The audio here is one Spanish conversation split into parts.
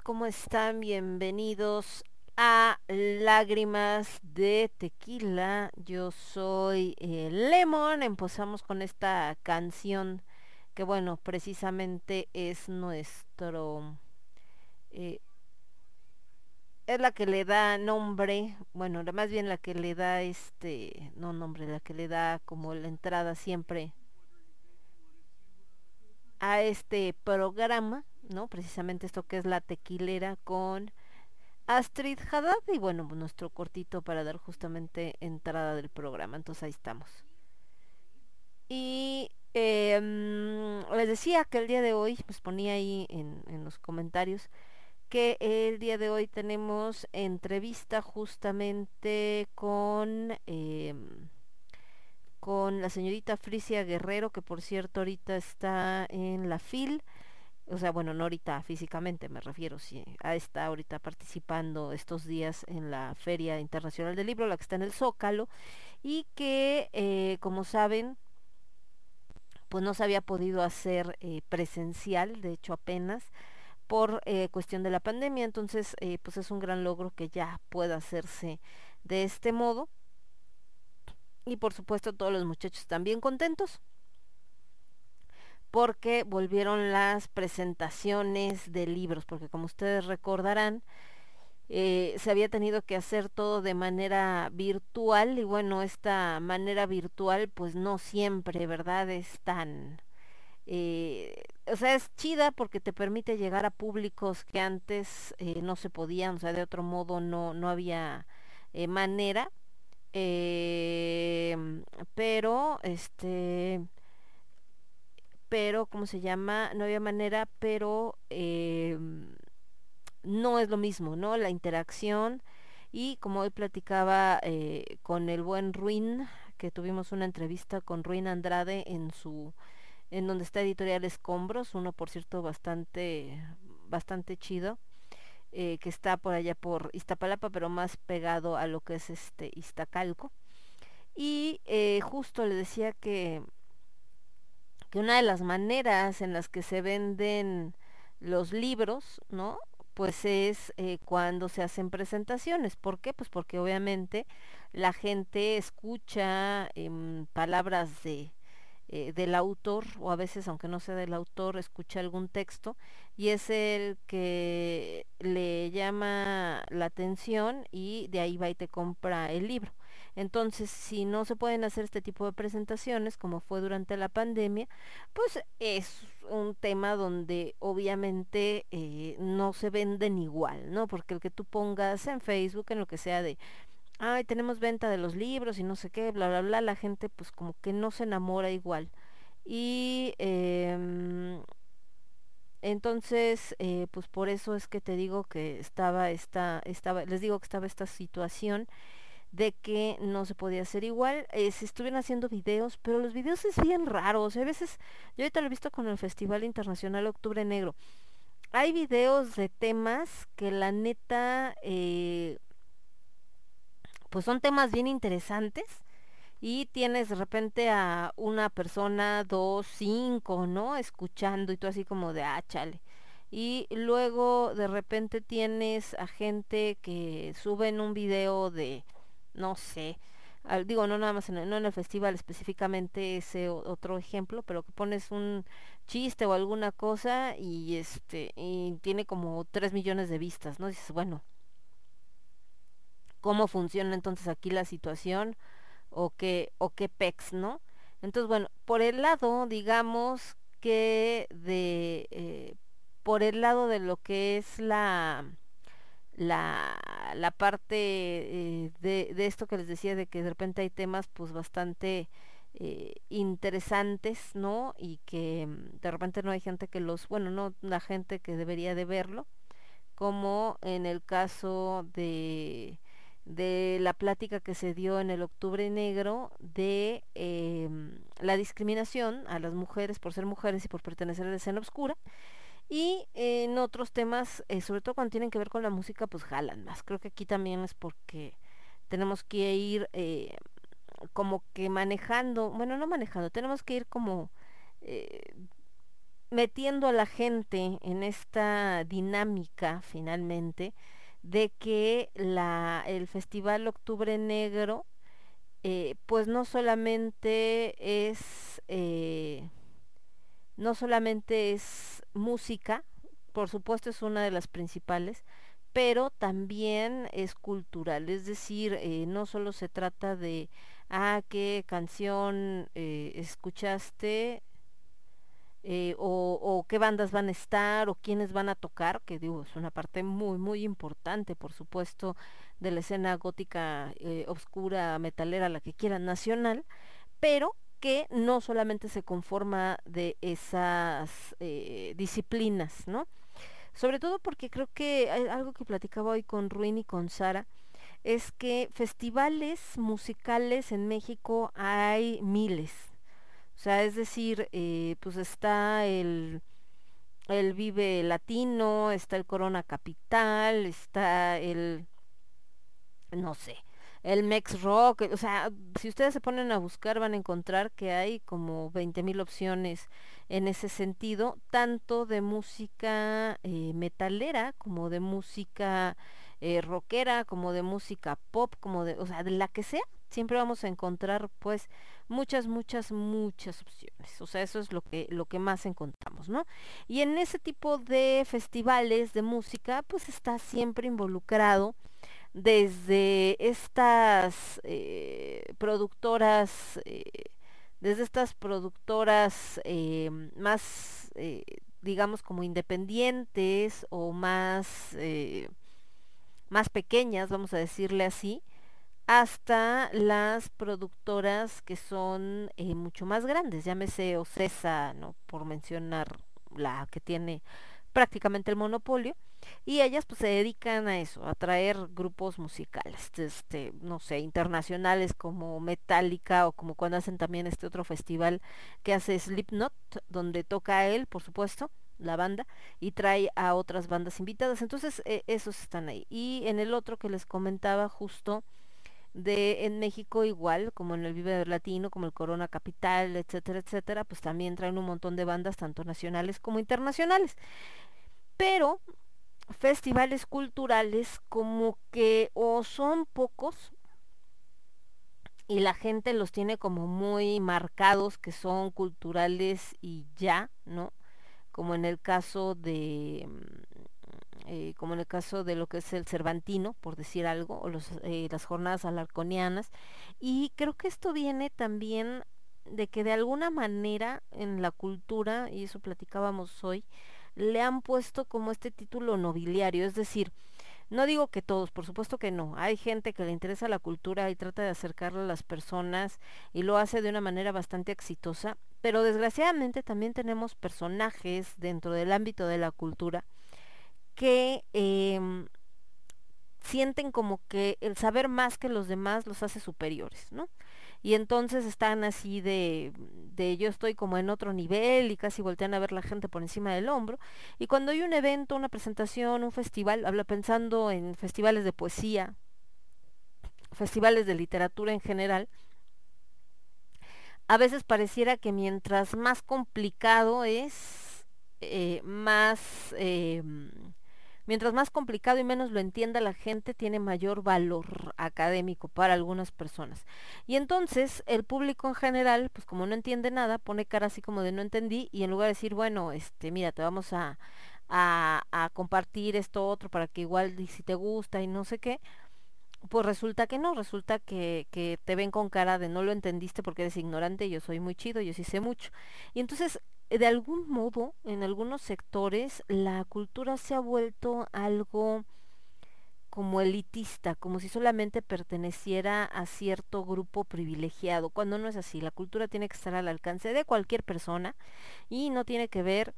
¿cómo están? Bienvenidos a Lágrimas de Tequila. Yo soy eh, Lemon. Empezamos con esta canción que, bueno, precisamente es nuestro... eh, es la que le da nombre, bueno, más bien la que le da este, no nombre, la que le da como la entrada siempre a este programa, ¿no? Precisamente esto que es la tequilera con Astrid Haddad y bueno, nuestro cortito para dar justamente entrada del programa. Entonces ahí estamos. Y mm, les decía que el día de hoy, pues ponía ahí en, en los comentarios, que el día de hoy tenemos entrevista justamente con em, con la señorita Frisia Guerrero, que por cierto ahorita está en la FIL, o sea, bueno, no ahorita físicamente me refiero, a está ahorita participando estos días en la Feria Internacional del Libro, la que está en el Zócalo, y que, eh, como saben, pues no se había podido hacer eh, presencial, de hecho apenas, por eh, cuestión de la pandemia. Entonces, pues es un gran logro que ya pueda hacerse de este modo. Y por supuesto todos los muchachos también contentos porque volvieron las presentaciones de libros, porque como ustedes recordarán, eh, se había tenido que hacer todo de manera virtual y bueno, esta manera virtual pues no siempre, ¿verdad? Es tan... Eh, o sea, es chida porque te permite llegar a públicos que antes eh, no se podían, o sea, de otro modo no, no había manera. Pero, este, pero, ¿cómo se llama? No había manera, pero eh, no es lo mismo, ¿no? La interacción y como hoy platicaba eh, con el buen Ruin, que tuvimos una entrevista con Ruin Andrade en su en donde está Editorial Escombros, uno por cierto bastante bastante chido, eh, que está por allá por Iztapalapa, pero más pegado a lo que es este Iztacalco. Y eh, justo le decía que que una de las maneras en las que se venden los libros, ¿no? Pues es eh, cuando se hacen presentaciones. ¿Por qué? Pues porque obviamente la gente escucha em, palabras de, eh, del autor o a veces aunque no sea del autor escucha algún texto y es el que le llama la atención y de ahí va y te compra el libro. Entonces, si no se pueden hacer este tipo de presentaciones, como fue durante la pandemia, pues es un tema donde obviamente eh, no se venden igual, ¿no? Porque el que tú pongas en Facebook, en lo que sea de, ay, tenemos venta de los libros y no sé qué, bla, bla, bla, la gente pues como que no se enamora igual. Y eh, entonces, eh, pues por eso es que te digo que estaba esta, estaba, les digo que estaba esta situación de que no se podía hacer igual. Eh, se estuvieron haciendo videos, pero los videos es bien raros. A veces, yo ahorita lo he visto con el Festival Internacional Octubre Negro. Hay videos de temas que la neta, eh, pues son temas bien interesantes. Y tienes de repente a una persona, dos, cinco, ¿no? Escuchando y tú así como de, ah, chale. Y luego de repente tienes a gente que suben un video de no sé, digo, no nada más en no en el festival específicamente ese otro ejemplo, pero que pones un chiste o alguna cosa y este y tiene como 3 millones de vistas, ¿no? Dices, bueno, ¿cómo funciona entonces aquí la situación? O qué, o qué pex, ¿no? Entonces, bueno, por el lado, digamos que de, eh, por el lado de lo que es la, la, la parte eh, de, de, esto que les decía de que de repente hay temas pues bastante eh, interesantes, ¿no? Y que mm, de repente no hay gente que los, bueno, no la gente que debería de verlo, como en el caso de de la plática que se dio en el Octubre Negro de eh, la discriminación a las mujeres por ser mujeres y por pertenecer a la escena oscura y en otros temas, eh, sobre todo cuando tienen que ver con la música, pues jalan más. Creo que aquí también es porque tenemos que ir eh, como que manejando, bueno, no manejando, tenemos que ir como eh, metiendo a la gente en esta dinámica finalmente de que la, el Festival Octubre Negro pues no solamente es no solamente es música, por supuesto es una de las principales, pero también es cultural, es decir, eh, no solo se trata de, ah, qué canción eh, escuchaste eh, o, qué bandas van a estar o quiénes van a tocar, que digo, es una parte muy, muy importante, por supuesto, de la escena gótica, oscura, metalera, la que quieran, nacional, pero que no solamente se conforma de esas eh, disciplinas, ¿no? Sobre todo porque creo que hay algo que platicaba hoy con Ruin y con Sara, es que festivales musicales en México hay miles. O sea, es decir, eh, pues está el, el Vive Latino, está el Corona Capital, está el, no sé, el mex rock, o sea, si ustedes se ponen a buscar van a encontrar que hay como 20.000 opciones en ese sentido, tanto de música eh, metalera como de música eh, rockera, como de música pop, como de, o sea, de la que sea, siempre vamos a encontrar pues muchas, muchas, muchas opciones. O sea, eso es lo que, lo que más encontramos, ¿no? Y en ese tipo de festivales de música, pues está siempre involucrado desde estas eh, productoras, eh, desde estas productoras eh, más, eh, digamos, como independientes o más, más pequeñas, vamos a decirle así, hasta las productoras que son mucho más grandes, llámese Ocesa, ¿no? por mencionar la que tiene prácticamente el monopolio y ellas pues se dedican a eso, a traer grupos musicales, este, no sé, internacionales como Metallica o como cuando hacen también este otro festival que hace Slipknot, donde toca él, por supuesto, la banda, y trae a otras bandas invitadas. Entonces, eh, esos están ahí. Y en el otro que les comentaba justo de en México igual, como en el Vive Latino, como el Corona Capital, etcétera, etcétera, pues también traen un montón de bandas, tanto nacionales como internacionales. Pero festivales culturales como que o son pocos y la gente los tiene como muy marcados que son culturales y ya, ¿no? Como en el caso de eh, como en el caso de lo que es el Cervantino, por decir algo, o los, eh, las jornadas alarconianas. Y creo que esto viene también de que de alguna manera en la cultura, y eso platicábamos hoy, le han puesto como este título nobiliario, es decir, no digo que todos, por supuesto que no. Hay gente que le interesa la cultura y trata de acercarla a las personas y lo hace de una manera bastante exitosa, pero desgraciadamente también tenemos personajes dentro del ámbito de la cultura que eh, sienten como que el saber más que los demás los hace superiores, ¿no? Y entonces están así de, de yo estoy como en otro nivel y casi voltean a ver la gente por encima del hombro. Y cuando hay un evento, una presentación, un festival, habla pensando en festivales de poesía, festivales de literatura en general, a veces pareciera que mientras más complicado es, eh, más... Eh, Mientras más complicado y menos lo entienda la gente, tiene mayor valor académico para algunas personas. Y entonces el público en general, pues como no entiende nada, pone cara así como de no entendí y en lugar de decir, bueno, este, mira, te vamos a, a, a compartir esto otro para que igual si te gusta y no sé qué, pues resulta que no, resulta que, que te ven con cara de no lo entendiste porque eres ignorante, yo soy muy chido, yo sí sé mucho. Y entonces de algún modo, en algunos sectores, la cultura se ha vuelto algo como elitista, como si solamente perteneciera a cierto grupo privilegiado, cuando no es así. La cultura tiene que estar al alcance de cualquier persona y no tiene que ver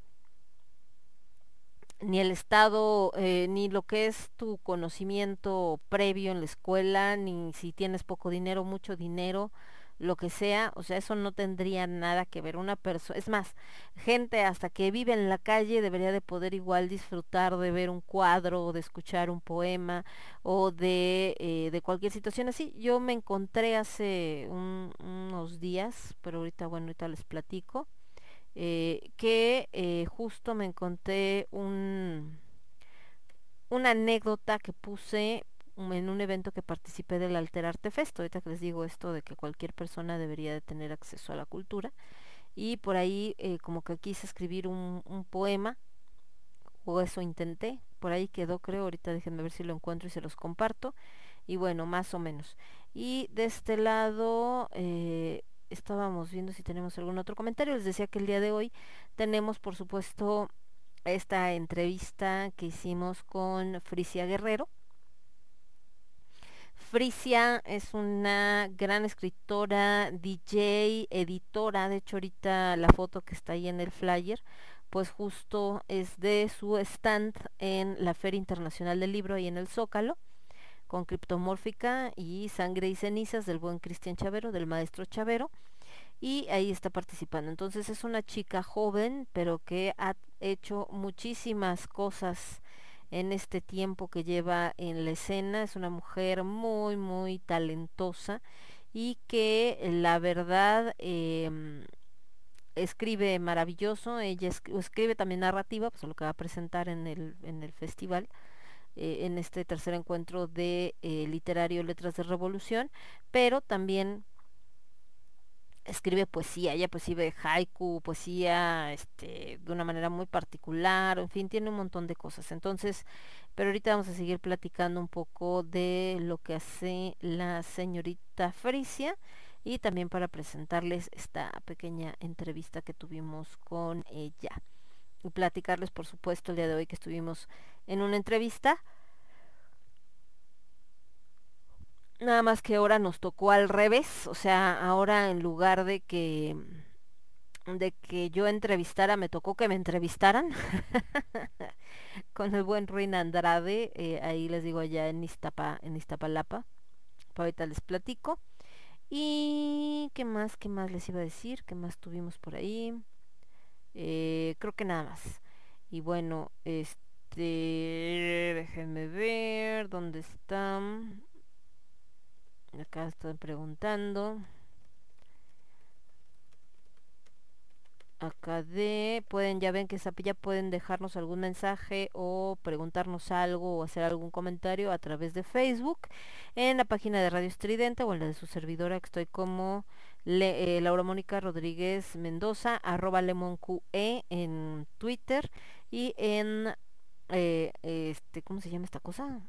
ni el estado, eh, ni lo que es tu conocimiento previo en la escuela, ni si tienes poco dinero, mucho dinero, lo que sea, o sea, eso no tendría nada que ver. Una persona, es más, gente hasta que vive en la calle debería de poder igual disfrutar de ver un cuadro o de escuchar un poema o de, eh, de cualquier situación así. Yo me encontré hace un, unos días, pero ahorita, bueno, ahorita les platico, eh, que eh, justo me encontré un una anécdota que puse en un evento que participé del Alterarte Fest, ahorita que les digo esto de que cualquier persona debería de tener acceso a la cultura, y por ahí eh, como que quise escribir un, un, poema, o eso intenté, por ahí quedó creo, ahorita déjenme ver si lo encuentro y se los comparto, y bueno, más o menos. Y de este lado... Eh, estábamos viendo si tenemos algún otro comentario. Les decía que el día de hoy tenemos, por supuesto, esta entrevista que hicimos con Frisia Guerrero, Frisia es una gran escritora, DJ, editora, de hecho ahorita la foto que está ahí en el flyer, pues justo es de su stand en la Feria Internacional del Libro ahí en el Zócalo, con Criptomórfica y Sangre y Cenizas del buen Cristian Chavero, del maestro Chavero, y ahí está participando. Entonces es una chica joven, pero que ha hecho muchísimas cosas en este tiempo que lleva en la escena. Es una mujer muy, muy talentosa y que la verdad em, escribe maravilloso. Ella escribe también narrativa, pues lo que va a presentar en el, en el festival. Eh, en este tercer encuentro de eh, literario Letras de Revolución, pero también escribe poesía, ella pues escribe haiku, poesía, este, de una manera muy particular, en fin, tiene un montón de cosas. Entonces, pero ahorita vamos a seguir platicando un poco de lo que hace la señorita Frisia y también para presentarles esta pequeña entrevista que tuvimos con ella. Y platicarles, por supuesto, el día de hoy que estuvimos en una entrevista Nada más que ahora nos tocó al revés, o sea, ahora en lugar de que de que yo entrevistara, me tocó que me entrevistaran con el buen Ruin Andrade, eh, ahí les digo allá en Iztapa, en Iztapalapa. Ahorita les platico. Y qué más, qué más les iba a decir, qué más tuvimos por ahí. Eh, creo que nada más. Y bueno, este, déjenme ver dónde están. Acá están preguntando. Acá de, pueden, ya ven que ya pueden dejarnos algún mensaje o preguntarnos algo o hacer algún comentario a través de Facebook en la página de Radio Estridente o en la de su servidora que estoy como Le, eh, Laura Mónica Rodríguez Mendoza, arroba lemonqe en Twitter y en eh, este, ¿cómo se llama esta cosa?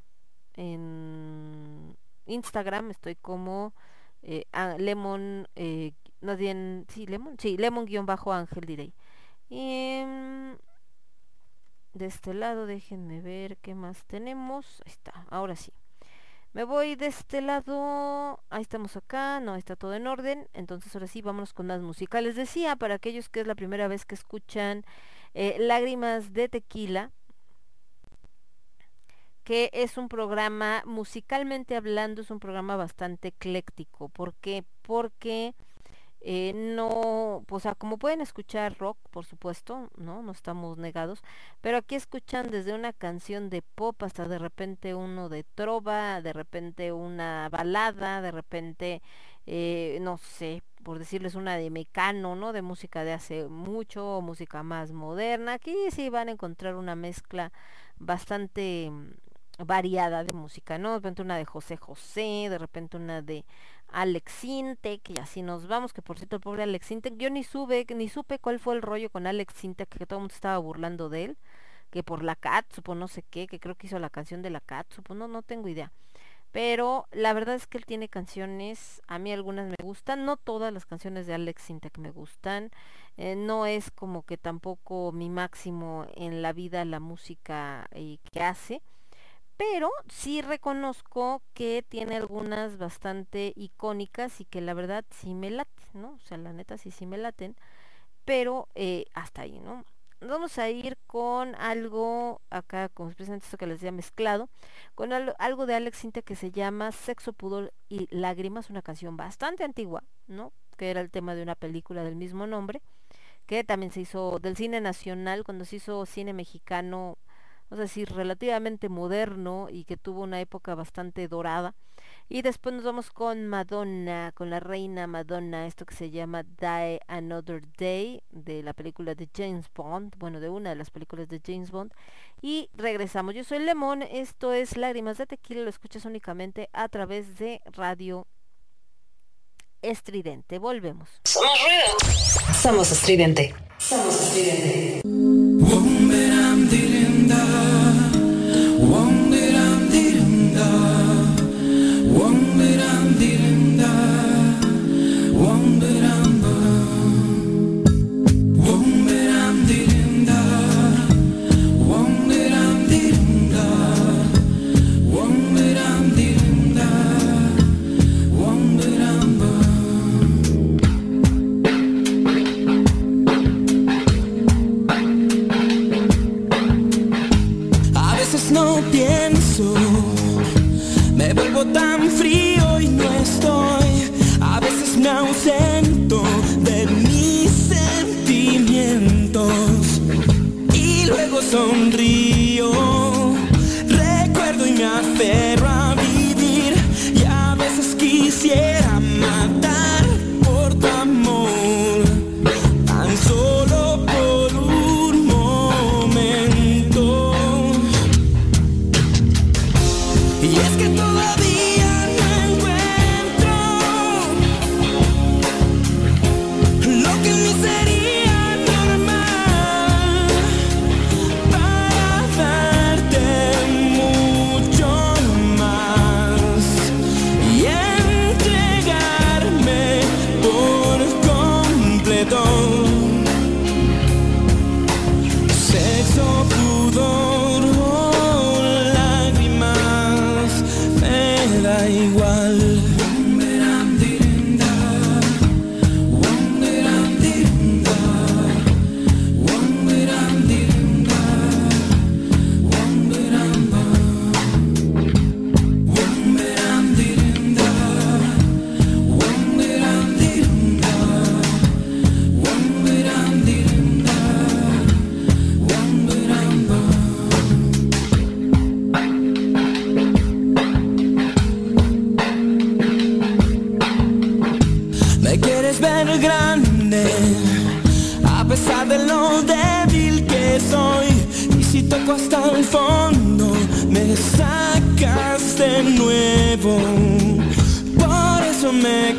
En Instagram estoy como eh, lemon, eh, no bien, sí, lemon, sí, lemon guion bajo ángel diré. Y mm, de este lado déjenme ver qué más tenemos. Ahí está, ahora sí. Me voy de este lado, ahí estamos acá, no, está todo en orden, entonces ahora sí, vámonos con las musicales. Decía, para aquellos que es la primera vez que escuchan eh, Lágrimas de Tequila, que es un programa, musicalmente hablando, es un programa bastante ecléctico. ¿Por qué? Porque eh, no, pues, o sea, como pueden escuchar rock, por supuesto, ¿no? No estamos negados, pero aquí escuchan desde una canción de pop hasta de repente uno de trova, de repente una balada, de repente, eh, no sé, por decirles una de mecano, ¿no? De música de hace mucho, música más moderna. Aquí sí van a encontrar una mezcla bastante variada de música, ¿no? De repente una de José José, de repente una de Alex Sintek, y así nos vamos, que por cierto el pobre Alex Sintek, yo ni supe, ni supe cuál fue el rollo con Alex Sintek, que todo el mundo estaba burlando de él, que por la Cat, supo no sé qué, que creo que hizo la canción de la Cat, supo, no, no tengo idea. Pero la verdad es que él tiene canciones, a mí algunas me gustan, no todas las canciones de Alex Sintek me gustan, eh, no es como que tampoco mi máximo en la vida la música eh, que hace, pero sí reconozco que tiene algunas bastante icónicas y que la verdad sí me laten, ¿no? O sea, la neta sí sí me laten, pero eh, hasta ahí, ¿no? Vamos a ir con algo acá, como precisamente esto que les decía mezclado, con algo de Alex Sinta que se llama Sexo, Pudor y Lágrimas, una canción bastante antigua, ¿no? Que era el tema de una película del mismo nombre, que también se hizo del cine nacional, cuando se hizo cine mexicano vamos a decir, relativamente moderno y que tuvo una época bastante dorada. Y después nos vamos con Madonna, con la reina Madonna, esto que se llama Die Another Day, de la película de James Bond, bueno, de una de las películas de James Bond. Y regresamos. Yo soy Lemón, esto es Lágrimas de Tequila, lo escuchas únicamente a través de Radio Estridente. Volvemos. Somos ruido. Somos estridente. Somos estridente. Tan sonrío, recuerdo y me hace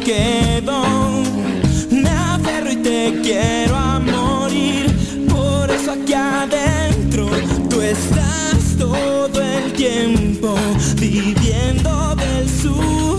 quedo. Me aferro y te quiero a morir. Por eso aquí adentro tú estás todo el tiempo viviendo del sur.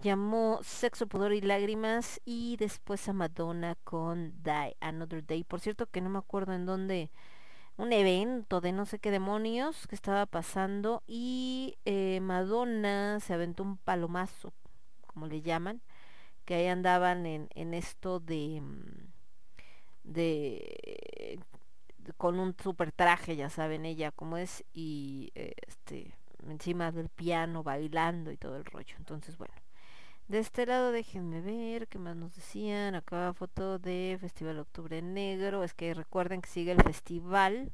Llamó Sexo, Pudor y Lágrimas y después a Madonna con Die Another Day. Por cierto que no me acuerdo en dónde, un evento de no sé qué demonios que estaba pasando y eh, Madonna se aventó un palomazo, como le llaman, que ahí andaban en, en esto de... mm, de con un super traje, ya saben ella cómo es, y este encima del piano bailando y todo el rollo. Entonces, bueno. De este lado déjenme ver qué más nos decían. Acá foto de Festival Octubre Negro. Es que recuerden que sigue el festival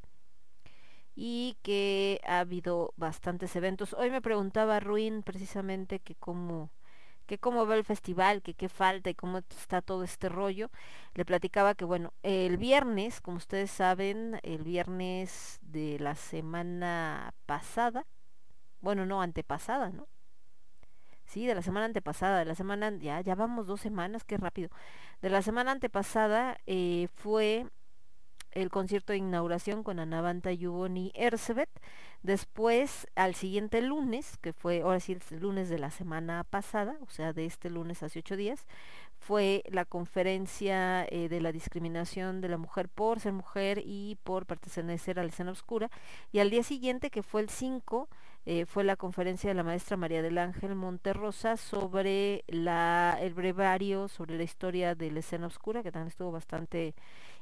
y que ha habido bastantes eventos. Hoy me preguntaba Ruin precisamente que cómo que cómo va el festival, que qué falta y cómo está todo este rollo. Le platicaba que bueno, el viernes, como ustedes saben, el viernes de la semana pasada, bueno, no, antepasada, ¿no? Sí, de la semana antepasada, de la semana, ya, ya vamos dos semanas, qué rápido. De la semana antepasada eh, fue el concierto de inauguración con Anavanta Yuboni Ersebet. Después, al siguiente lunes, que fue ahora sí el lunes de la semana pasada, o sea, de este lunes hace ocho días, fue la conferencia eh, de la discriminación de la mujer por ser mujer y por pertenecer a la escena oscura. Y al día siguiente, que fue el 5, eh, fue la conferencia de la maestra María del Ángel Monterrosa sobre la, el brevario, sobre la historia de la escena oscura, que también estuvo bastante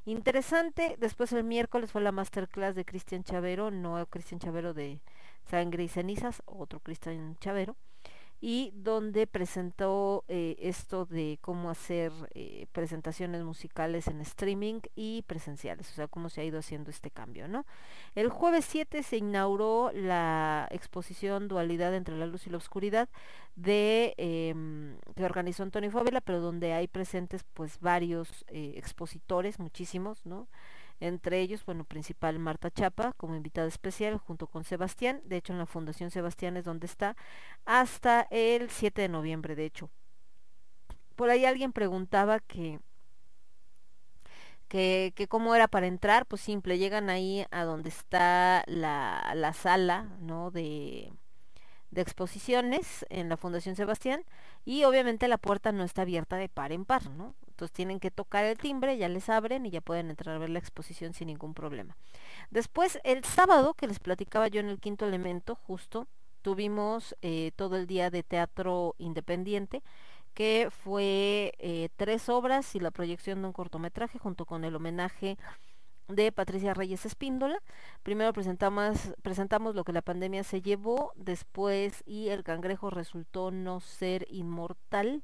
interesante. Después el miércoles fue la masterclass de Cristian Chavero, no Cristian Chavero de Sangre y Cenizas, otro Cristian Chavero, y donde presentó eh, esto de cómo hacer eh, presentaciones musicales en streaming y presenciales, o sea, cómo se ha ido haciendo este cambio, ¿no? El jueves 7 se inauguró la exposición Dualidad entre la luz y la oscuridad de em, que organizó Antonio Fabela, pero donde hay presentes pues varios eh, expositores, muchísimos, ¿no? Entre ellos, bueno, principal Marta Chapa como invitada especial junto con Sebastián, de hecho en la Fundación Sebastián es donde está, hasta el 7 de noviembre, de hecho. Por ahí alguien preguntaba que que, que cómo era para entrar, pues simple, llegan ahí a donde está la, la sala, ¿no? De, de exposiciones en la Fundación Sebastián y obviamente la puerta no está abierta de par en par, ¿no? Entonces tienen que tocar el timbre, ya les abren y ya pueden entrar a ver la exposición sin ningún problema. Después, el sábado, que les platicaba yo en el quinto elemento, justo, tuvimos eh, todo el día de teatro independiente, que fue eh, tres obras y la proyección de un cortometraje junto con el homenaje de Patricia Reyes Espíndola. Primero presentamos, presentamos lo que la pandemia se llevó, después y el cangrejo resultó no ser inmortal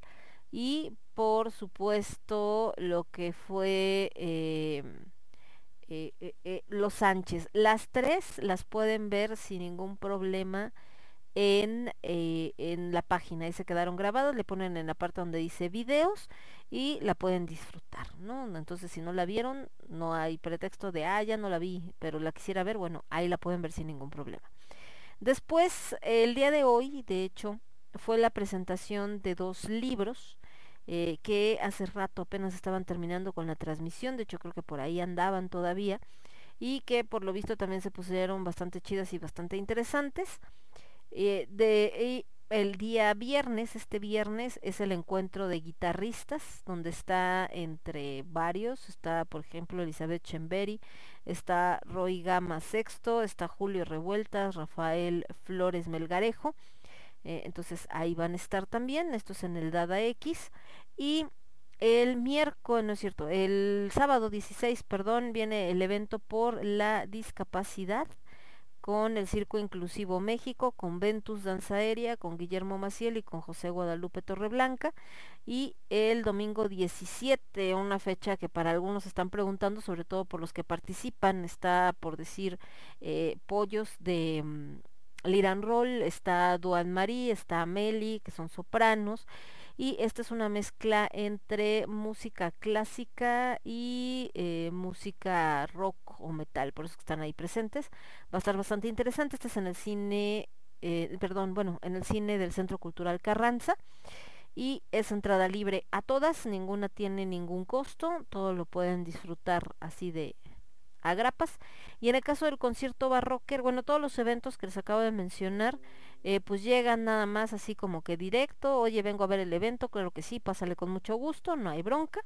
y por supuesto lo que fue eh, eh, eh, eh, Los Sánchez. Las tres las pueden ver sin ningún problema en, en la página. Ahí se quedaron grabadas, le ponen en la parte donde dice videos y la pueden disfrutar, ¿no? Entonces si no la vieron, no hay pretexto de, ah, ya no la vi, pero la quisiera ver, bueno, ahí la pueden ver sin ningún problema. Después, el día de hoy, de hecho, fue la presentación de dos libros eh, que hace rato apenas estaban terminando con la transmisión, de hecho creo que por ahí andaban todavía, y que por lo visto también se pusieron bastante chidas y bastante interesantes. Eh, de, el día viernes, este viernes, es el encuentro de guitarristas, donde está entre varios, está por ejemplo Elizabeth Chemberi, está Roy Gama Sexto, está Julio Revueltas, Rafael Flores Melgarejo, eh, entonces ahí van a estar también, esto es en el Dada X, y el miércoles, no es cierto, el sábado 16, perdón, viene el evento por la discapacidad con el Circo Inclusivo México, con Ventus Danza Aérea, con Guillermo Maciel y con José Guadalupe Torreblanca. Y el domingo 17, una fecha que para algunos están preguntando, sobre todo por los que participan, está por decir eh, pollos de mm, Liran Roll, está Duan Marie, está Meli, que son sopranos y esta es una mezcla entre música clásica y eh, música rock o metal, por eso están ahí presentes. Va a estar bastante interesante, este es en el cine, eh, perdón, bueno, en el cine del Centro Cultural Carranza y es entrada libre a todas, ninguna tiene ningún costo, todo lo pueden disfrutar así de a grapas. Y en el caso del concierto barroquer, bueno, todos los eventos que les acabo de mencionar, eh, pues llegan nada más así como que directo, oye, vengo a ver el evento, claro que sí, pásale con mucho gusto, no hay bronca.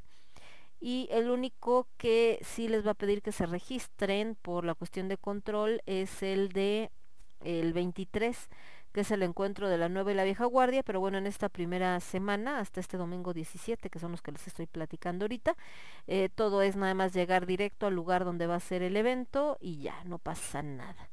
Y el único que sí les va a pedir que se registren por la cuestión de control es el de el 23, que es el encuentro de la nueva y la vieja guardia, pero bueno, en esta primera semana, hasta este domingo 17, que son los que les estoy platicando ahorita, eh, todo es nada más llegar directo al lugar donde va a ser el evento y ya, no pasa nada.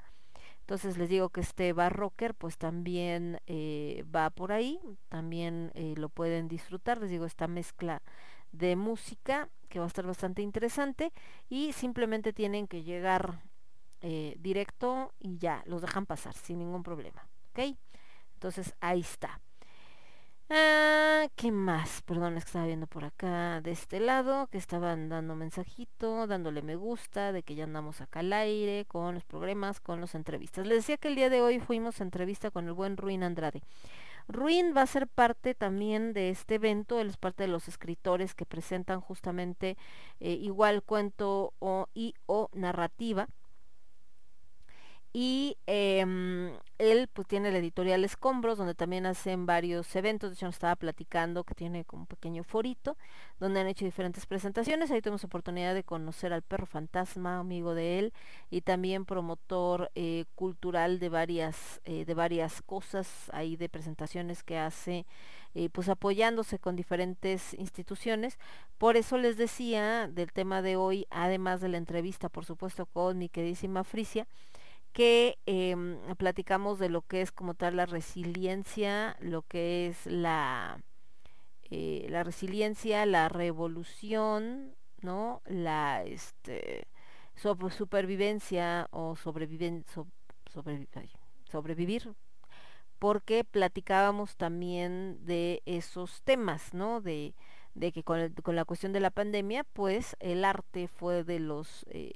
Entonces les digo que este bar rocker pues también eh, va por ahí, también eh, lo pueden disfrutar, les digo esta mezcla de música que va a estar bastante interesante y simplemente tienen que llegar directo y ya, los dejan pasar sin ningún problema, ¿ok? Entonces ahí está. Ah, ¿qué más? Perdón, es que estaba viendo por acá de este lado que estaban dando mensajito, dándole me gusta, de que ya andamos acá al aire con los programas, con las entrevistas. Les decía que el día de hoy fuimos a entrevista con el buen Ruin Andrade. Ruin va a ser parte también de este evento, él es parte de los escritores que presentan justamente eh, igual cuento o, y o narrativa y em, él pues tiene la editorial Escombros donde también hacen varios eventos, de hecho nos estaba platicando que tiene como un pequeño forito donde han hecho diferentes presentaciones, ahí tuvimos oportunidad de conocer al perro fantasma, amigo de él y también promotor eh, cultural de varias eh, de varias cosas ahí de presentaciones que hace eh, pues apoyándose con diferentes instituciones. Por eso les decía del tema de hoy además de la entrevista por supuesto con mi queridísima Frisia que em, platicamos de lo que es como tal la resiliencia, lo que es la, eh, la resiliencia, la revolución, ¿no? La este, supervivencia o sobreviven, sobrevivir, porque platicábamos también de esos temas, ¿no? De, de que con, con la cuestión de la pandemia, pues el arte fue de los, eh,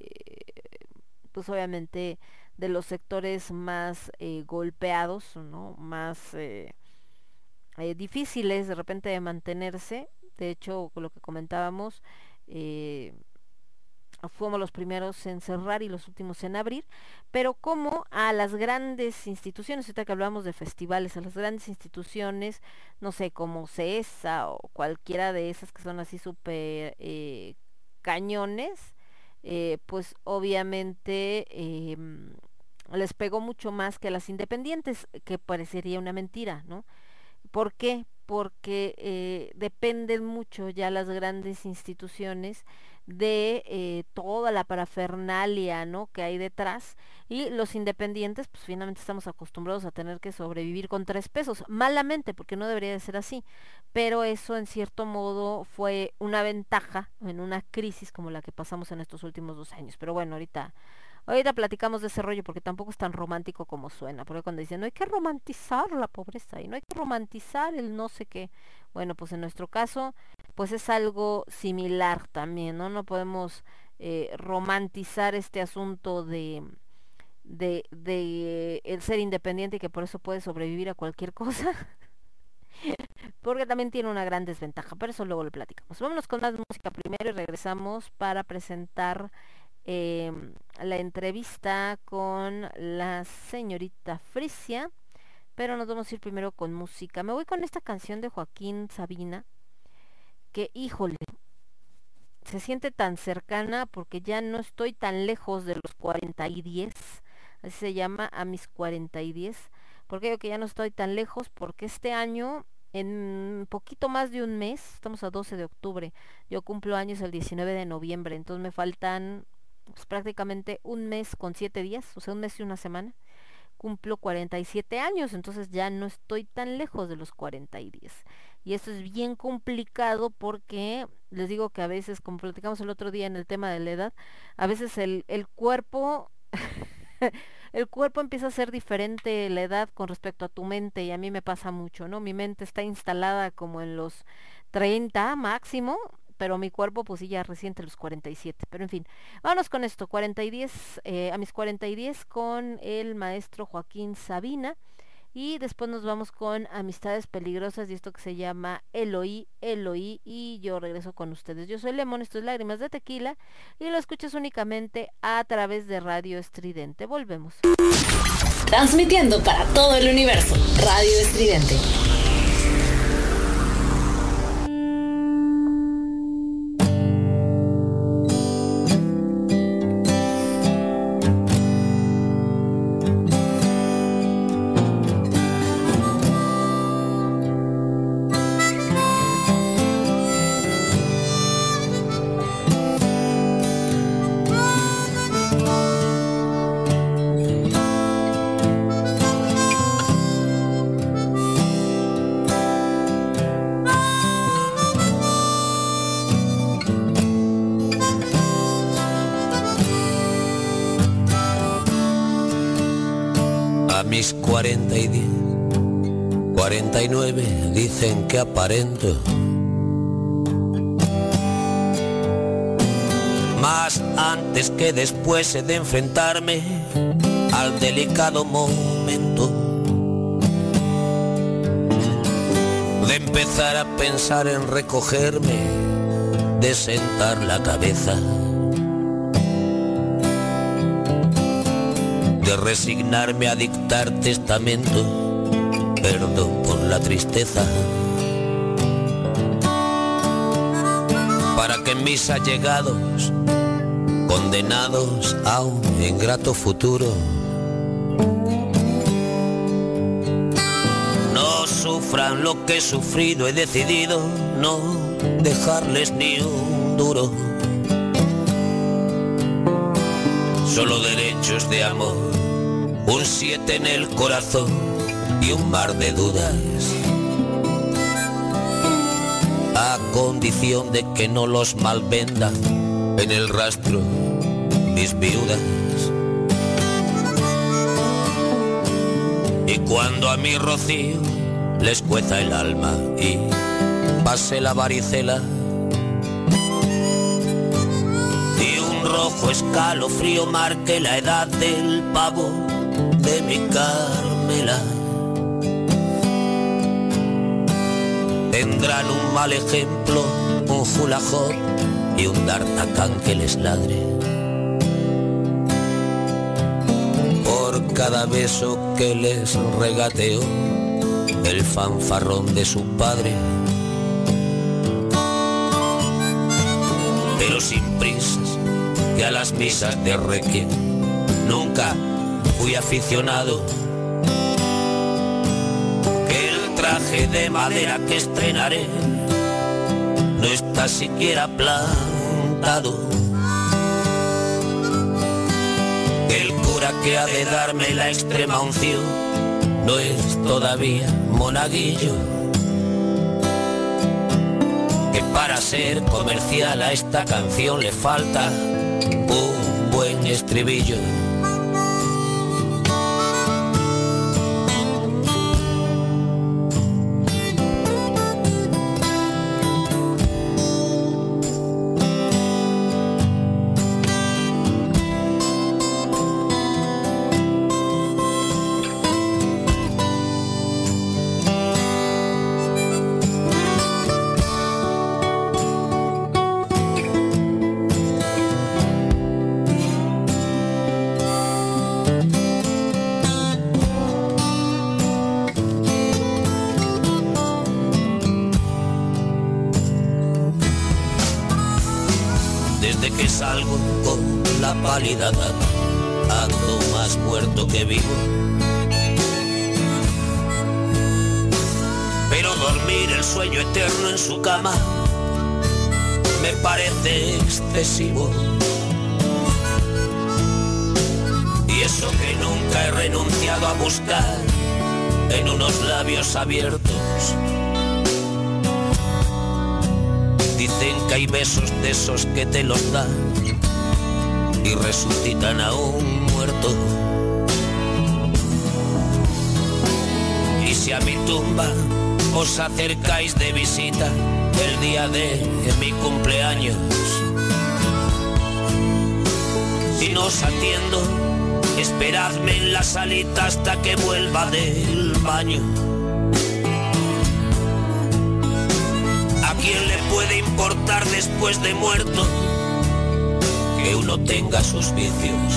pues obviamente de los sectores más eh, golpeados, ¿no? Más eh, eh, difíciles de repente de mantenerse. De hecho, con lo que comentábamos, fuimos los primeros en cerrar y los últimos en abrir, pero como a las grandes instituciones, ahorita que hablamos de festivales, a las grandes instituciones, no sé, como CESA o cualquiera de esas que son así súper cañones, pues obviamente em, les pegó mucho más que a las independientes, que parecería una mentira, ¿no? ¿Por qué? Porque eh, dependen mucho ya las grandes instituciones de eh, toda la parafernalia ¿no? que hay detrás y los independientes pues finalmente estamos acostumbrados a tener que sobrevivir con tres pesos malamente porque no debería de ser así pero eso en cierto modo fue una ventaja en una crisis como la que pasamos en estos últimos dos años pero bueno ahorita Ahorita platicamos de ese rollo porque tampoco es tan romántico como suena. Porque cuando dicen, no hay que romantizar la pobreza y no hay que romantizar el no sé qué. Bueno, pues en nuestro caso, pues es algo similar también, ¿no? No podemos eh, romantizar este asunto de, de, de el ser independiente y que por eso puede sobrevivir a cualquier cosa. porque también tiene una gran desventaja, pero eso luego lo platicamos. Vámonos con más música primero y regresamos para presentar eh, la entrevista con la señorita Frisia, pero nos vamos a ir primero con música. Me voy con esta canción de Joaquín Sabina, que híjole, se siente tan cercana porque ya no estoy tan lejos de los 40 y 10, así se llama a mis 40 y 10. ¿Por qué digo que ya no estoy tan lejos? Porque este año, en poquito más de un mes, estamos a 12 de octubre, yo cumplo años el 19 de noviembre, entonces me faltan pues, prácticamente un mes con siete días, o sea, un mes y una semana. Cumplo 47 años, entonces ya no estoy tan lejos de los 40 y 10. Y esto es bien complicado porque les digo que a veces, como platicamos el otro día en el tema de la edad, a veces el, el cuerpo el cuerpo empieza a ser diferente la edad con respecto a tu mente y a mí me pasa mucho, ¿no? Mi mente está instalada como en los 30 máximo, pero mi cuerpo pues sí ya reciente los 47. Pero en fin, vámonos con esto, 40 y 10, eh, a mis 40 y 10 con el maestro Joaquín Sabina Y después nos vamos con Amistades Peligrosas y esto que se llama Eloí, Eloí. Y yo regreso con ustedes. Yo soy Lemon, esto es Lágrimas de Tequila. Y lo escuchas únicamente a través de Radio Estridente. Volvemos. Transmitiendo para todo el universo. Radio Estridente. Mis 40 y 10, 49 dicen que aparento. Más antes que después de enfrentarme al delicado momento de empezar a pensar en recogerme, de sentar la cabeza. De resignarme a dictar testamento, perdón por la tristeza, para que mis allegados, condenados a un ingrato futuro, no sufran lo que he sufrido, he decidido no dejarles ni un duro. Solo derechos de amor, un siete en el corazón y un mar de dudas. A condición de que no los malvendan en el rastro mis viudas. Y cuando a mi rocío les cueza el alma y pase la varicela, y un rojo escalofrío marque la edad del pavo de mi Carmela. Tendrán un mal ejemplo, un julajón y un d'Artagnan que les ladre. Por cada beso que les regateó el fanfarrón de su padre. pero sin prisas, que a las misas de requiem nunca fui aficionado. Que el traje de madera que estrenaré no está siquiera plantado. Que el cura que ha de darme la extrema unción no es todavía monaguillo que para ser comercial a esta canción le falta un buen estribillo. Sus vicios?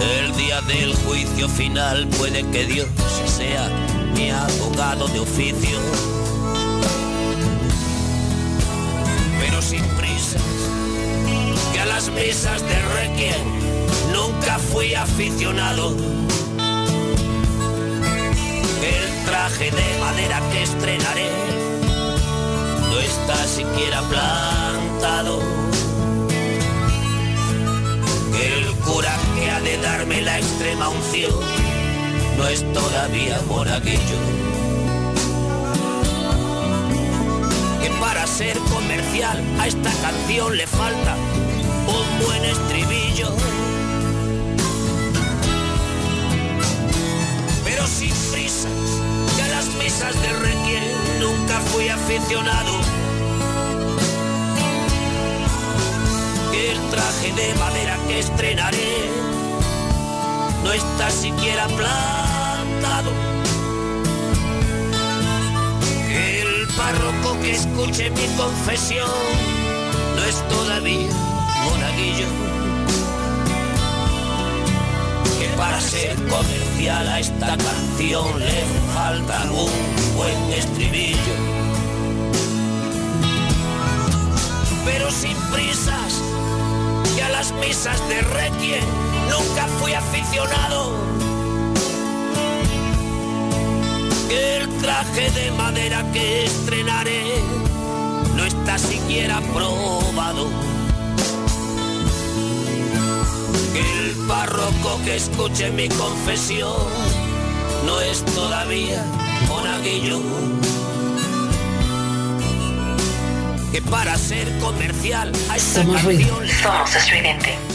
El día del juicio final puede que Dios sea mi abogado de oficio. Pero sin prisas, que a las mesas de Requiem nunca fui aficionado. El traje de madera que estrenaré no está siquiera plantado. Que ha de darme la extrema unción no es todavía monaguillo. Que para ser comercial a esta canción le falta un buen estribillo. Pero sin prisas, que a las misas de Requiem nunca fui aficionado. El traje de madera que estrenaré no está siquiera plantado. El párroco que escuche mi confesión no es todavía monaguillo. Que para ser comercial a esta canción le falta un buen estribillo. Pero sin prisas, que a las misas de Requiem nunca fui aficionado. Que el traje de madera que estrenaré no está siquiera probado. Que el párroco que escuche mi confesión no es todavía monaguillo. Que para ser comercial a esta Somos canción Somos estridente.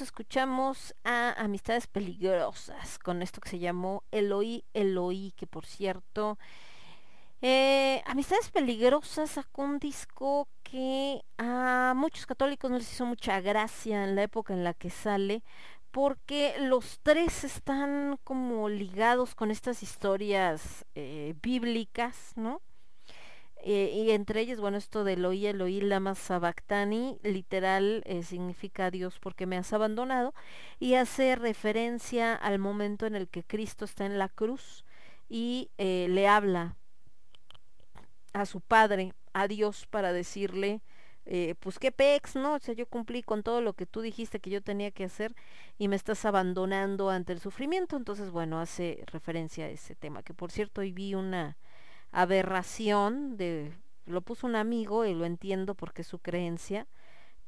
Escuchamos a Amistades Peligrosas con esto que se llamó Eloí, Eloí, que por cierto, eh, Amistades Peligrosas sacó un disco que a muchos católicos no les hizo mucha gracia en la época en la que sale, porque los tres están como ligados con estas historias eh, bíblicas, ¿no? Eh, y entre ellas, bueno, esto de Eloí, Eloí, lama sabactani, literal eh, significa Dios porque me has abandonado, y hace referencia al momento en el que Cristo está en la cruz y eh, le habla a su padre, a Dios, para decirle, pues qué pex, ¿no? O sea, yo cumplí con todo lo que tú dijiste que yo tenía que hacer y me estás abandonando ante el sufrimiento. Entonces, bueno, hace referencia a ese tema, que por cierto hoy vi una aberración de lo puso un amigo y lo entiendo porque es su creencia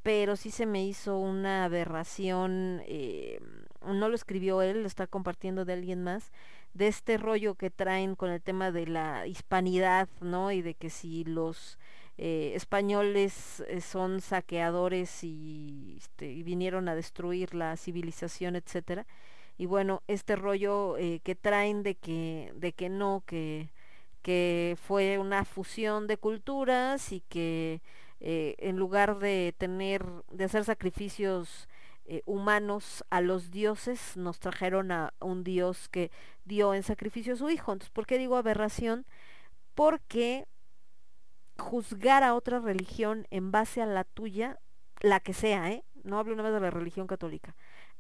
pero sí se me hizo una aberración eh, no lo escribió él lo está compartiendo de alguien más de este rollo que traen con el tema de la hispanidad no y de que si los eh, españoles eh, son saqueadores y, este, y vinieron a destruir la civilización etcétera. Y bueno este rollo que traen de que de que no que que fue una fusión de culturas y que eh, en lugar de tener, de hacer sacrificios eh, humanos a los dioses, nos trajeron a un dios que dio en sacrificio a su hijo. Entonces, ¿por qué digo aberración? Porque juzgar a otra religión en base a la tuya, la que sea, ¿eh? No hablo nada más de la religión católica.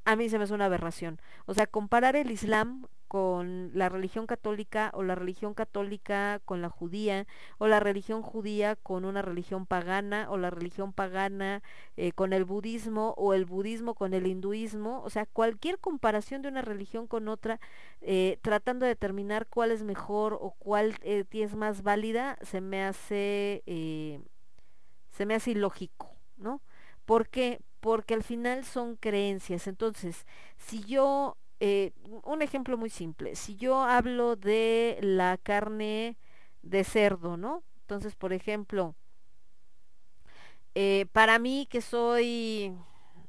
A mí se me hace una aberración. O sea, comparar el Islam con la religión católica o la religión católica con la judía o la religión judía con una religión pagana o la religión pagana eh, con el budismo o el budismo con el hinduismo. O sea cualquier comparación de una religión con otra eh, tratando de determinar cuál es mejor o cuál eh, es más válida se me hace se me hace ilógico no ¿por qué? porque al final son creencias. Entonces si yo eh, un ejemplo muy simple, si yo hablo de la carne de cerdo, ¿no? Entonces, por ejemplo, eh, para mí que soy,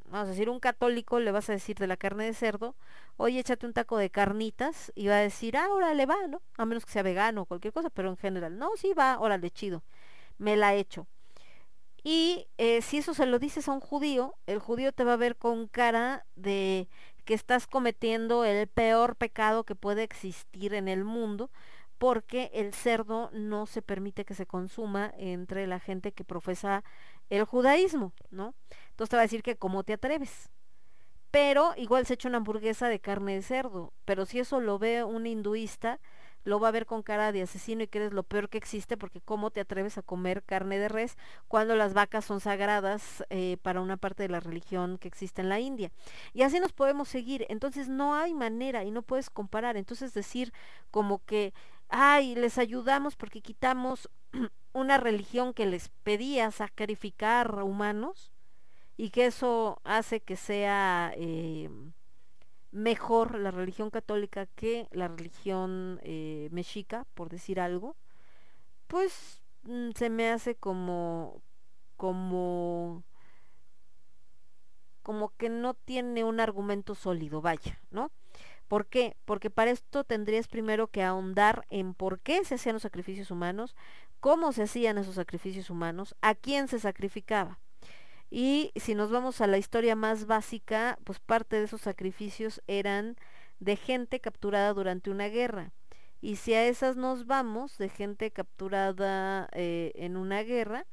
vamos a decir, un católico, le vas a decir de la carne de cerdo, oye, échate un taco de carnitas, y va a decir, ah, órale, va, ¿no? A menos que sea vegano o cualquier cosa, pero en general, no, sí, va, órale, chido, me la echo. Y eh, si eso se lo dices a un judío, el judío te va a ver con cara de que estás cometiendo el peor pecado que puede existir en el mundo, porque el cerdo no se permite que se consuma entre la gente que profesa el judaísmo, ¿no? Entonces te va a decir que cómo te atreves. Pero igual se echa una hamburguesa de carne de cerdo, pero si eso lo ve un hinduista, lo va a ver con cara de asesino y que eres lo peor que existe porque cómo te atreves a comer carne de res cuando las vacas son sagradas eh, para una parte de la religión que existe en la India. Y así nos podemos seguir. Entonces no hay manera y no puedes comparar. Entonces decir como que, ay, les ayudamos porque quitamos una religión que les pedía sacrificar humanos y que eso hace que sea... Eh, mejor la religión católica que la religión eh, mexica, por decir algo, pues mm, se me hace como como como que no tiene un argumento sólido, vaya, ¿no? ¿Por qué? Porque para esto tendrías primero que ahondar en por qué se hacían los sacrificios humanos, cómo se hacían esos sacrificios humanos, a quién se sacrificaba. Y si nos vamos a la historia más básica, pues parte de esos sacrificios eran de gente capturada durante una guerra. Y si a esas nos vamos, de gente capturada eh, en una guerra,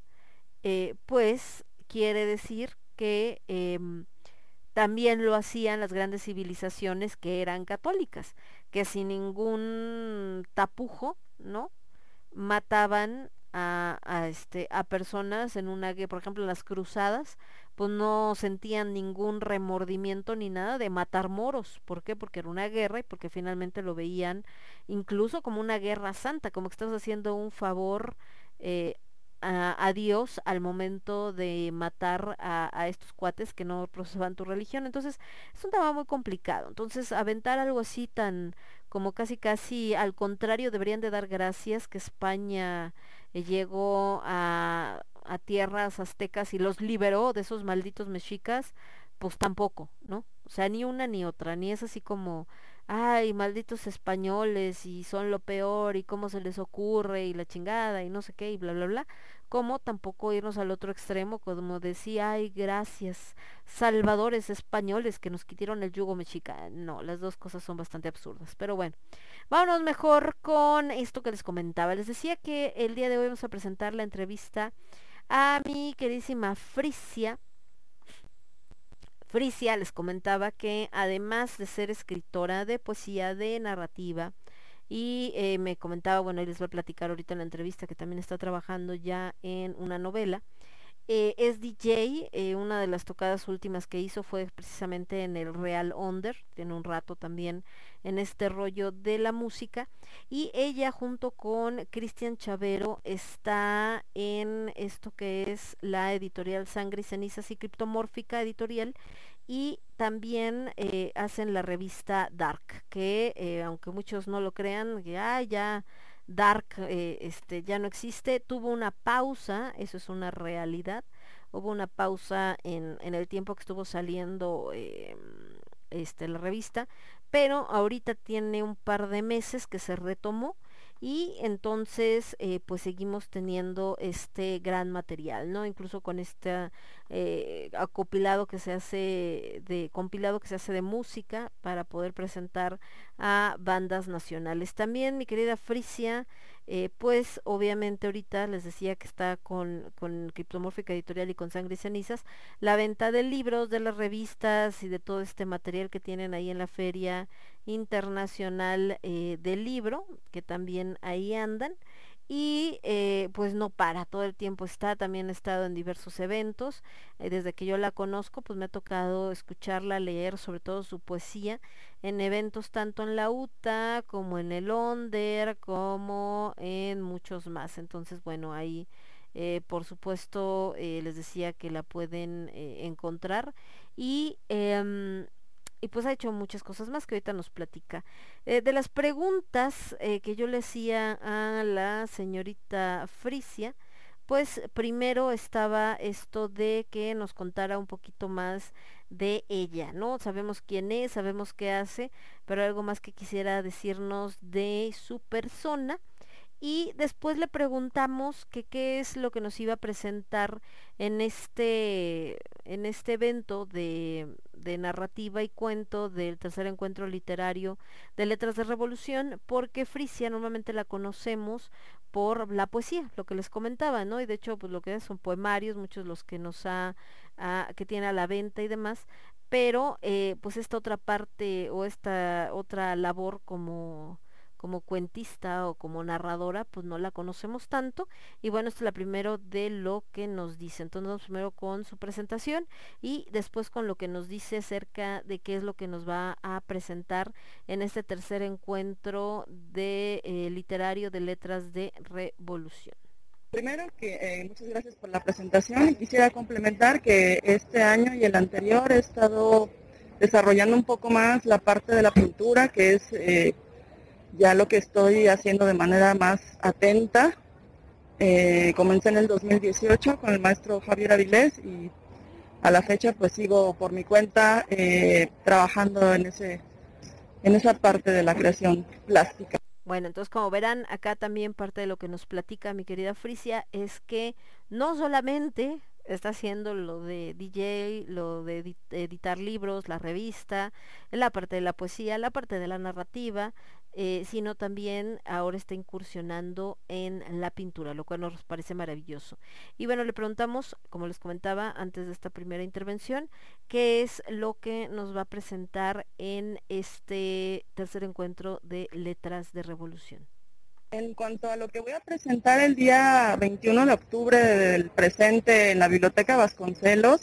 eh, pues quiere decir que em, también lo hacían las grandes civilizaciones que eran católicas, que sin ningún tapujo, ¿no? Mataban a, a, este, a personas en una guerra, por ejemplo, las cruzadas pues no sentían ningún remordimiento ni nada de matar moros. ¿Por qué? Porque era una guerra y porque finalmente lo veían incluso como una guerra santa, como que estás haciendo un favor eh, a, a Dios al momento de matar a, a estos cuates que no profesaban tu religión. Entonces es un tema muy complicado. Entonces aventar algo así tan como casi casi al contrario deberían de dar gracias que España llegó a, a tierras aztecas y los liberó de esos malditos mexicas, pues tampoco, ¿no? O sea, ni una ni otra, ni es así como, ay, malditos españoles y son lo peor y cómo se les ocurre y la chingada y no sé qué y bla, bla, bla, como tampoco irnos al otro extremo, como decía, ay, gracias, salvadores españoles que nos quitaron el yugo mexica. No, las dos cosas son bastante absurdas, pero bueno, vámonos mejor con esto que les comentaba. Les decía que el día de hoy vamos a presentar la entrevista a mi queridísima Frisia. Frisia les comentaba que además de ser escritora de poesía, de narrativa, y eh, me comentaba, bueno, y les voy a platicar ahorita en la entrevista que también está trabajando ya en una novela. Eh, es DJ, eh, una de las tocadas últimas que hizo fue precisamente en el Real Onder, tiene un rato también en este rollo de la música, y ella junto con Cristian Chavero está en esto que es la editorial Sangre y Cenizas y Criptomórfica Editorial, y también eh, hacen la revista Dark, que eh, aunque muchos no lo crean, que ya Dark eh, este, ya no existe, tuvo una pausa, eso es una realidad, hubo una pausa en, en el tiempo que estuvo saliendo este, la revista, pero ahorita tiene un par de meses que se retomó y entonces eh, pues seguimos teniendo este gran material, ¿no? Incluso con este acopilado que se hace de compilado que se hace de música para poder presentar a bandas nacionales. También mi querida Frisia, eh, pues obviamente ahorita les decía que está con, con Criptomórfica Editorial y con Sangre y Cenizas, la venta de libros, de las revistas y de todo este material que tienen ahí en la feria internacional eh, del libro, que también ahí andan. Y eh, pues no para, todo el tiempo está, también ha estado en diversos eventos. eh, desde que yo la conozco, pues me ha tocado escucharla, leer sobre todo su poesía en eventos tanto en la UTA como en el ONDER, como en muchos más. Entonces, bueno, ahí por supuesto les decía que la pueden encontrar. Y em, y pues ha hecho muchas cosas más que ahorita nos platica. Eh, de las preguntas eh, que yo le hacía a la señorita Frisia, pues primero estaba esto de que nos contara un poquito más de ella, ¿no? Sabemos quién es, sabemos qué hace, pero algo más que quisiera decirnos de su persona. Y después le preguntamos que qué es lo que nos iba a presentar en este, en este evento de, de narrativa y cuento del tercer encuentro literario de Letras de Revolución, porque Frisia normalmente la conocemos por la poesía, lo que les comentaba, ¿no? Y de hecho, pues lo que son poemarios, muchos los que nos ha, ha- que tiene a la venta y demás, pero eh, pues esta otra parte o esta otra labor como como cuentista o como narradora, pues no la conocemos tanto. Y bueno, esto es la primero de lo que nos dice. Entonces vamos primero con su presentación y después con lo que nos dice acerca de qué es lo que nos va a presentar en este tercer encuentro de eh, literario de letras de revolución. Primero que eh, muchas gracias por la presentación y quisiera complementar que este año y el anterior he estado desarrollando un poco más la parte de la pintura, que es eh, ya lo que estoy haciendo de manera más atenta. Eh, comencé en el 2018 con el maestro Javier Avilés y a la fecha pues sigo por mi cuenta eh, trabajando en ese en esa parte de la creación plástica. Bueno, entonces como verán, acá también parte de lo que nos platica mi querida Frisia es que no solamente está haciendo lo de DJ, lo de edi- editar libros, la revista, la parte de la poesía, la parte de la narrativa, eh, sino también ahora está incursionando en la pintura, lo cual nos parece maravilloso. Y bueno, le preguntamos, como les comentaba antes de esta primera intervención, qué es lo que nos va a presentar en este tercer encuentro de Letras de Revolución. En cuanto a lo que voy a presentar el día 21 de octubre del presente en la Biblioteca Vasconcelos,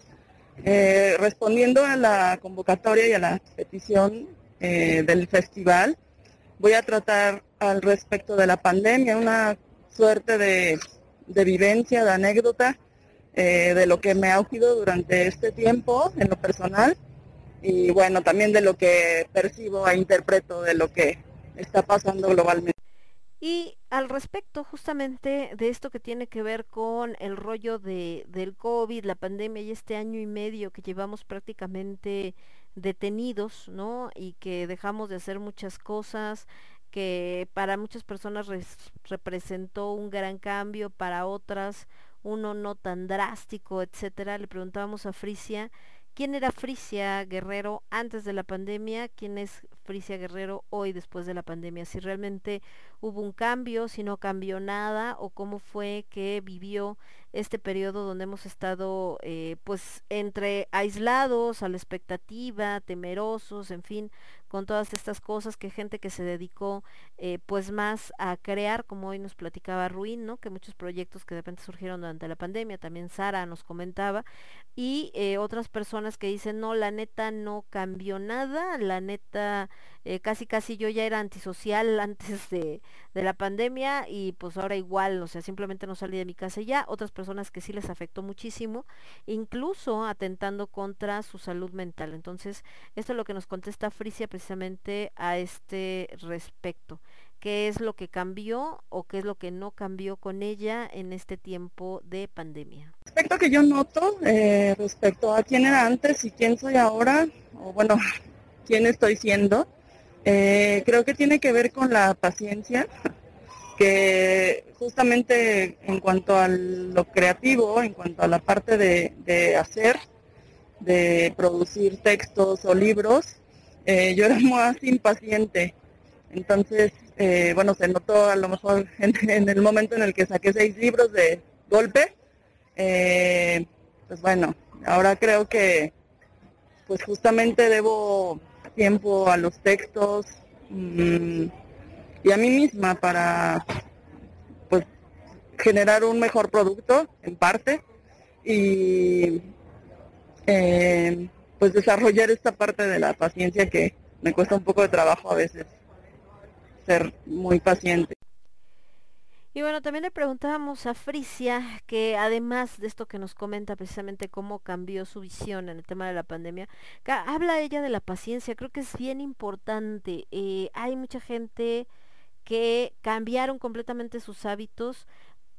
Eh, respondiendo a la convocatoria y a la petición eh, del festival, voy a tratar al respecto de la pandemia, una suerte de, vivencia, de anécdota eh, de lo que me ha ocurrido durante este tiempo en lo personal y bueno, también de lo que percibo e interpreto de lo que está pasando globalmente. Y al respecto justamente de esto que tiene que ver con el rollo de, del COVID, la pandemia y este año y medio que llevamos prácticamente detenidos, ¿no? Y que dejamos de hacer muchas cosas, que para muchas personas res- representó un gran cambio, para otras uno no tan drástico, etcétera. Le preguntábamos a Frisia quién era Frisia Guerrero antes de la pandemia, quién es Frisia Guerrero hoy después de la pandemia, si realmente hubo un cambio, si no cambió nada o cómo fue que vivió este periodo donde hemos estado eh, pues entre aislados a la expectativa, temerosos, en fin, con todas estas cosas que gente que se dedicó eh, pues más a crear, como hoy nos platicaba Ruin, ¿no? Que muchos proyectos que de repente surgieron durante la pandemia, también Sara nos comentaba, y eh, otras personas que dicen, no, la neta no cambió nada, la neta eh, casi casi yo ya era antisocial antes de, de la pandemia y pues ahora igual, o sea, simplemente no salí de mi casa y ya, otras personas que sí les afectó muchísimo, incluso atentando contra su salud mental. Entonces, esto es lo que nos contesta Frisia precisamente a este respecto. ¿Qué es lo que cambió o qué es lo que no cambió con ella en este tiempo de pandemia? Aspecto que yo noto eh, respecto a quién era antes y quién soy ahora, o bueno, quién estoy siendo, eh, creo que tiene que ver con la paciencia, que justamente en cuanto a lo creativo, en cuanto a la parte de, de hacer, de producir textos o libros, eh, yo era más impaciente. Entonces, eh, bueno, se notó a lo mejor en, en el momento en el que saqué seis libros de golpe. Eh, pues bueno, ahora creo que pues justamente debo tiempo a los textos mm, y a mí misma para pues generar un mejor producto en parte y eh, pues desarrollar esta parte de la paciencia que me cuesta un poco de trabajo a veces ser muy paciente. Y bueno, también le preguntábamos a Frisia que además de esto que nos comenta precisamente cómo cambió su visión en el tema de la pandemia, habla ella de la paciencia, creo que es bien importante. Eh, hay mucha gente que cambiaron completamente sus hábitos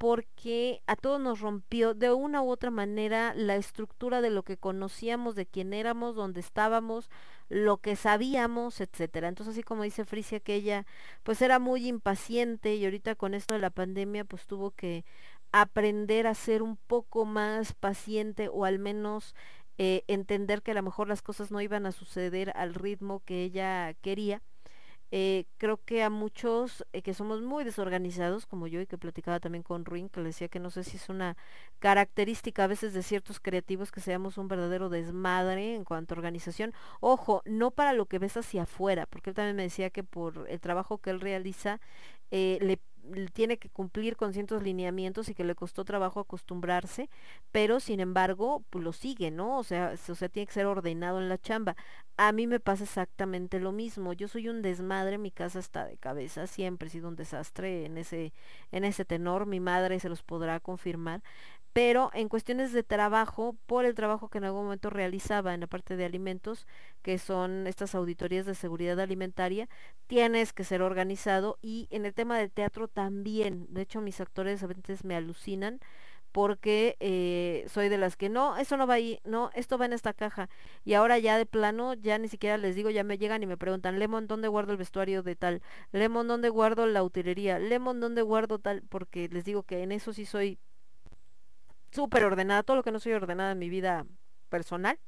porque a todos nos rompió de una u otra manera la estructura de lo que conocíamos, de quién éramos, dónde estábamos, lo que sabíamos, etcétera. Entonces, así como dice Frisia que ella pues era muy impaciente y ahorita con esto de la pandemia pues tuvo que aprender a ser un poco más paciente o al menos eh, entender que a lo mejor las cosas no iban a suceder al ritmo que ella quería. Eh, creo que a muchos eh, que somos muy desorganizados, como yo, y que platicaba también con Ruin, que le decía que no sé si es una característica a veces de ciertos creativos que seamos un verdadero desmadre en cuanto a organización. Ojo, no para lo que ves hacia afuera, porque él también me decía que por el trabajo que él realiza, eh, le tiene que cumplir con ciertos lineamientos y que le costó trabajo acostumbrarse, pero sin embargo, pues lo sigue, ¿no? O sea, o sea, tiene que ser ordenado en la chamba. A mí me pasa exactamente lo mismo. Yo soy un desmadre, mi casa está de cabeza, siempre he sido un desastre en ese, en ese tenor, mi madre se los podrá confirmar. Pero en cuestiones de trabajo, por el trabajo que en algún momento realizaba en la parte de alimentos, que son estas auditorías de seguridad alimentaria, tienes que ser organizado y en el tema del teatro también. De hecho, mis actores a veces me alucinan porque eh, soy de las que no, eso no va ahí, no, esto va en esta caja. Y ahora ya de plano, ya ni siquiera les digo, ya me llegan y me preguntan, Lemon, ¿dónde guardo el vestuario de tal? Lemon, ¿dónde guardo la utilería? Lemon, ¿dónde guardo tal? Porque les digo que en eso sí soy súper ordenada, todo lo que no soy ordenada en mi vida personal.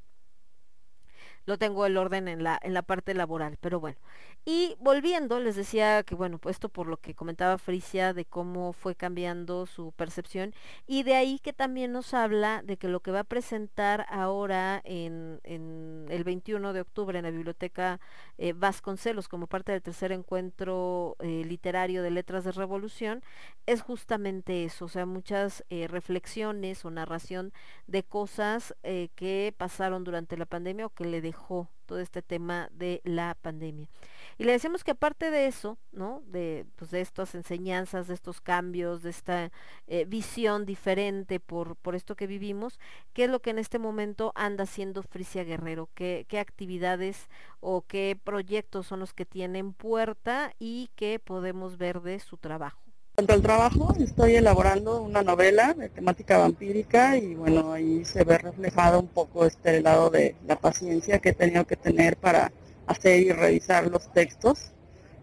Lo tengo el orden en la, en la parte laboral, pero bueno. Y volviendo, les decía que bueno, pues esto por lo que comentaba Frisia de cómo fue cambiando su percepción y de ahí que también nos habla de que lo que va a presentar ahora en, en el 21 de octubre en la biblioteca eh, Vasconcelos como parte del tercer encuentro eh, literario de Letras de Revolución es justamente eso, o sea, muchas eh, reflexiones o narración de cosas que pasaron durante la pandemia o que le todo este tema de la pandemia. Y le decimos que aparte de eso, ¿no? De, pues, de estas enseñanzas, de estos cambios, de esta eh, visión diferente por, por esto que vivimos, ¿qué es lo que en este momento anda haciendo Frisia Guerrero? ¿Qué, qué actividades o qué proyectos son los que tienen puerta y qué podemos ver de su trabajo? Cuanto al trabajo, estoy elaborando una novela de temática vampírica y bueno, ahí se ve reflejado un poco este lado de la paciencia que he tenido que tener para hacer y revisar los textos.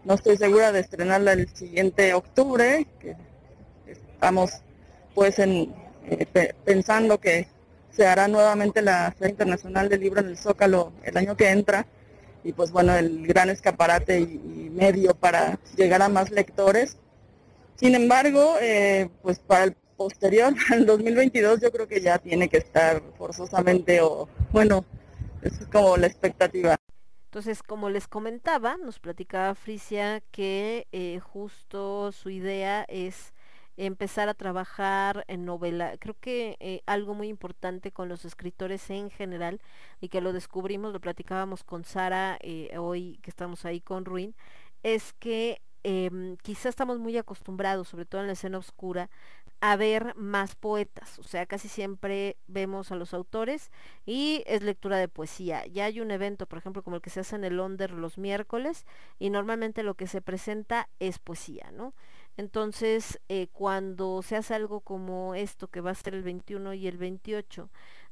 No estoy segura de estrenarla el siguiente octubre, que estamos pues eh, pe- pensando que se hará nuevamente la Feria Internacional del Libro en el Zócalo el año que entra y pues bueno, el gran escaparate y medio para llegar a más lectores. Sin embargo, eh, pues para el posterior, al 2022, yo creo que ya tiene que estar forzosamente o bueno, es como la expectativa. Entonces, como les comentaba, nos platicaba Frisia que eh, justo su idea es empezar a trabajar en novela. Creo que eh, algo muy importante con los escritores en general y que lo descubrimos, lo platicábamos con Sara eh, hoy que estamos ahí con Ruin, es que em, quizá estamos muy acostumbrados, sobre todo en la escena oscura, a ver más poetas, o sea, casi siempre vemos a los autores y es lectura de poesía. Ya hay un evento, por ejemplo, como el que se hace en el Onder los miércoles y normalmente lo que se presenta es poesía, ¿no? Entonces, eh, cuando se hace algo como esto, que va a ser el 21 y el 28,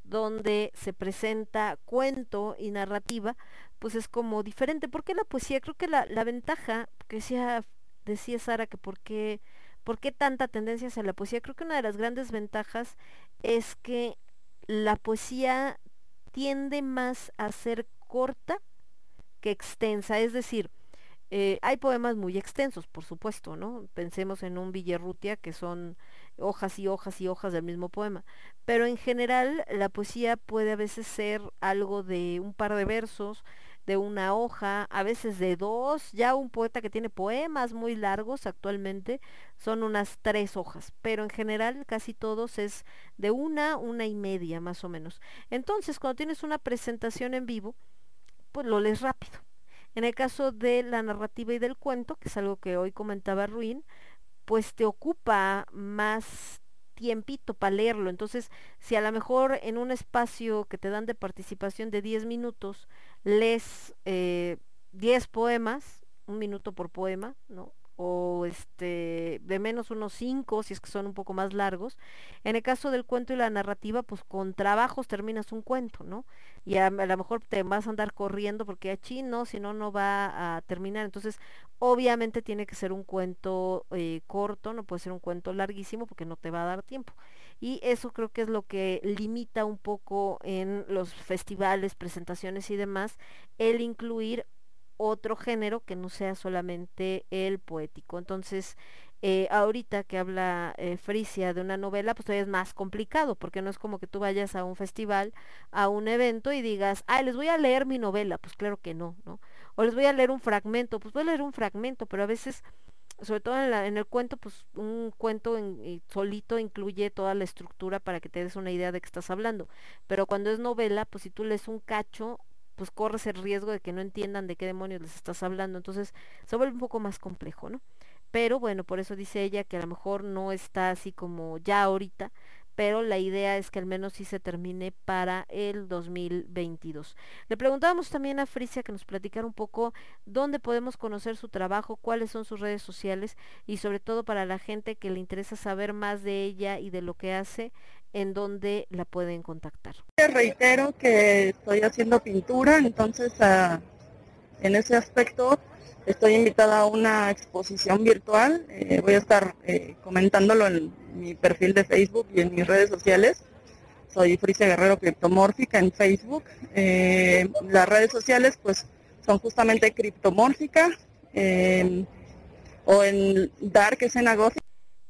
donde se presenta cuento y narrativa, pues es como diferente. ¿Por qué la poesía? Creo que la, la ventaja, que decía, decía Sara, que por qué, por qué tanta tendencia hacia la poesía, creo que una de las grandes ventajas es que la poesía tiende más a ser corta que extensa, es decir, eh, hay poemas muy extensos, por supuesto, ¿no? Pensemos en un Villerrutia que son hojas y hojas y hojas del mismo poema. Pero en general la poesía puede a veces ser algo de un par de versos, de una hoja, a veces de dos. Ya un poeta que tiene poemas muy largos actualmente son unas tres hojas, pero en general casi todos es de una, una y media más o menos. Entonces, cuando tienes una presentación en vivo, pues lo lees rápido. En el caso de la narrativa y del cuento, que es algo que hoy comentaba Ruin, pues te ocupa más tiempito para leerlo. Entonces, si a lo mejor en un espacio que te dan de participación de 10 minutos, lees eh, 10 poemas, un minuto por poema, ¿no? O este de menos unos 5 si es que son un poco más largos. En el caso del cuento y la narrativa, pues con trabajos terminas un cuento, ¿no? Y a, a lo mejor te vas a andar corriendo porque aquí no, si no, no va a terminar. Entonces, obviamente tiene que ser un cuento eh, corto, no puede ser un cuento larguísimo porque no te va a dar tiempo. Y eso creo que es lo que limita un poco en los festivales, presentaciones y demás, el incluir otro género que no sea solamente el poético. Entonces, eh, ahorita que habla eh, Frisia de una novela, pues todavía es más complicado, porque no es como que tú vayas a un festival, a un evento y digas, ay, les voy a leer mi novela, pues claro que no, ¿no? O les voy a leer un fragmento, pues voy a leer un fragmento, pero a veces, sobre todo en, la, en el cuento, pues un cuento en, solito incluye toda la estructura para que te des una idea de qué estás hablando. Pero cuando es novela, pues si tú lees un cacho, pues corres el riesgo de que no entiendan de qué demonios les estás hablando. Entonces se vuelve un poco más complejo, ¿no? Pero bueno, por eso dice ella que a lo mejor no está así como ya ahorita, pero la idea es que al menos sí se termine para el 2022. Le preguntábamos también a Frisia que nos platicara un poco dónde podemos conocer su trabajo, cuáles son sus redes sociales y sobre todo para la gente que le interesa saber más de ella y de lo que hace, en dónde la pueden contactar. Reitero que estoy haciendo pintura, entonces ah, en ese aspecto estoy invitada a una exposición virtual. eh, voy a estar eh, comentándolo en mi perfil de Facebook y en mis redes sociales. soy Frisia Guerrero Criptomórfica en Facebook. Eh, las redes sociales pues son justamente Criptomórfica eh, o en Dark Escena Gothic.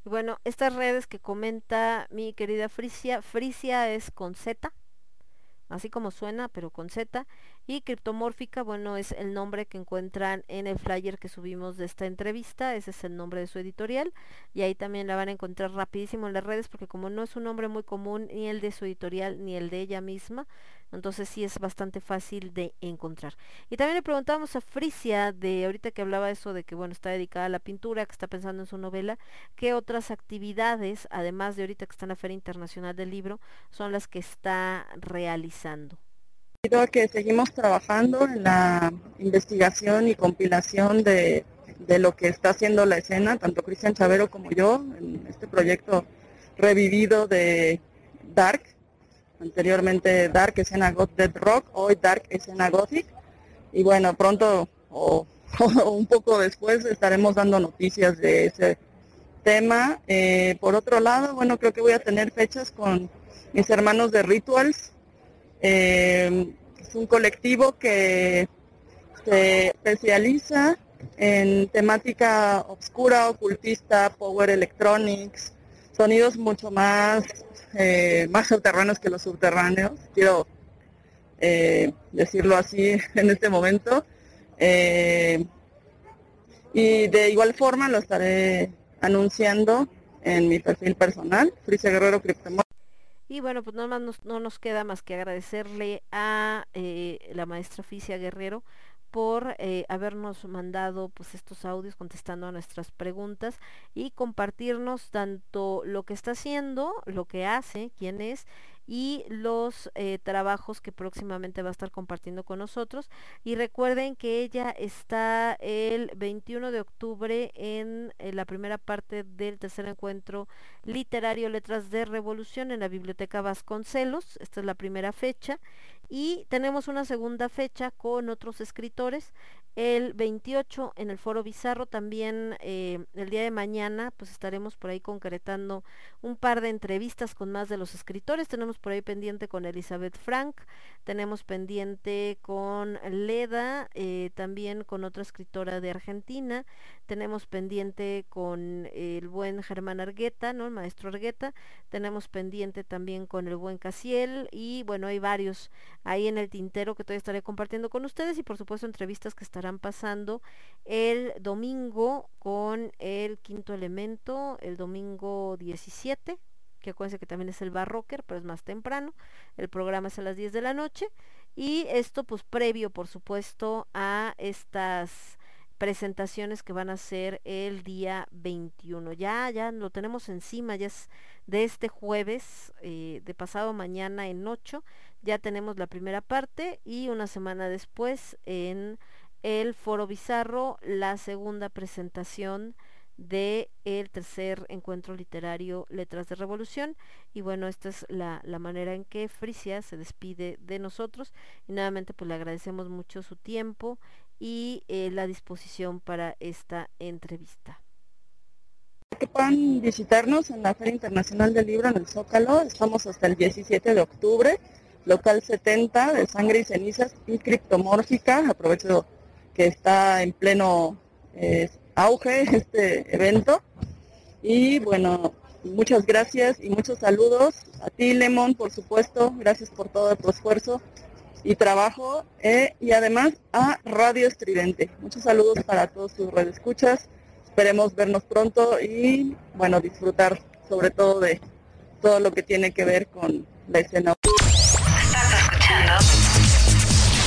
Bueno, estas redes que comenta mi querida Frisia, Frisia es con Z, así como suena, pero con Z. Y criptomórfica, bueno, es el nombre que encuentran en el flyer que subimos de esta entrevista, ese es el nombre de su editorial. Y ahí también la van a encontrar rapidísimo en las redes, porque como no es un nombre muy común, ni el de su editorial, ni el de ella misma, entonces sí es bastante fácil de encontrar. Y también le preguntamos a Frisia, de ahorita que hablaba eso de que, bueno, está dedicada a la pintura, que está pensando en su novela, qué otras actividades, además de ahorita que está en la Feria Internacional del Libro, son las que está realizando. Debido que seguimos trabajando en la investigación y compilación de, lo que está haciendo la escena, tanto Cristian Chavero como yo, en este proyecto revivido de Dark, anteriormente Dark Escena Goth Dead Rock, hoy Dark Escena Gothic, y bueno, pronto o, o un poco después estaremos dando noticias de ese tema. Eh, por otro lado, bueno, creo que voy a tener fechas con mis hermanos de Rituals, eh, es un colectivo que se especializa en temática obscura, ocultista, power electronics, sonidos mucho más, eh, más subterráneos que los subterráneos, quiero eh, decirlo así en este momento. Eh, y de igual forma lo estaré anunciando en mi perfil personal, Frisia Guerrero Criptomor. Y bueno, pues nada más no nos queda más que agradecerle a eh, la maestra Fisia Guerrero por eh, habernos mandado pues estos audios contestando a nuestras preguntas y compartirnos tanto lo que está haciendo, lo que hace, quién es y los eh, trabajos que próximamente va a estar compartiendo con nosotros. Y recuerden que ella está el 21 de octubre en, eh, la primera parte del tercer encuentro literario Letras de Revolución en la Biblioteca Vasconcelos. Esta es la primera fecha. Y tenemos una segunda fecha con otros escritores. El 28 en el Foro Bizarro, también eh, el día de mañana, pues estaremos por ahí concretando un par de entrevistas con más de los escritores. Tenemos por ahí pendiente con Elizabeth Frank, tenemos pendiente con Leda, eh, también con otra escritora de Argentina, tenemos pendiente con el buen Germán Argueta, ¿no? El maestro Argueta, tenemos pendiente también con el buen Casiel y bueno, hay varios ahí en el tintero que todavía estaré compartiendo con ustedes y por supuesto entrevistas que estarán pasando el domingo con el quinto elemento, el domingo 17 que acuérdense que también es el barrocker, pero es más temprano. El programa es a las 10 de la noche. Y esto pues previo, por supuesto, a estas presentaciones que van a ser el día 21. Ya, ya lo tenemos encima, ya es de este jueves, eh, de pasado mañana en 8, ya tenemos la primera parte y una semana después en el Foro Bizarro la segunda presentación de el tercer encuentro literario Letras de Revolución y bueno esta es la, la, manera en que Frisia se despide de nosotros y nuevamente pues le agradecemos mucho su tiempo y eh, la disposición para esta entrevista. Que puedan visitarnos en la Feria Internacional del Libro en el Zócalo, estamos hasta el 17 de octubre, local 70 de Sangre y Cenizas y Criptomórfica, aprovecho que está en pleno eh, auge este evento. Y bueno, muchas gracias y muchos saludos a ti, Lemon, por supuesto. Gracias por todo tu esfuerzo y trabajo. Eh, y además a Radio Estridente. Muchos saludos para todos sus redescuchas. Esperemos vernos pronto y bueno, disfrutar sobre todo de todo lo que tiene que ver con la escena.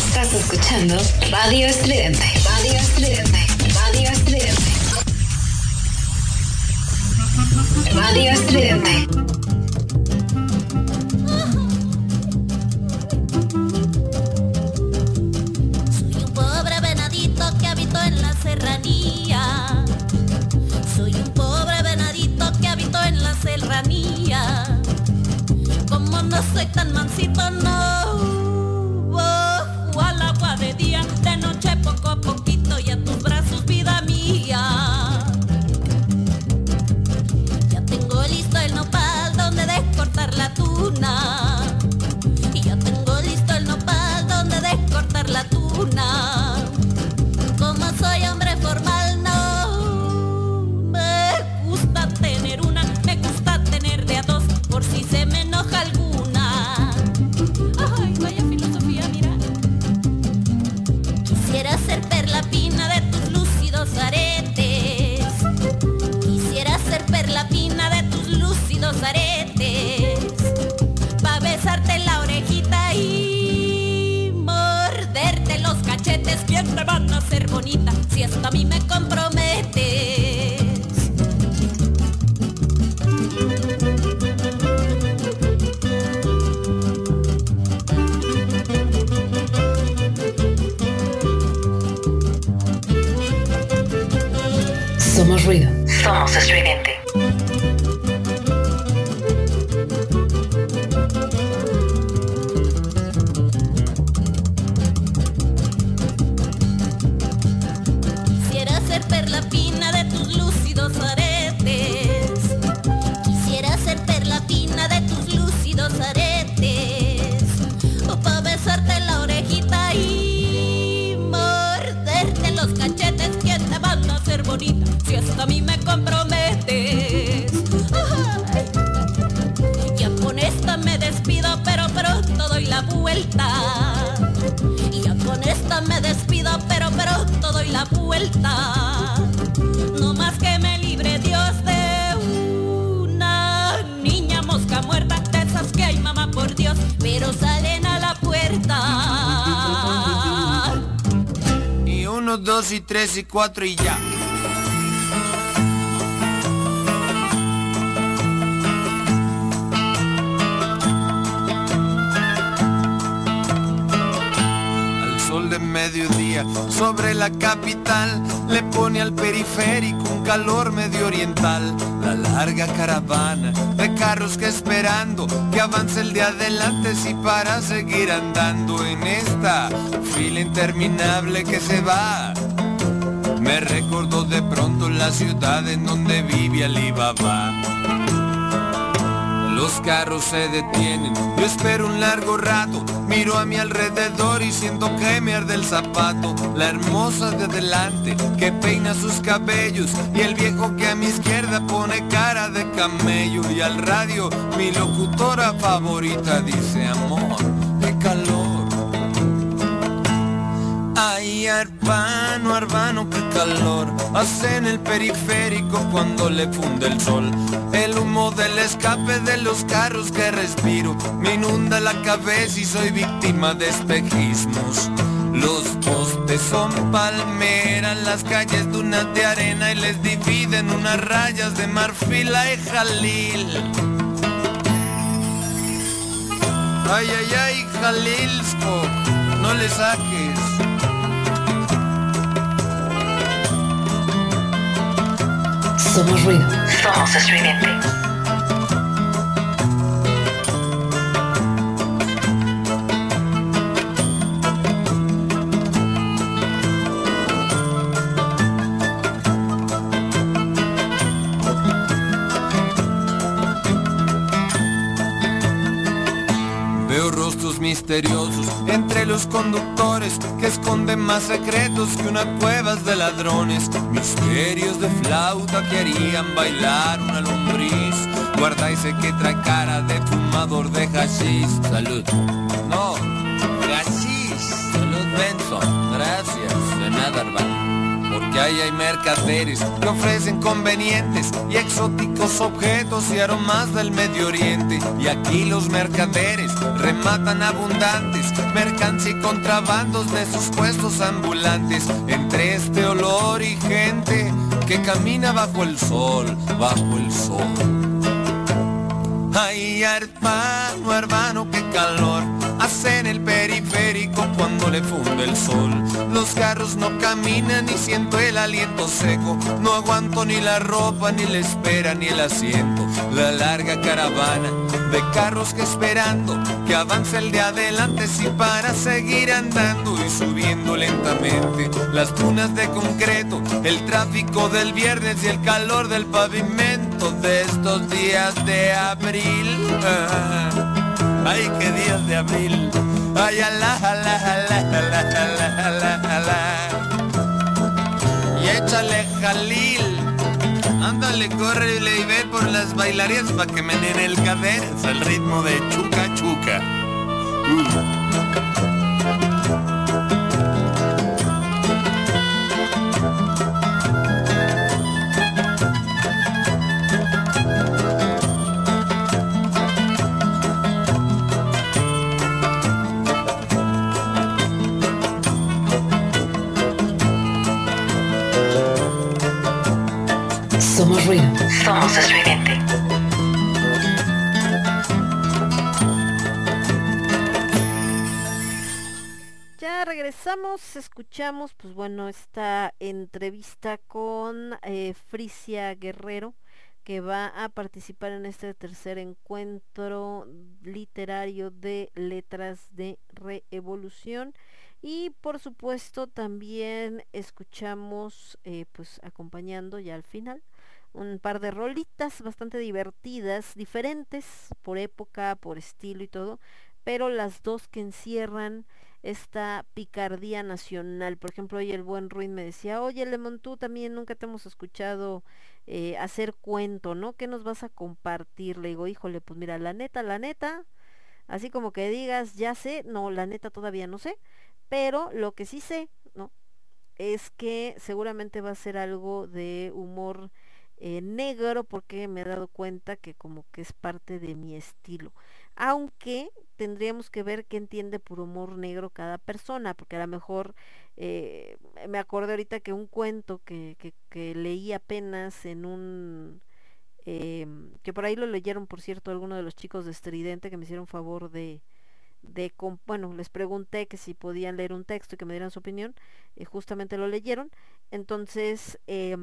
Estás escuchando Radio Estridente. Radio Estridente. Radio Estridente. Soy un pobre venadito que habito en la serranía. Soy un pobre venadito que habito en la serranía. Como no soy tan mansito, no. Bajo al agua de día, de noche poco a poquito Y ya tengo listo el nopal donde descortar la tuna. ¿Quién te van a hacer bonita si hasta a mí me comprometes? Somos ruido. Somos estridente. Dos y tres y cuatro y ya. Al sol de mediodía sobre la capital le pone al periférico un calor medio oriental. La larga caravana de carros que esperando que avance el de adelante si para seguir andando en esta fila interminable que se va. Me recordó de pronto la ciudad en donde vive Alibaba. Los carros se detienen, yo espero un largo rato, miro a mi alrededor y siento que me arde el zapato. La hermosa de delante que peina sus cabellos. Y el viejo que a mi izquierda pone cara de camello. Y al radio mi locutora favorita dice amor, Ay, Arbano, Arbano, qué calor hace en el periférico cuando le funde el sol. El humo del escape de los carros que respiro me inunda la cabeza y soy víctima de espejismos. Los postes son palmeras, las calles dunas de arena y les dividen unas rayas de marfil y Jalil. Ay, ay, ay, Jalilsco, no le saques. Somos ruido. Somos estridente. Veo rostros misteriosos los conductores que esconden más secretos que una cuevas de ladrones. Misterios de flauta que harían bailar una lombriz. Guarda ese que trae cara de fumador de hashish. Salud. No, hashish. Salud, Benson. Gracias. De nada, hermano. Porque ahí hay mercaderes que ofrecen convenientes y exóticos objetos y aromas del Medio Oriente. Y aquí los mercaderes rematan abundantes mercancía y contrabandos de sus puestos ambulantes. Entre este olor y gente que camina bajo el sol, bajo el sol. Ay, hermano, hermano, qué calor le funde el sol. Los carros no caminan y siento el aliento seco. No aguanto ni la ropa, ni la espera, ni el asiento. La larga caravana de carros que esperando que avance el de adelante sin para seguir andando y subiendo lentamente. Las dunas de concreto, el tráfico del viernes y el calor del pavimento de estos días de abril. Ah, Ay, qué días de abril. Ay, alá, alá, alá, alá, alá, alá. Y échale Jalil. Ándale, corre y ve por las bailarías pa' que me den el caderas al ritmo de chuca chuca. Uh. Ruido. Somos estridente. Ya regresamos, escuchamos, pues bueno, esta entrevista con eh, Frisia Guerrero, que va a participar en este tercer encuentro literario de letras de reevolución. Y por supuesto también escuchamos, eh, pues acompañando ya al final, un par de rolitas bastante divertidas, diferentes por época, por estilo y todo, pero las dos que encierran esta picardía nacional. Por ejemplo, hoy el buen Ruin me decía, oye, Lemon, tú también nunca te hemos escuchado eh, hacer cuento, ¿no? ¿Qué nos vas a compartir? Le digo, híjole, pues mira, la neta, la neta, así como que digas, ya sé, no, la neta todavía no sé, pero lo que sí sé, ¿no? Es que seguramente va a ser algo de humor eh, negro porque me he dado cuenta que como que es parte de mi estilo aunque tendríamos que ver qué entiende por humor negro cada persona, porque a lo mejor eh, me acordé ahorita que un cuento que, que, que leí apenas en un... Eh, que por ahí lo leyeron, por cierto, algunos de los chicos de Estridente que me hicieron favor de, de bueno, les pregunté que si podían leer un texto y que me dieran su opinión, eh, justamente lo leyeron. Entonces, eh,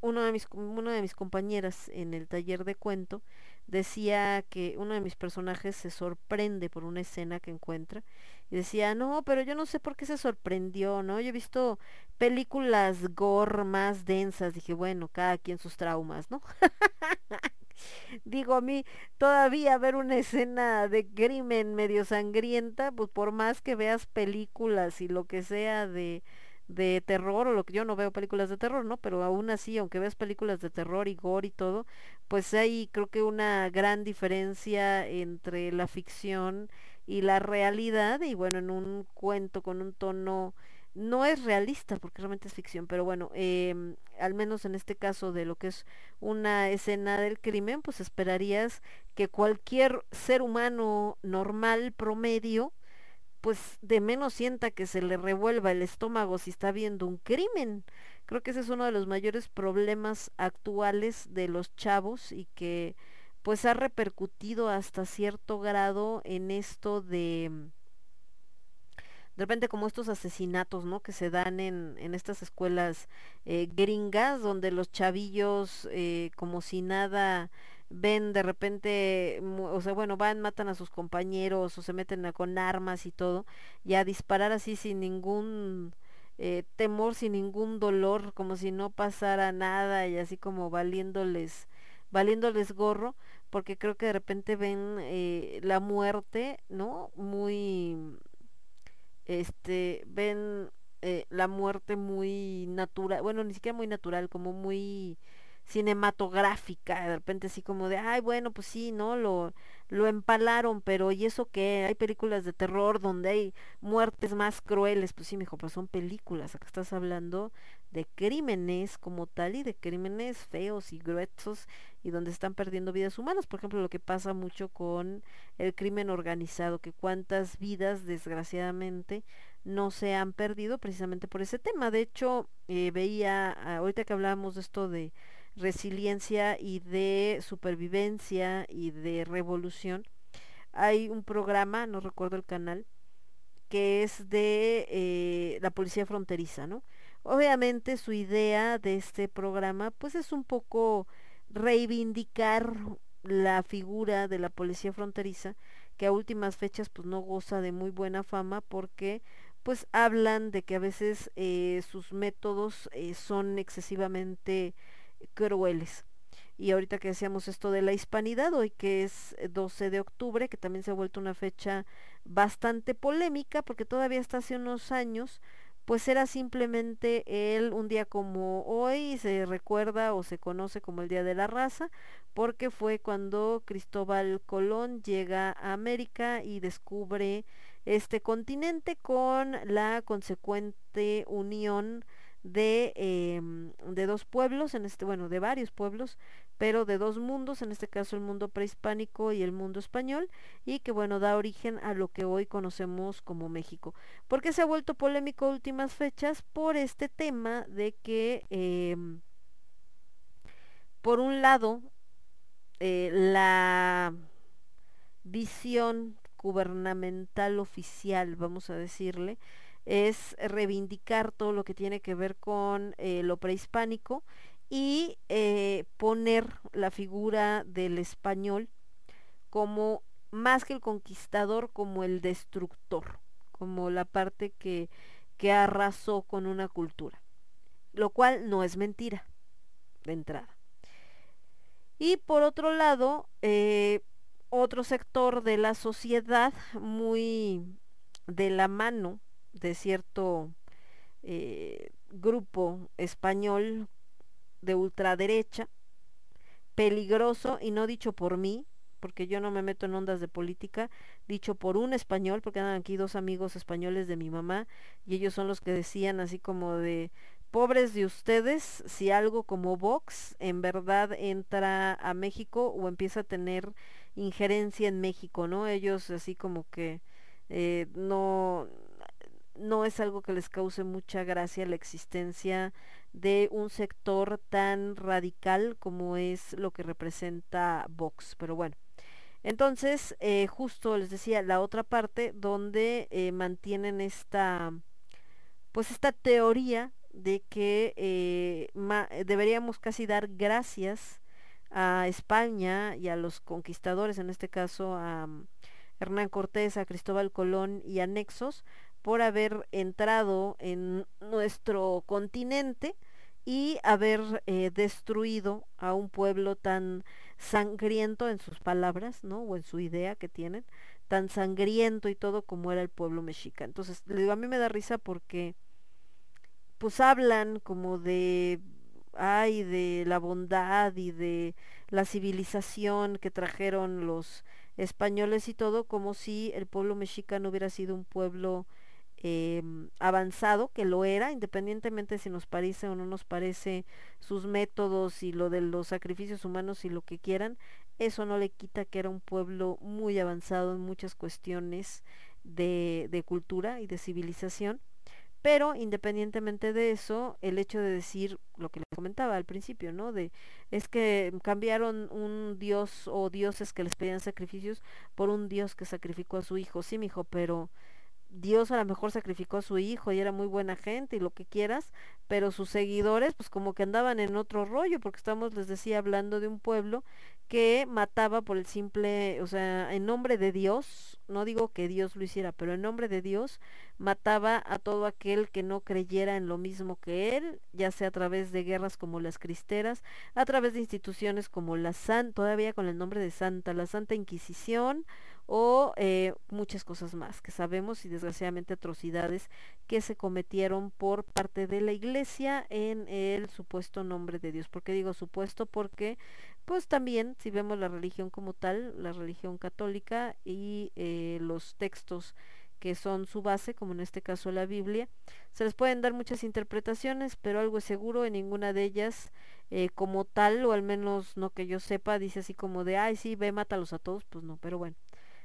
uno de mis, una de mis compañeras en el taller de cuento decía que uno de mis personajes se sorprende por una escena que encuentra y decía, no, pero yo no sé por qué se sorprendió, ¿no? Yo he visto películas gore más densas, dije, bueno, cada quien sus traumas, ¿no? Digo, a mí todavía ver una escena de crimen medio sangrienta, pues por más que veas películas y lo que sea de de terror o lo que yo no veo películas de terror, ¿no? Pero aún así, aunque veas películas de terror y gore y todo, pues hay creo que una gran diferencia entre la ficción y la realidad y bueno, en un cuento con un tono no es realista porque realmente es ficción, pero bueno, eh, al menos en este caso de lo que es una escena del crimen, pues esperarías que cualquier ser humano normal, promedio, pues de menos sienta que se le revuelva el estómago si está viendo un crimen. Creo que ese es uno de los mayores problemas actuales de los chavos y que pues ha repercutido hasta cierto grado en esto de de repente como estos asesinatos, ¿no? Que se dan en, en estas escuelas eh, gringas, donde los chavillos, eh, como si nada, ven de repente, o sea, bueno, van, matan a sus compañeros o se meten a, con armas y todo, y a disparar así sin ningún eh, temor, sin ningún dolor, como si no pasara nada y así como valiéndoles, valiéndoles gorro, porque creo que de repente ven eh, la muerte, ¿no? Muy, este, ven eh, la muerte muy natural, bueno, ni siquiera muy natural, como muy cinematográfica, de repente así como de, ay, bueno, pues sí, ¿no? Lo, lo empalaron, pero ¿y eso qué? Hay películas de terror donde hay muertes más crueles, pues sí, mijo, pero son películas, acá estás hablando de crímenes como tal y de crímenes feos y gruesos y donde están perdiendo vidas humanas, por ejemplo, lo que pasa mucho con el crimen organizado, que cuántas vidas desgraciadamente no se han perdido precisamente por ese tema. De hecho, eh, veía, ahorita que hablábamos de esto de resiliencia y de supervivencia y de revolución. Hay un programa, no recuerdo el canal, que es de eh, la policía fronteriza, ¿no? Obviamente su idea de este programa pues es un poco reivindicar la figura de la policía fronteriza que a últimas fechas pues no goza de muy buena fama porque pues hablan de que a veces eh, sus métodos eh, son excesivamente crueles. Y ahorita que decíamos esto de la hispanidad, hoy que es 12 de octubre, que también se ha vuelto una fecha bastante polémica, porque todavía hasta hace unos años, pues era simplemente el un día como hoy se recuerda o se conoce como el Día de la Raza, porque fue cuando Cristóbal Colón llega a América y descubre este continente con la consecuente unión de, eh, de dos pueblos, en este, bueno, de varios pueblos, pero de dos mundos, en este caso el mundo prehispánico y el mundo español, y que bueno, da origen a lo que hoy conocemos como México. ¿Por qué se ha vuelto polémico últimas fechas? Por este tema de que eh, por un lado, eh, la visión gubernamental oficial, vamos a decirle, es reivindicar todo lo que tiene que ver con eh, lo prehispánico y eh, poner la figura del español como más que el conquistador, como el destructor, como la parte que, que arrasó con una cultura, lo cual no es mentira de entrada. Y por otro lado, eh, otro sector de la sociedad muy de la mano de cierto eh, grupo español de ultraderecha, peligroso y no dicho por mí, porque yo no me meto en ondas de política, dicho por un español, porque andan aquí dos amigos españoles de mi mamá, y ellos son los que decían así como de, pobres de ustedes, si algo como Vox en verdad entra a México o empieza a tener injerencia en México, ¿no? Ellos así como que eh, no, no es algo que les cause mucha gracia la existencia de un sector tan radical como es lo que representa Vox. Pero bueno, entonces eh, justo les decía la otra parte donde eh, mantienen esta, pues esta teoría de que eh, deberíamos casi dar gracias a España y a los conquistadores, en este caso a um, Hernán Cortés, a Cristóbal Colón y anexos, por haber entrado en nuestro continente y haber eh, destruido a un pueblo tan sangriento en sus palabras, ¿no? O en su idea que tienen, tan sangriento y todo como era el pueblo mexica. Entonces, le digo, a mí me da risa porque pues hablan como de ay de la bondad y de la civilización que trajeron los españoles y todo como si el pueblo mexicano hubiera sido un pueblo eh, avanzado, que lo era, independientemente si nos parece o no nos parece sus métodos y lo de los sacrificios humanos y lo que quieran, eso no le quita que era un pueblo muy avanzado en muchas cuestiones de, de cultura y de civilización. Pero independientemente de eso, el hecho de decir lo que les comentaba al principio, ¿no? De es que cambiaron un dios o dioses que les pedían sacrificios por un dios que sacrificó a su hijo. Sí, mi hijo, pero Dios a lo mejor sacrificó a su hijo y era muy buena gente y lo que quieras, pero sus seguidores pues como que andaban en otro rollo, porque estamos, les decía, hablando de un pueblo que mataba por el simple, o sea, en nombre de Dios, no digo que Dios lo hiciera, pero en nombre de Dios mataba a todo aquel que no creyera en lo mismo que él, ya sea a través de guerras como las cristeras, a través de instituciones como la San, todavía con el nombre de Santa, la Santa Inquisición, o eh, muchas cosas más que sabemos y desgraciadamente atrocidades que se cometieron por parte de la iglesia en el supuesto nombre de Dios. ¿Por qué digo supuesto? Porque pues también si vemos la religión como tal, la religión católica y eh, los textos que son su base, como en este caso la Biblia, se les pueden dar muchas interpretaciones, pero algo es seguro, en ninguna de ellas eh, como tal, o al menos no que yo sepa, dice así como de, ay sí, ve, mátalos a todos, pues no, pero bueno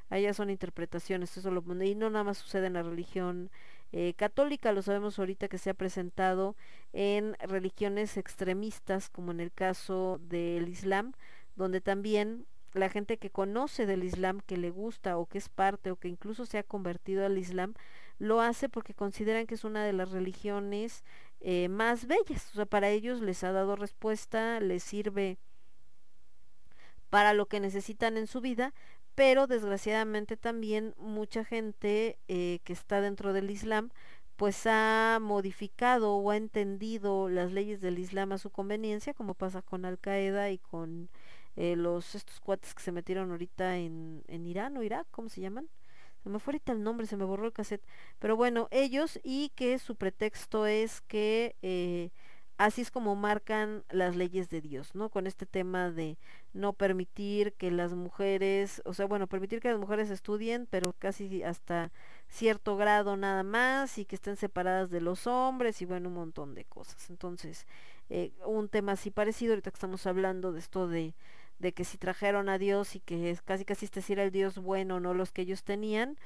allá son interpretaciones, eso lo y no nada más sucede en la religión eh, católica, lo sabemos ahorita que se ha presentado en religiones extremistas, como en el caso del Islam, donde también la gente que conoce del Islam, que le gusta o que es parte o que incluso se ha convertido al Islam, lo hace porque consideran que es una de las religiones eh, más bellas. O sea, para ellos les ha dado respuesta, les sirve para lo que necesitan en su vida, pero desgraciadamente también mucha gente eh, que está dentro del Islam pues ha modificado o ha entendido las leyes del Islam a su conveniencia, como pasa con Al Qaeda y con eh, los estos cuates que se metieron ahorita en, en Irán o Irak, ¿cómo se llaman? Se me fue ahorita el nombre, se me borró el cassette. Pero bueno, ellos y que su pretexto es que eh, así es como marcan las leyes de Dios, ¿no? Con este tema de no permitir que las mujeres, o sea, bueno, permitir que las mujeres estudien, pero casi hasta cierto grado nada más y que estén separadas de los hombres y bueno, un montón de cosas. Entonces, eh, un tema así parecido, ahorita que estamos hablando de esto de, de que si trajeron a Dios y que es casi casi este si era el Dios bueno, no los que ellos tenían,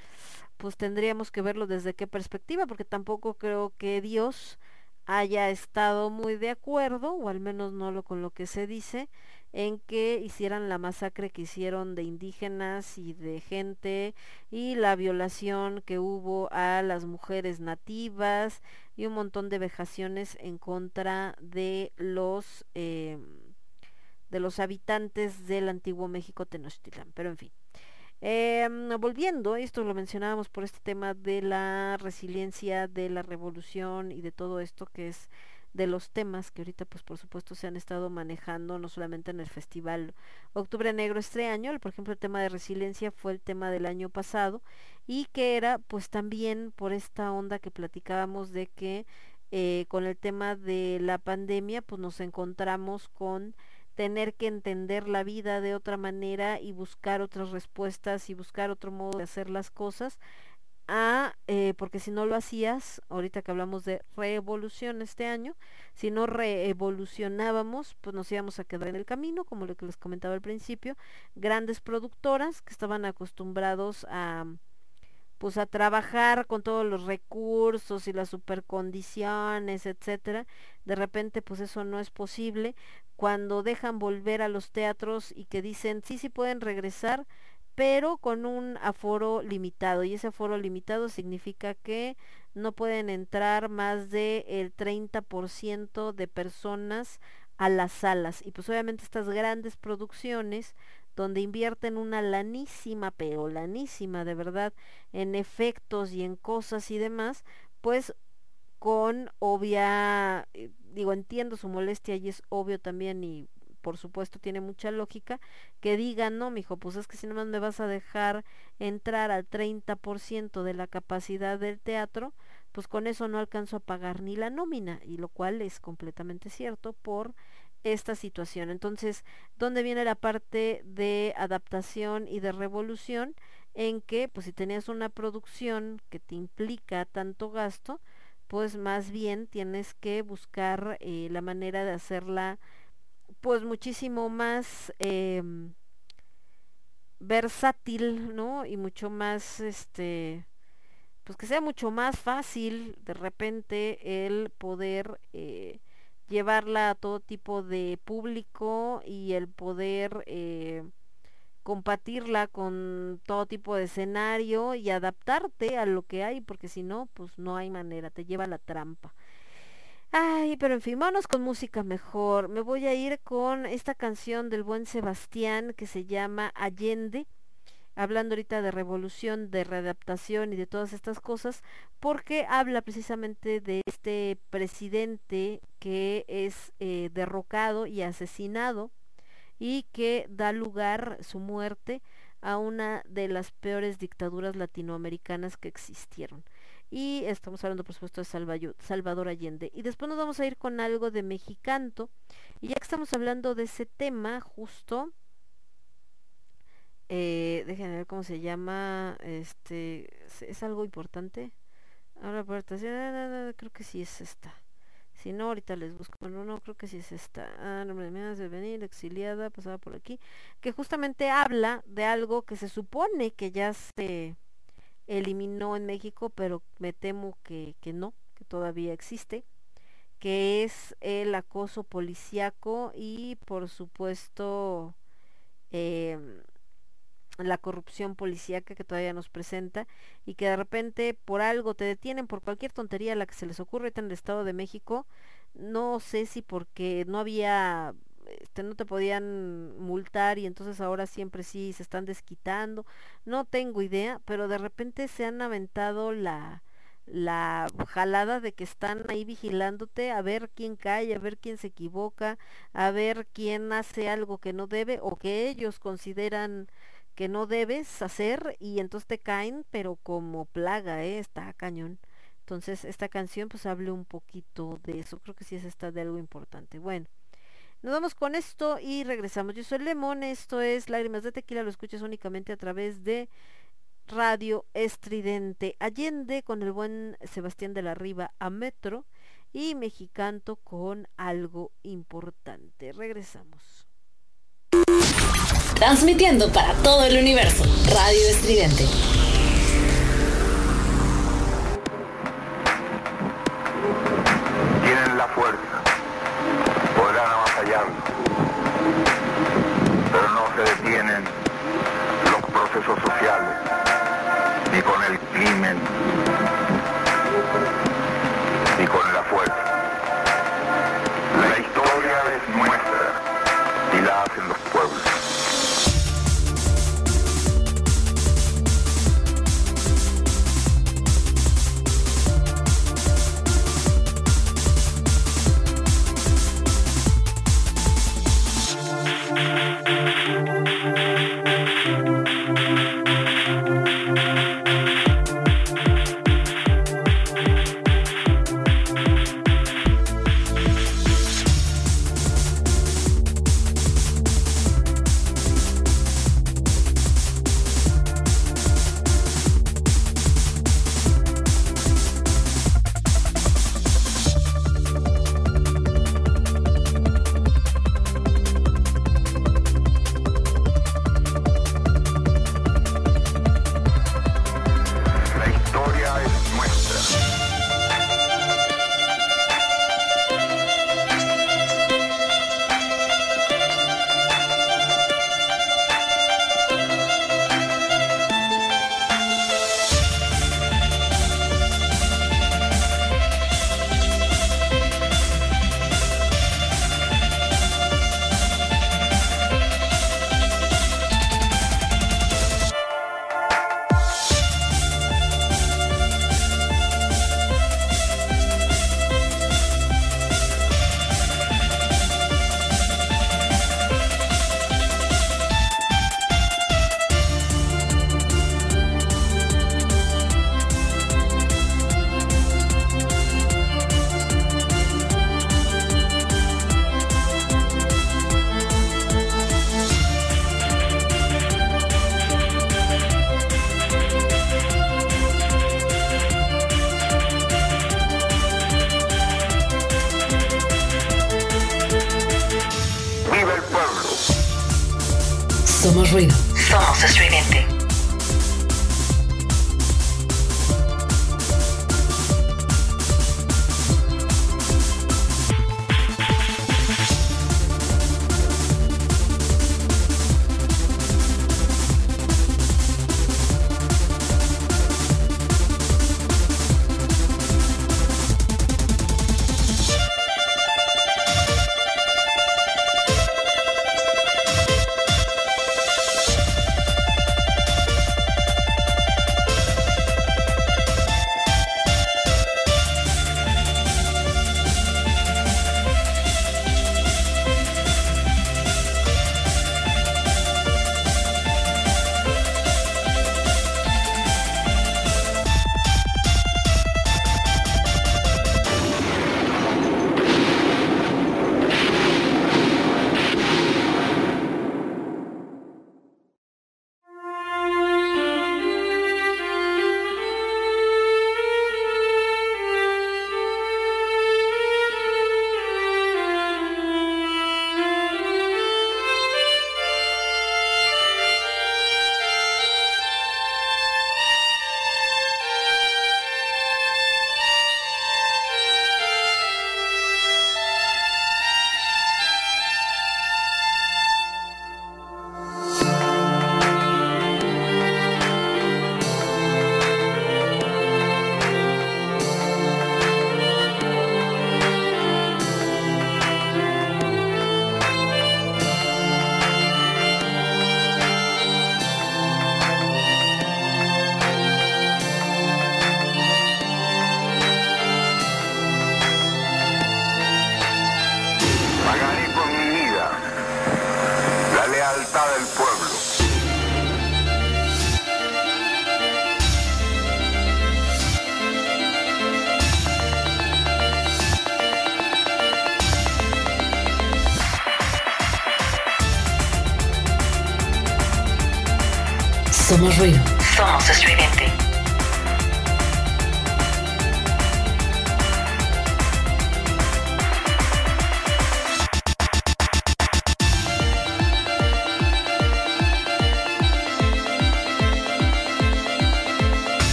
pues tendríamos que verlo desde qué perspectiva, porque tampoco creo que Dios haya estado muy de acuerdo, o al menos no lo con lo que se dice, en que hicieran la masacre que hicieron de indígenas y de gente y la violación que hubo a las mujeres nativas y un montón de vejaciones en contra de los eh, de los habitantes del antiguo México Tenochtitlán. Pero en fin. Em, volviendo, esto lo mencionábamos por este tema de la resiliencia, de la revolución y de todo esto que es de los temas que ahorita pues por supuesto se han estado manejando no solamente en el festival Octubre Negro este año, por ejemplo el tema de resiliencia fue el tema del año pasado y que era pues también por esta onda que platicábamos de que eh, con el tema de la pandemia pues nos encontramos con tener que entender la vida de otra manera y buscar otras respuestas y buscar otro modo de hacer las cosas a, eh, porque si no lo hacías, ahorita que hablamos de revolución este año, si no reevolucionábamos, pues nos íbamos a quedar en el camino, como lo que les comentaba al principio, grandes productoras que estaban acostumbrados a pues a trabajar con todos los recursos y las supercondiciones, etcétera. De repente pues eso no es posible cuando dejan volver a los teatros y que dicen, "Sí, sí pueden regresar, pero con un aforo limitado y ese aforo limitado significa que no pueden entrar más del el 30% de personas a las salas y pues obviamente estas grandes producciones donde invierten una lanísima, pero lanísima de verdad, en efectos y en cosas y demás, pues con obvia, eh, digo, entiendo su molestia y es obvio también y por supuesto tiene mucha lógica, que digan, no, mijo, pues es que si nomás me vas a dejar entrar al 30% de la capacidad del teatro, pues con eso no alcanzo a pagar ni la nómina, y lo cual es completamente cierto por esta situación. Entonces, ¿dónde viene la parte de adaptación y de revolución? En que, pues si tenías una producción que te implica tanto gasto, pues más bien tienes que buscar eh, la manera de hacerla pues muchísimo más eh, versátil, ¿no? Y mucho más, este, pues que sea mucho más fácil de repente el poder eh, llevarla a todo tipo de público y el poder eh, compartirla con todo tipo de escenario y adaptarte a lo que hay, porque si no, pues no hay manera, te lleva la trampa. Ay, pero en fin, vámonos con música mejor. Me voy a ir con esta canción del buen Sebastián que se llama Allende, hablando ahorita de revolución, de readaptación y de todas estas cosas, porque habla precisamente de este presidente que es eh, derrocado y asesinado y que da lugar su muerte a una de las peores dictaduras latinoamericanas que existieron. Y estamos hablando por supuesto de Salvador Allende. Y después nos vamos a ir con algo de Mexicanto. Y ya que estamos hablando de ese tema justo eh, déjenme ver cómo se llama este es algo importante. Ahora creo que sí es esta. Si no ahorita les busco. No no creo que sí es esta. Ah, no me de venir exiliada pasaba por aquí. Que justamente habla de algo que se supone que ya se eliminó en México, pero me temo que, que no, que todavía existe, que es el acoso policíaco y por supuesto eh, la corrupción policíaca que todavía nos presenta y que de repente por algo te detienen por cualquier tontería la que se les ocurre en el Estado de México, no sé si porque no había este, no te podían multar y entonces ahora siempre sí se están desquitando. No tengo idea, pero de repente se han aventado la la jalada de que están ahí vigilándote a ver quién cae, a ver quién se equivoca, a ver quién hace algo que no debe o que ellos consideran que no debes hacer y entonces te caen, pero como plaga, ¿eh? está cañón. Entonces esta canción pues hable un poquito de eso, creo que sí es esta de algo importante. Bueno, nos vamos con esto y regresamos. Yo soy Lemón, esto es Lágrimas de Tequila, lo escuchas únicamente a través de Radio Estridente. Allende con el buen Sebastián de la Riva a Metro y Mexicanto con algo importante. Regresamos. Transmitiendo para todo el universo, Radio Estridente. Tienen la fuerza, podrán avasallarnos, pero no se detienen los procesos sociales, ni con el crimen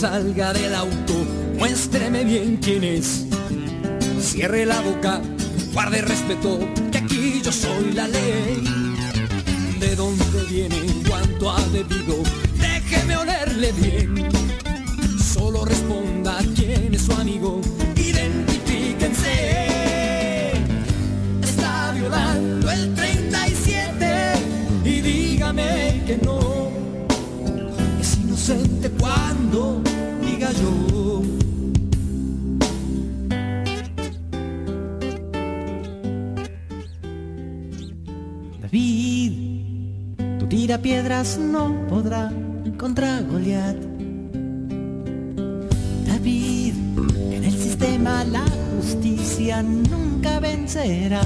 salga del auto, muéstreme bien quién es. Cierre la boca, guarde respeto, que aquí yo soy la ley. ¿De dónde viene? ¿Cuánto ha bebido? Déjeme olerle bien. No podrá contra Goliat. David, en el sistema la justicia nunca vencerá.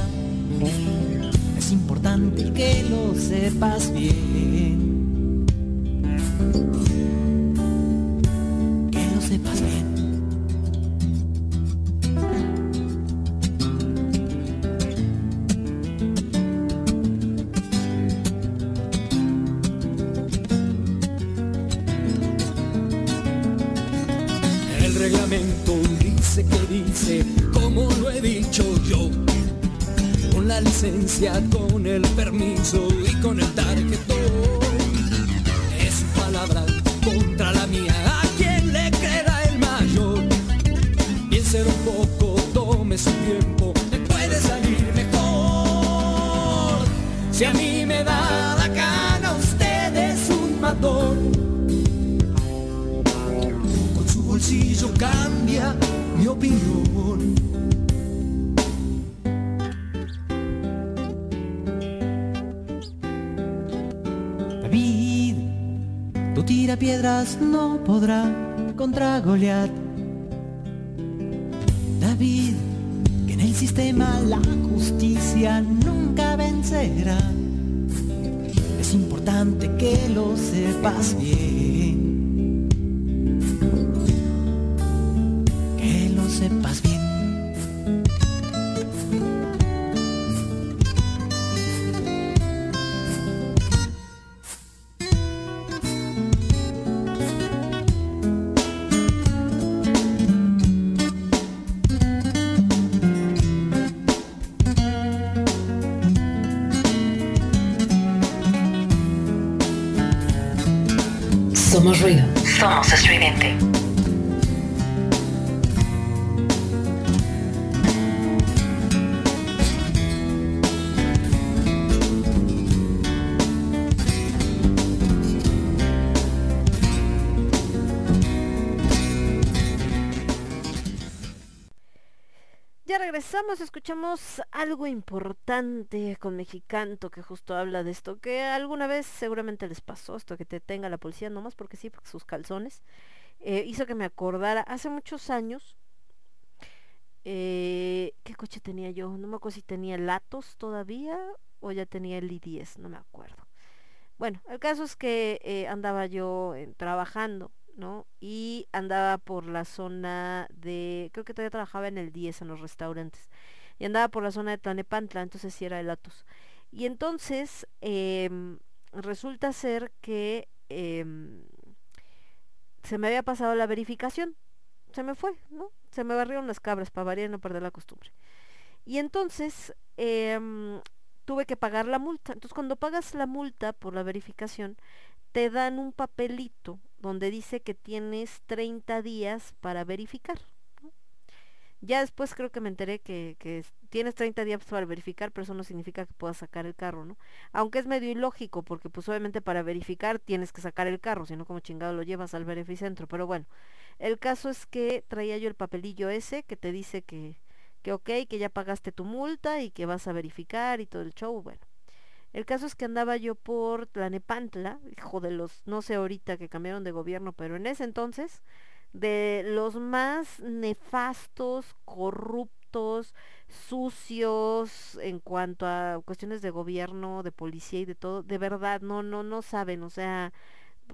Contra Goliat. Escuchamos algo importante con Mexicanto que justo habla de esto, que alguna vez seguramente les pasó, esto que te tenga la policía, nomás porque sí, porque sus calzones, eh, hizo que me acordara, hace muchos años, eh, ¿qué coche tenía yo? No me acuerdo si tenía Latos todavía o ya tenía el i10, no me acuerdo. Bueno, el caso es que eh, andaba yo trabajando, ¿no? Y andaba por la zona de, creo que todavía trabajaba en el 10 en los restaurantes. Y andaba por la zona de Tlanepantla, entonces sí era de Latos. Y entonces em, resulta ser que em, se me había pasado la verificación. Se me fue, ¿no? Se me barrieron las cabras para variar y no perder la costumbre. Y entonces em, tuve que pagar la multa. Entonces cuando pagas la multa por la verificación, te dan un papelito donde dice que tienes 30 días para verificar. Ya después creo que me enteré que, que es- tienes 30 días para verificar, pero eso no significa que puedas sacar el carro, ¿no? Aunque es medio ilógico, porque pues obviamente para verificar tienes que sacar el carro, si no como chingado lo llevas al verificentro. Pero bueno, el caso es que traía yo el papelillo ese que te dice que, que ok, que ya pagaste tu multa y que vas a verificar y todo el show, bueno. El caso es que andaba yo por Tlanepantla, hijo de los, no sé ahorita que cambiaron de gobierno, pero en ese entonces, de los más nefastos, corruptos, sucios en cuanto a cuestiones de gobierno, de policía y de todo, de verdad, no, no, no saben, o sea,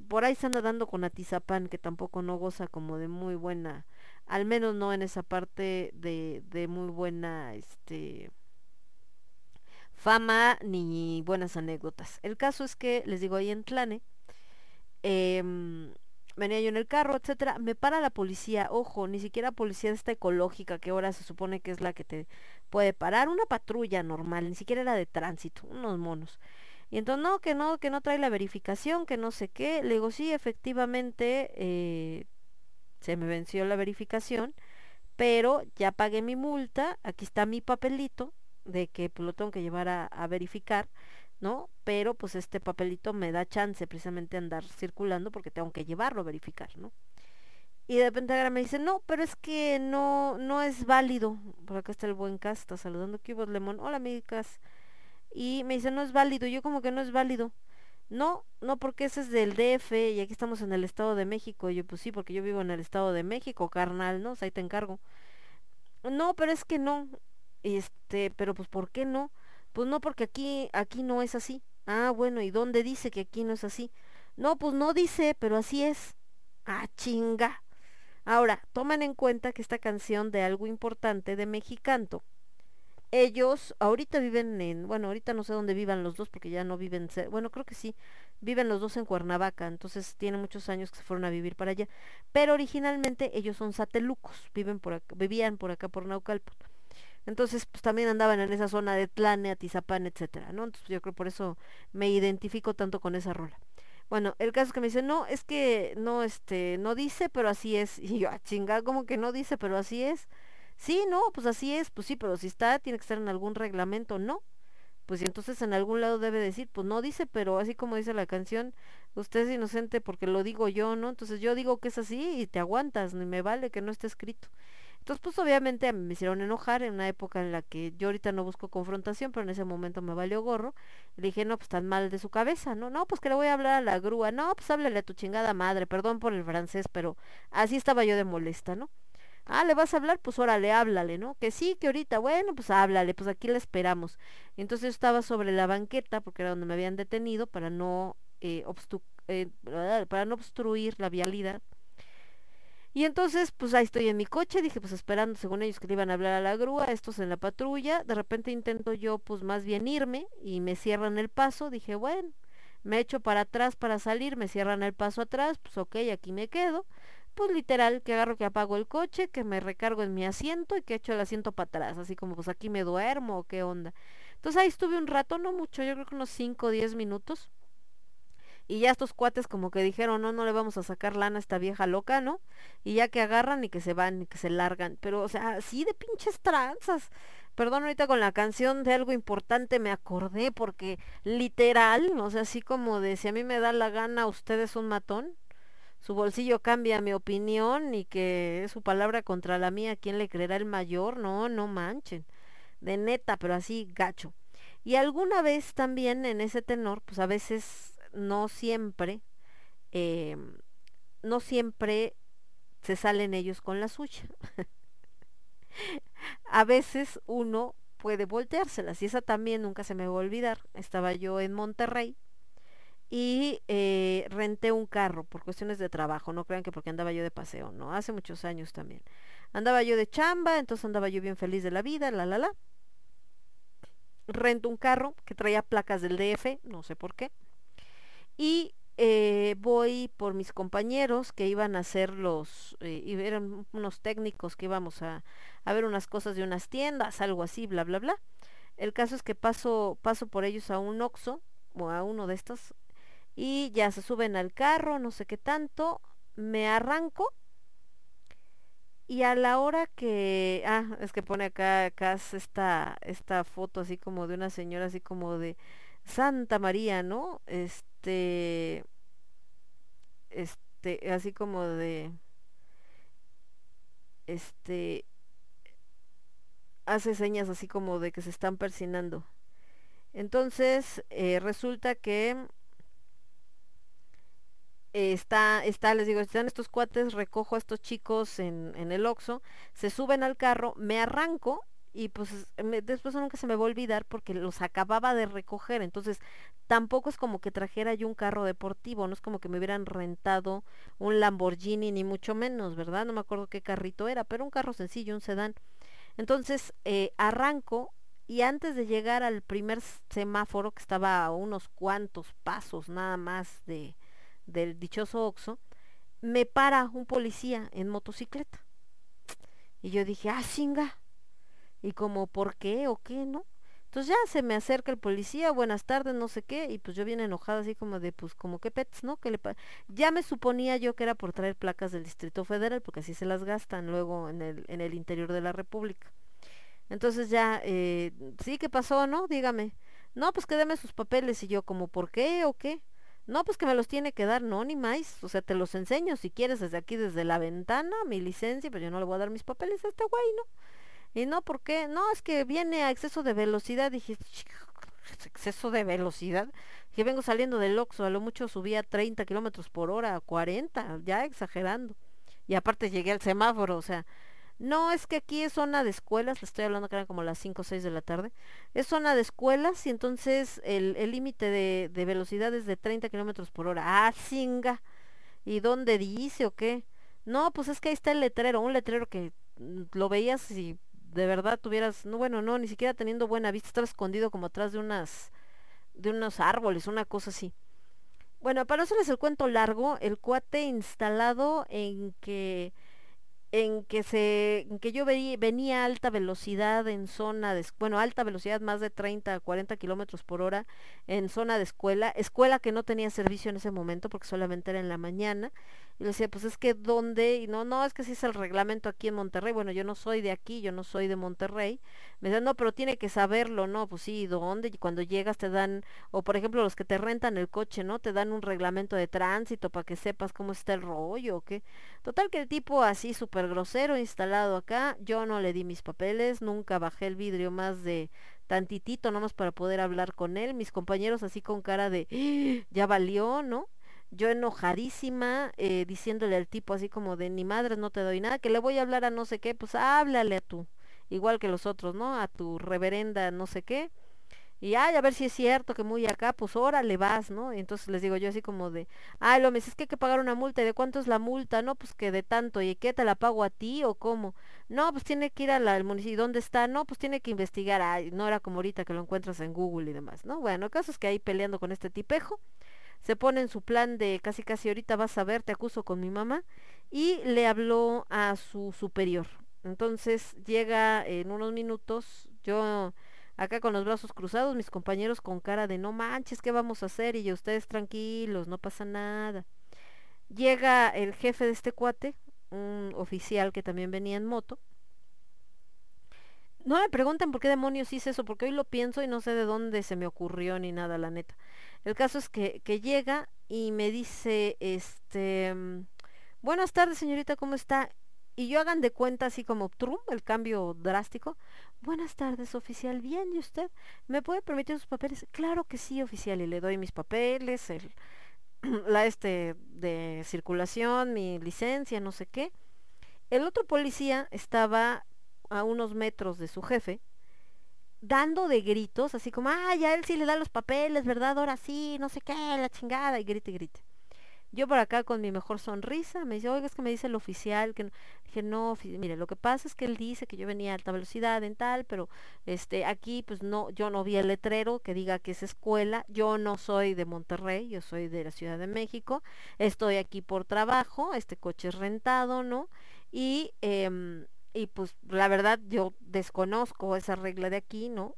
por ahí se anda dando con Atizapán, que tampoco no goza como de muy buena, al menos no en esa parte de, de muy buena, este, fama ni buenas anécdotas. El caso es que, les digo, ahí en Tlane, em, venía yo en el carro, etcétera, me para la policía, ojo, ni siquiera policía esta ecológica que ahora se supone que es la que te puede parar, una patrulla normal, ni siquiera era de tránsito, unos monos. Y entonces, no, que no, que no trae la verificación, que no sé qué. Le digo, sí, efectivamente, eh, se me venció la verificación, pero ya pagué mi multa, aquí está mi papelito de que pues, lo tengo que llevar a verificar, ¿no? Pero pues este papelito me da chance precisamente andar circulando porque tengo que llevarlo a verificar, ¿no? Y de repente ahora me dice, no, pero es que no, no es válido. Por acá está el buen Cas, está saludando Cubos Lemon. Hola, mi Cas. Y me dice, no es válido. Yo como que no es válido. No, no, porque ese es del DF y aquí estamos en el Estado de México. Y yo, pues sí, porque yo vivo en el Estado de México, carnal, ¿no? O sea, ahí te encargo. No, pero es que no. Este, pero pues ¿por qué no? Pues no, porque aquí, aquí no es así. Ah, bueno, ¿y dónde dice que aquí no es así? No, pues no dice, pero así es. Ah, chinga. Ahora, tomen en cuenta que esta canción de algo importante de Mexicanto, ellos ahorita viven en, bueno, ahorita no sé dónde vivan los dos porque ya no viven, bueno, creo que sí, viven los dos en Cuernavaca, entonces tiene muchos años que se fueron a vivir para allá, pero originalmente ellos son satelucos, viven por acá, vivían por acá por Naucalpan. Entonces, pues también andaban en esa zona de Tlane, Atizapán, etcétera, ¿no? Entonces yo creo por eso me identifico tanto con esa rola. Bueno, el caso es que me dice, no, es que no, este, no dice, pero así es. Y yo, a chingar, como que no dice, pero así es. Sí, no, pues así es, pues sí, pero si está, tiene que estar en algún reglamento, ¿no? Pues entonces en algún lado debe decir, pues no dice, pero así como dice la canción, usted es inocente porque lo digo yo, ¿no? Entonces yo digo que es así y te aguantas, ni me vale que no esté escrito. Entonces, pues obviamente me hicieron enojar en una época en la que yo ahorita no busco confrontación, pero en ese momento me valió gorro. Le dije, no, pues tan mal de su cabeza, ¿no? No, pues que le voy a hablar a la grúa. No, pues háblale a tu chingada madre, perdón por el francés, pero así estaba yo de molesta, ¿no? Ah, ¿le vas a hablar? Pues órale, háblale, ¿no? Que sí, que ahorita, bueno, pues háblale, pues aquí la esperamos. Entonces yo estaba sobre la banqueta, porque era donde me habían detenido, para no, eh, eh, para no obstruir la vialidad. Y entonces, pues ahí estoy en mi coche, dije, pues esperando, según ellos, que le iban a hablar a la grúa, estos en la patrulla. De repente intento yo, pues más bien irme y me cierran el paso. Dije, bueno, me echo para atrás para salir, me cierran el paso atrás, pues ok, aquí me quedo. Pues literal, que agarro que apago el coche, que me recargo en mi asiento y que echo el asiento para atrás, así como pues aquí me duermo o qué onda. Entonces ahí estuve un rato, no mucho, yo creo que unos 5 o 10 minutos. Y ya estos cuates como que dijeron, no, no le vamos a sacar lana a esta vieja loca, ¿no? Y ya que agarran y que se van y que se largan. Pero, o sea, así de pinches tranzas. Perdón, ahorita con la canción de algo importante me acordé porque literal, o sea, así como de si a mí me da la gana, usted es un matón. Su bolsillo cambia mi opinión y que es su palabra contra la mía, ¿quién le creerá el mayor? No, no manchen. De neta, pero así gacho. Y alguna vez también en ese tenor, pues a veces no siempre, eh, no siempre se salen ellos con la suya. a veces uno puede volteárselas y esa también nunca se me va a olvidar. Estaba yo en Monterrey y eh, renté un carro por cuestiones de trabajo, no crean que porque andaba yo de paseo, no, hace muchos años también. Andaba yo de chamba, entonces andaba yo bien feliz de la vida, la la la. Rento un carro que traía placas del DF, no sé por qué. Y eh, voy por mis compañeros que iban a hacer los, eh, y eran unos técnicos que íbamos a, a ver unas cosas de unas tiendas, algo así, bla, bla, bla. El caso es que paso, paso por ellos a un Oxxo, o a uno de estos, y ya se suben al carro, no sé qué tanto, me arranco y a la hora que, ah, es que pone acá, acá es esta, esta foto así como de una señora así como de Santa María, ¿no? Este, este, así como de, este, hace señas así como de que se están persinando. Entonces, eh, resulta que eh, está, está, les digo, están estos cuates, recojo a estos chicos en, en el Oxxo, se suben al carro, me arranco y pues después nunca se me va a olvidar porque los acababa de recoger, entonces tampoco es como que trajera yo un carro deportivo, no es como que me hubieran rentado un Lamborghini ni mucho menos, ¿verdad? No me acuerdo qué carrito era, pero un carro sencillo, un sedán. Entonces eh, arranco y antes de llegar al primer semáforo que estaba a unos cuantos pasos nada más de del dichoso Oxxo, me para un policía en motocicleta. Y yo dije, ah, chinga. Y como, ¿por qué o qué, no? Entonces ya se me acerca el policía, buenas tardes, no sé qué, y pues yo bien enojada así como de, pues como que pets, ¿no? Que le ya me suponía yo que era por traer placas del Distrito Federal, porque así se las gastan luego en el, en el interior de la República. Entonces ya, eh, sí, ¿qué pasó, no? Dígame. No, pues que sus papeles, y yo como, ¿por qué o qué? No, pues que me los tiene que dar, no, ni más. O sea, te los enseño si quieres desde aquí, desde la ventana, mi licencia, pero yo no le voy a dar mis papeles a este güey, ¿no? Y no, ¿por qué? No, es que viene a exceso de velocidad. Dije, exceso de velocidad. Que vengo saliendo del Oxxo, a lo mucho subía 30 kilómetros por hora, a 40, ya exagerando. Y aparte llegué al semáforo, o sea, no, es que aquí es zona de escuelas, le estoy hablando que eran como las 5 o 6 de la tarde. Es zona de escuelas y entonces el límite de, de velocidad es de 30 kilómetros por hora. Ah, singa. ¿Y dónde dice o qué? No, pues es que ahí está el letrero, un letrero que mm, lo veías si de verdad tuvieras, no, bueno, no, ni siquiera teniendo buena vista, estaba escondido como atrás de unas, de unos árboles, una cosa así. Bueno, para hacerles el cuento largo, el cuate instalado en que en que se en que yo vení- venía a alta velocidad en zona de bueno alta velocidad más de 30 a 40 kilómetros por hora en zona de escuela escuela que no tenía servicio en ese momento porque solamente era en la mañana y le decía pues es que dónde y no no es que sí es el reglamento aquí en Monterrey bueno yo no soy de aquí yo no soy de Monterrey me decían no pero tiene que saberlo no pues sí dónde y cuando llegas te dan o por ejemplo los que te rentan el coche no te dan un reglamento de tránsito para que sepas cómo está el rollo qué Total que el tipo así súper grosero instalado acá, yo no le di mis papeles, nunca bajé el vidrio más de tantitito nomás para poder hablar con él, mis compañeros así con cara de "Ah, ya valió, ¿no? Yo enojadísima, eh, diciéndole al tipo así como de ni madres no te doy nada, que le voy a hablar a no sé qué, pues háblale a tú, igual que los otros, ¿no? A tu reverenda no sé qué. Y ay, a ver si es cierto que muy acá, pues órale vas, ¿no? Y entonces les digo yo así como de, ay, lo me es que hay que pagar una multa, ¿y de cuánto es la multa? No, pues que de tanto, ¿y qué te la pago a ti o cómo? No, pues tiene que ir al municipio, ¿dónde está? No, pues tiene que investigar, ay, no era como ahorita que lo encuentras en Google y demás, ¿no? Bueno, el caso es que ahí peleando con este tipejo, se pone en su plan de casi casi ahorita vas a ver, te acuso con mi mamá, y le habló a su superior. Entonces llega en unos minutos, yo acá con los brazos cruzados, mis compañeros con cara de no manches, ¿qué vamos a hacer? Y yo, ustedes tranquilos, no pasa nada. Llega el jefe de este cuate, un oficial que también venía en moto. No me pregunten por qué demonios hice eso, porque hoy lo pienso y no sé de dónde se me ocurrió ni nada, la neta. El caso es que, llega y me dice, este, mm, buenas tardes señorita, ¿cómo está? Y yo hagan de cuenta así como trum, el cambio drástico. Buenas tardes, oficial. Bien, ¿y usted? ¿Me puede permitir sus papeles? Claro que sí, oficial. Y le doy mis papeles, el, la este de circulación, mi licencia, no sé qué. El otro policía estaba a unos metros de su jefe, dando de gritos, así como, ah, ya él sí le da los papeles, ¿verdad? Ahora sí, no sé qué, la chingada, y grite, grite. Yo por acá con mi mejor sonrisa, me dice, oiga, es que me dice el oficial, que no. dije, no, mire, lo que pasa es que él dice que yo venía a alta velocidad en tal, pero este, aquí pues no, yo no vi el letrero que diga que es escuela, yo no soy de Monterrey, yo soy de la Ciudad de México, estoy aquí por trabajo, este coche es rentado, ¿no? Y, em, y pues la verdad yo desconozco esa regla de aquí, ¿no?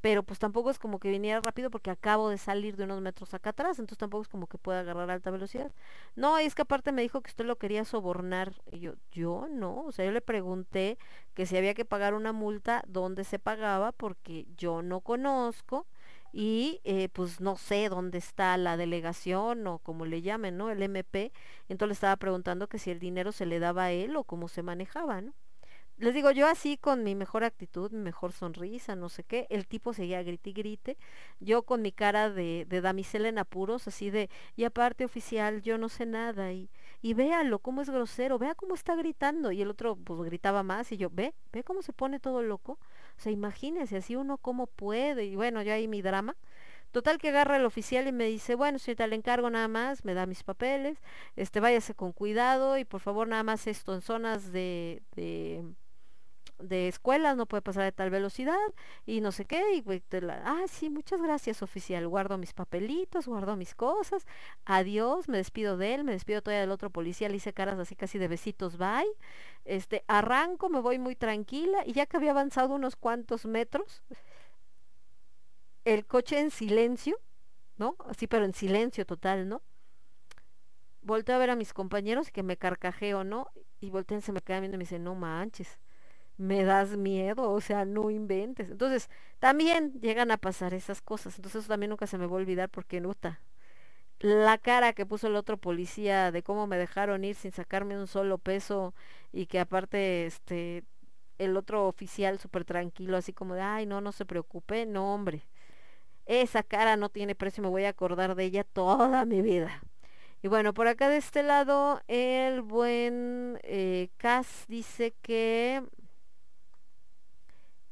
pero pues tampoco es como que viniera rápido porque acabo de salir de unos metros acá atrás, entonces tampoco es como que pueda agarrar alta velocidad. No, y es que aparte me dijo que usted lo quería sobornar. Y yo, yo no, o sea, yo le pregunté que si había que pagar una multa, dónde se pagaba, porque yo no conozco y eh, pues no sé dónde está la delegación o como le llamen, ¿no? El MP. Entonces le estaba preguntando que si el dinero se le daba a él o cómo se manejaba, ¿no? Les digo, yo así con mi mejor actitud, mi mejor sonrisa, no sé qué, el tipo seguía grite y grite, yo con mi cara de, damisela en apuros, así de, y aparte oficial, yo no sé nada, y, y véalo, cómo es grosero, vea cómo está gritando, y el otro pues gritaba más, y yo, ve, ve cómo se pone todo loco, o sea, imagínese, así uno cómo puede, y bueno, yo ahí mi drama, Total que agarra el oficial y me dice, bueno, señorita, le encargo nada más, me da mis papeles, este, váyase con cuidado y por favor nada más esto en zonas de, de de escuelas no puede pasar de tal velocidad y no sé qué y te la- ah sí muchas gracias oficial guardo mis papelitos guardo mis cosas adiós me despido de él me despido todavía del otro policía le hice caras así casi de besitos bye este arranco me voy muy tranquila y ya que había avanzado unos cuantos metros el coche en silencio no así pero en silencio total no volteo a ver a mis compañeros y que me carcajeo, ¿no? Y voltean, se me quedan viendo y me dicen, no manches, me das miedo, o sea, no inventes. Entonces, también llegan a pasar esas cosas. Entonces, eso también nunca se me va a olvidar porque, nota, la cara que puso el otro policía de cómo me dejaron ir sin sacarme un solo peso y que aparte, este, el otro oficial súper tranquilo, así como de, ay, no, no se preocupe, no, hombre. Esa cara no tiene precio, me voy a acordar de ella toda mi vida. Y bueno, por acá de este lado, el buen eh, Cas dice que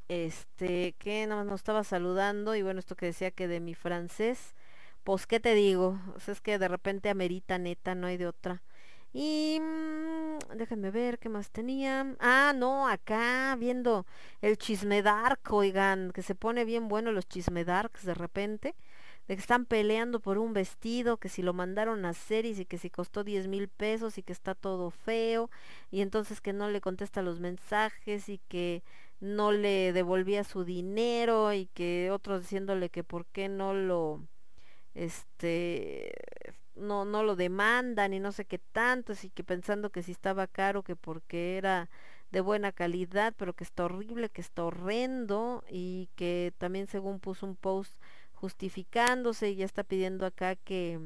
este, que nada más nos estaba saludando y bueno, esto que decía que de mi francés, pues qué te digo, o sea, es que de repente amerita neta, no hay de otra. Y mm, déjenme ver qué más tenía. Ah, no, acá viendo el chisme dark, oigan, que se pone bien bueno los chisme darks de repente de que están peleando por un vestido, que si lo mandaron a hacer y que si costó 10 mil pesos y que está todo feo, y entonces que no le contesta los mensajes y que no le devolvía su dinero y que otros diciéndole que por qué no lo este no no lo demandan y no sé qué tanto, y que pensando que si estaba caro que porque era de buena calidad, pero que está horrible, que está horrendo y que también según puso un post justificándose y ya está pidiendo acá que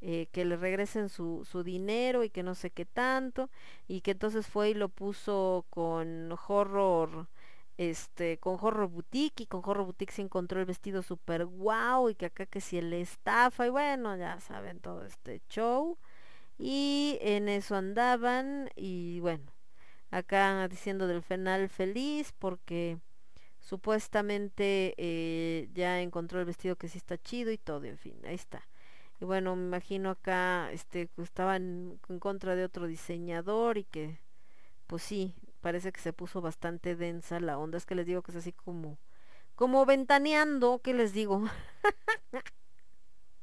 eh, que le regresen su, su dinero y que no sé qué tanto y que entonces fue y lo puso con horror este con horror boutique y con horror boutique se encontró el vestido super guau y que acá que si el estafa y bueno ya saben todo este show y en eso andaban y bueno acá diciendo del final feliz porque supuestamente eh, ya encontró el vestido que sí está chido y todo, en fin, ahí está. Y bueno, me imagino acá este que estaban en contra de otro diseñador y que pues sí, parece que se puso bastante densa la onda, es que les digo que es así como como ventaneando, ¿qué les digo?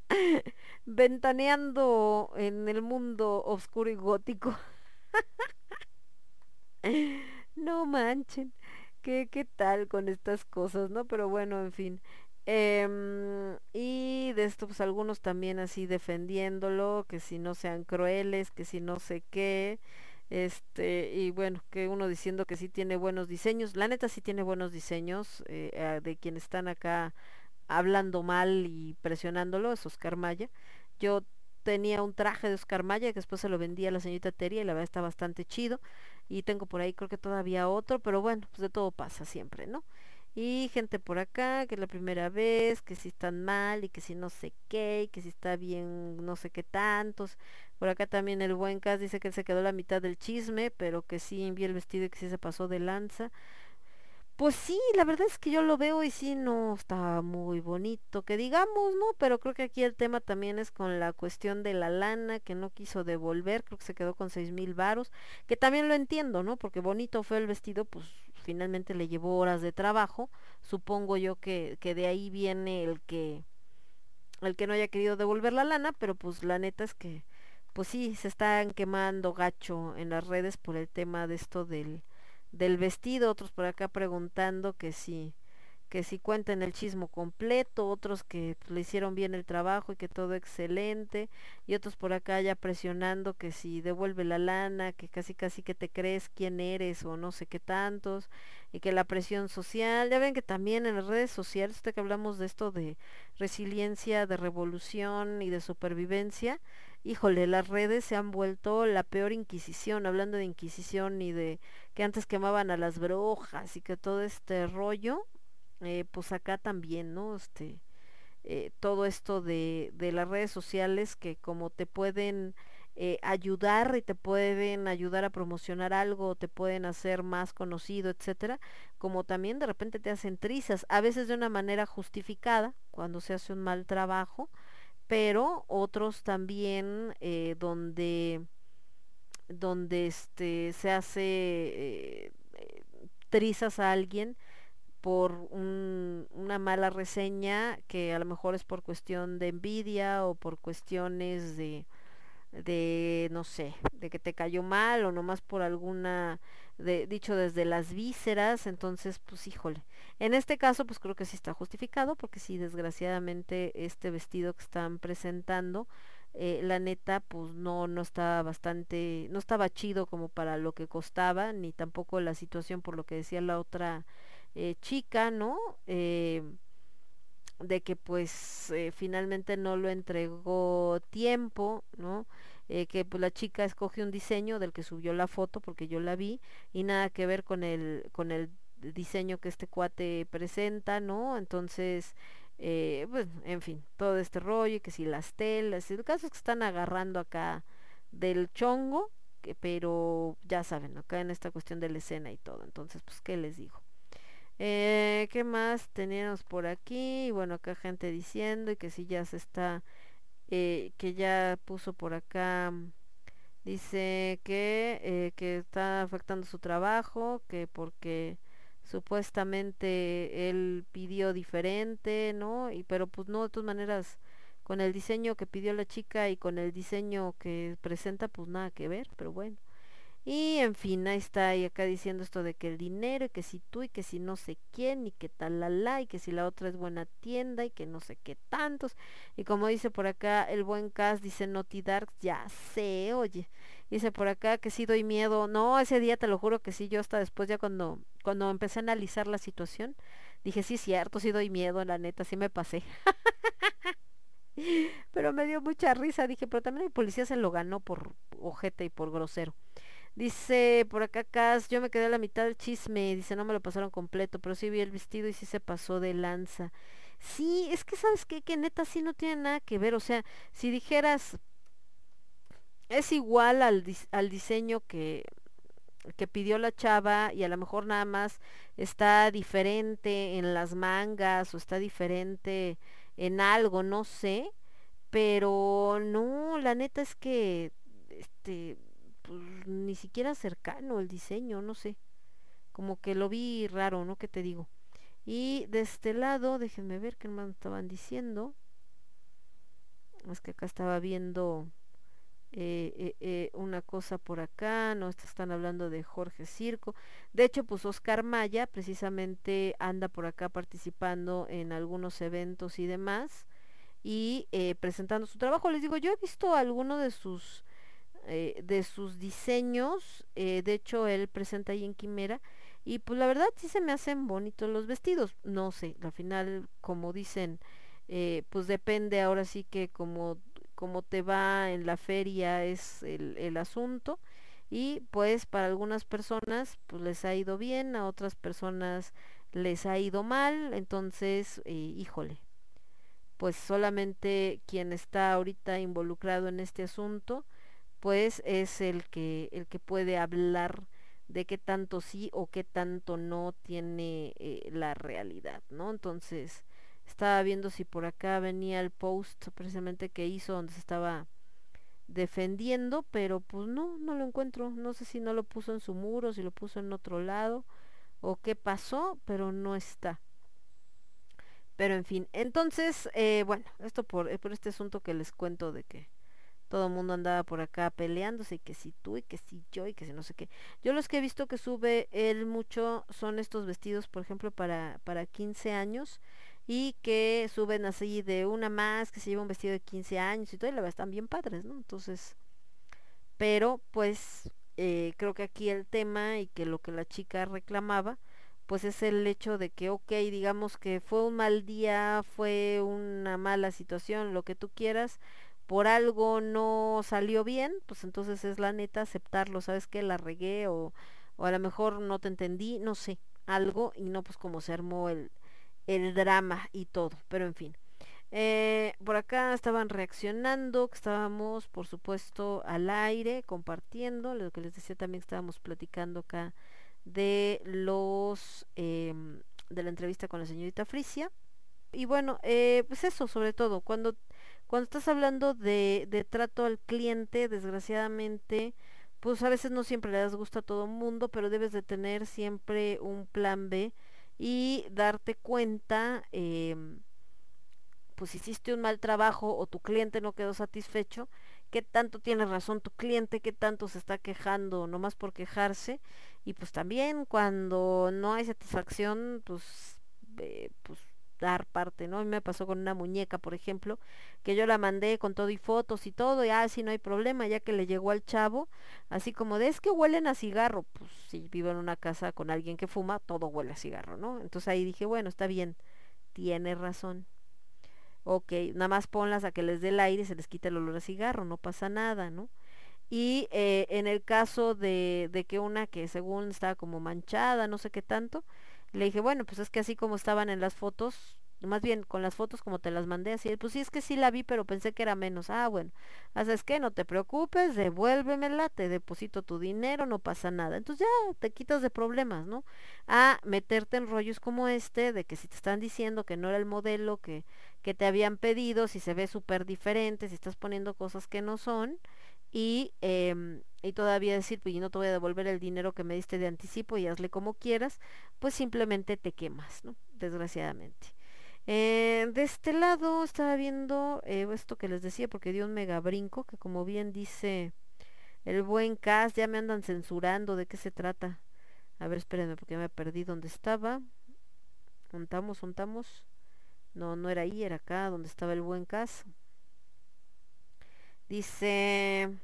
ventaneando en el mundo oscuro y gótico. no manchen. ¿Qué, qué tal con estas cosas, no? Pero bueno, en fin. Em, y de esto, pues algunos también así defendiéndolo, que si no sean crueles, que si no sé qué. Este, y bueno, que uno diciendo que sí tiene buenos diseños. La neta sí tiene buenos diseños eh, de quienes están acá hablando mal y presionándolo, es Oscar Maya. Yo tenía un traje de Oscar Maya que después se lo vendí a la señorita Teria y la verdad está bastante chido y tengo por ahí creo que todavía otro, pero bueno, pues de todo pasa siempre, ¿no? Y gente por acá, que es la primera vez, que si están mal y que si no sé qué, y que si está bien no sé qué tantos. Por acá también el buen Cas dice que él se quedó la mitad del chisme, pero que sí envió el vestido y que sí se pasó de lanza. Pues sí, la verdad es que yo lo veo y sí no está muy bonito, que digamos, ¿no? Pero creo que aquí el tema también es con la cuestión de la lana que no quiso devolver, creo que se quedó con seis mil varos, que también lo entiendo, ¿no? Porque bonito fue el vestido, pues finalmente le llevó horas de trabajo, supongo yo que, que de ahí viene el que el que no haya querido devolver la lana, pero pues la neta es que pues sí, se están quemando gacho en las redes por el tema de esto del del vestido, otros por acá preguntando que si que si cuenten el chismo completo, otros que pues, le hicieron bien el trabajo y que todo excelente, y otros por acá ya presionando que si devuelve la lana, que casi casi que te crees quién eres o no sé qué tantos, y que la presión social, ya ven que también en las redes sociales, usted que hablamos de esto de resiliencia, de revolución y de supervivencia, híjole, las redes se han vuelto la peor inquisición, hablando de inquisición y de que antes quemaban a las brujas y que todo este rollo, eh, pues acá también, ¿no? Este, eh, todo esto de, de las redes sociales que como te pueden eh, ayudar y te pueden ayudar a promocionar algo, te pueden hacer más conocido, etcétera, como también de repente te hacen trizas, a veces de una manera justificada, cuando se hace un mal trabajo, pero otros también donde donde este se hace trizas a alguien por un- una mala reseña que a lo mejor es por cuestión de envidia o por cuestiones de de no sé, de que te cayó mal o nomás por alguna de, dicho desde las vísceras, entonces pues híjole. En este caso pues creo que sí está justificado porque sí desgraciadamente este vestido que están presentando eh, la neta pues no no estaba bastante no estaba chido como para lo que costaba ni tampoco la situación por lo que decía la otra eh, chica no Eh, de que pues eh, finalmente no lo entregó tiempo, ¿no? Que pues la chica escoge un diseño del que subió la foto porque yo la vi y nada que ver con el con el diseño que este cuate presenta, ¿no? Entonces, pues, en fin, todo este rollo y que si las telas, el caso es que están agarrando acá del chongo, pero ya saben, acá en esta cuestión de la escena y todo, entonces, pues, ¿qué les digo? Eh, ¿Qué más teníamos por aquí? Bueno, acá gente diciendo y que si ya se está, eh, que ya puso por acá, mm, dice que, eh, que está afectando su trabajo, que porque supuestamente él pidió diferente, ¿no? Y pero pues no, de todas maneras, con el diseño que pidió la chica y con el diseño que presenta, pues nada que ver, pero bueno. Y en fin, ahí está, y acá diciendo esto de que el dinero, y que si tú, y que si no sé quién, y que tal la la, y que si la otra es buena tienda, y que no sé qué tantos. Y como dice por acá el buen Cas, dice Naughty Dark, ya sé, oye. Dice por acá que sí doy miedo. No, ese día te lo juro que sí, yo hasta después ya cuando, cuando empecé a analizar la situación, dije, sí, cierto, sí doy miedo, la neta, sí me pasé. pero me dio mucha risa, dije, pero también el policía se lo ganó por ojete y por grosero. Dice por acá Cas, yo me quedé a la mitad del chisme, dice no me lo pasaron completo, pero sí vi el vestido y sí se pasó de lanza. Sí, es que sabes qué? que neta sí no tiene nada que ver, o sea, si dijeras es igual al, al diseño que que pidió la chava y a lo mejor nada más está diferente en las mangas o está diferente en algo, no sé, pero no, la neta es que este pues, ni siquiera cercano el diseño, no sé. Como que lo vi raro, ¿no? ¿Qué te digo? Y de este lado, déjenme ver qué más estaban diciendo. Es que acá estaba viendo eh, eh, eh, una cosa por acá, no están hablando de Jorge Circo. De hecho, pues Oscar Maya precisamente anda por acá participando en algunos eventos y demás y presentando su trabajo. Les digo, yo he visto alguno de sus eh, de sus diseños, eh, de hecho él presenta ahí en Quimera y pues la verdad sí se me hacen bonitos los vestidos. No sé, al final como dicen, eh, pues depende ahora sí que como como te va en la feria es el, el asunto y pues para algunas personas pues les ha ido bien, a otras personas les ha ido mal, entonces híjole, pues solamente quien está ahorita involucrado en este asunto pues es el que el que puede hablar de qué tanto sí o qué tanto no tiene eh, la realidad, ¿no? Entonces, estaba viendo si por acá venía el post precisamente que hizo donde se estaba defendiendo, pero pues no, no lo encuentro. No sé si no lo puso en su muro, si lo puso en otro lado o qué pasó, pero no está. Pero en fin, entonces, eh, bueno, esto por, eh, por este asunto que les cuento de que todo el mundo andaba por acá peleándose y que si tú y que si yo y que si no sé qué. Yo los que he visto que sube él mucho son estos vestidos, por ejemplo, para, para 15 años y que suben así de una más que se lleva un vestido de 15 años y todo y la verdad están bien padres, ¿no? Entonces, pero pues eh, creo que aquí el tema y que lo que la chica reclamaba pues es el hecho de que, ok, digamos que fue un mal día, fue una mala situación, lo que tú quieras, por algo no salió bien, pues entonces es la neta aceptarlo, ¿sabes qué? La regué o, o a lo mejor no te entendí, no sé, algo y no pues como se armó el, el drama y todo, pero en fin. Eh, por acá estaban reaccionando, que estábamos por supuesto al aire, compartiendo, lo que les decía también que estábamos platicando acá de los eh, de la entrevista con la señorita Frisia. Y bueno, eh, pues eso sobre todo, cuando cuando estás hablando de, de trato al cliente, desgraciadamente, pues a veces no siempre le das gusto a todo el mundo, pero debes de tener siempre un plan B y darte cuenta, em, pues hiciste un mal trabajo o tu cliente no quedó satisfecho, qué tanto tiene razón tu cliente, qué tanto se está quejando nomás por quejarse y pues también cuando no hay satisfacción, pues, eh, pues dar parte, ¿no? A mí me pasó con una muñeca, por ejemplo, que yo la mandé con todo y fotos y todo, y así no hay problema, ya que le llegó al chavo, así como de es que huelen a cigarro, pues si vivo en una casa con alguien que fuma, todo huele a cigarro, ¿no? Entonces ahí dije, bueno, está bien, tiene razón. Ok, nada más ponlas a que les dé el aire y se les quita el olor a cigarro, no pasa nada, ¿no? Y eh, en el caso de, de que una que según estaba como manchada, no sé qué tanto, le dije, bueno, pues es que así como estaban en las fotos, más bien con las fotos como te las mandé, así, pues sí es que sí la vi, pero pensé que era menos. Ah, bueno, haces que no te preocupes, devuélvemela, te deposito tu dinero, no pasa nada. Entonces ya te quitas de problemas, ¿no? A meterte en rollos como este, de que si te están diciendo que no era el modelo que, que te habían pedido, si se ve súper diferente, si estás poniendo cosas que no son, y, em, y todavía decir, pues y no te voy a devolver el dinero que me diste de anticipo y hazle como quieras, pues simplemente te quemas, ¿no? Desgraciadamente. Eh, de este lado estaba viendo eh, esto que les decía porque dio un mega brinco, que como bien dice el buen Cas, ya me andan censurando, ¿de qué se trata? A ver, espérenme porque me perdí donde estaba. Juntamos, juntamos. No, no era ahí, era acá donde estaba el buen Cas. Dice,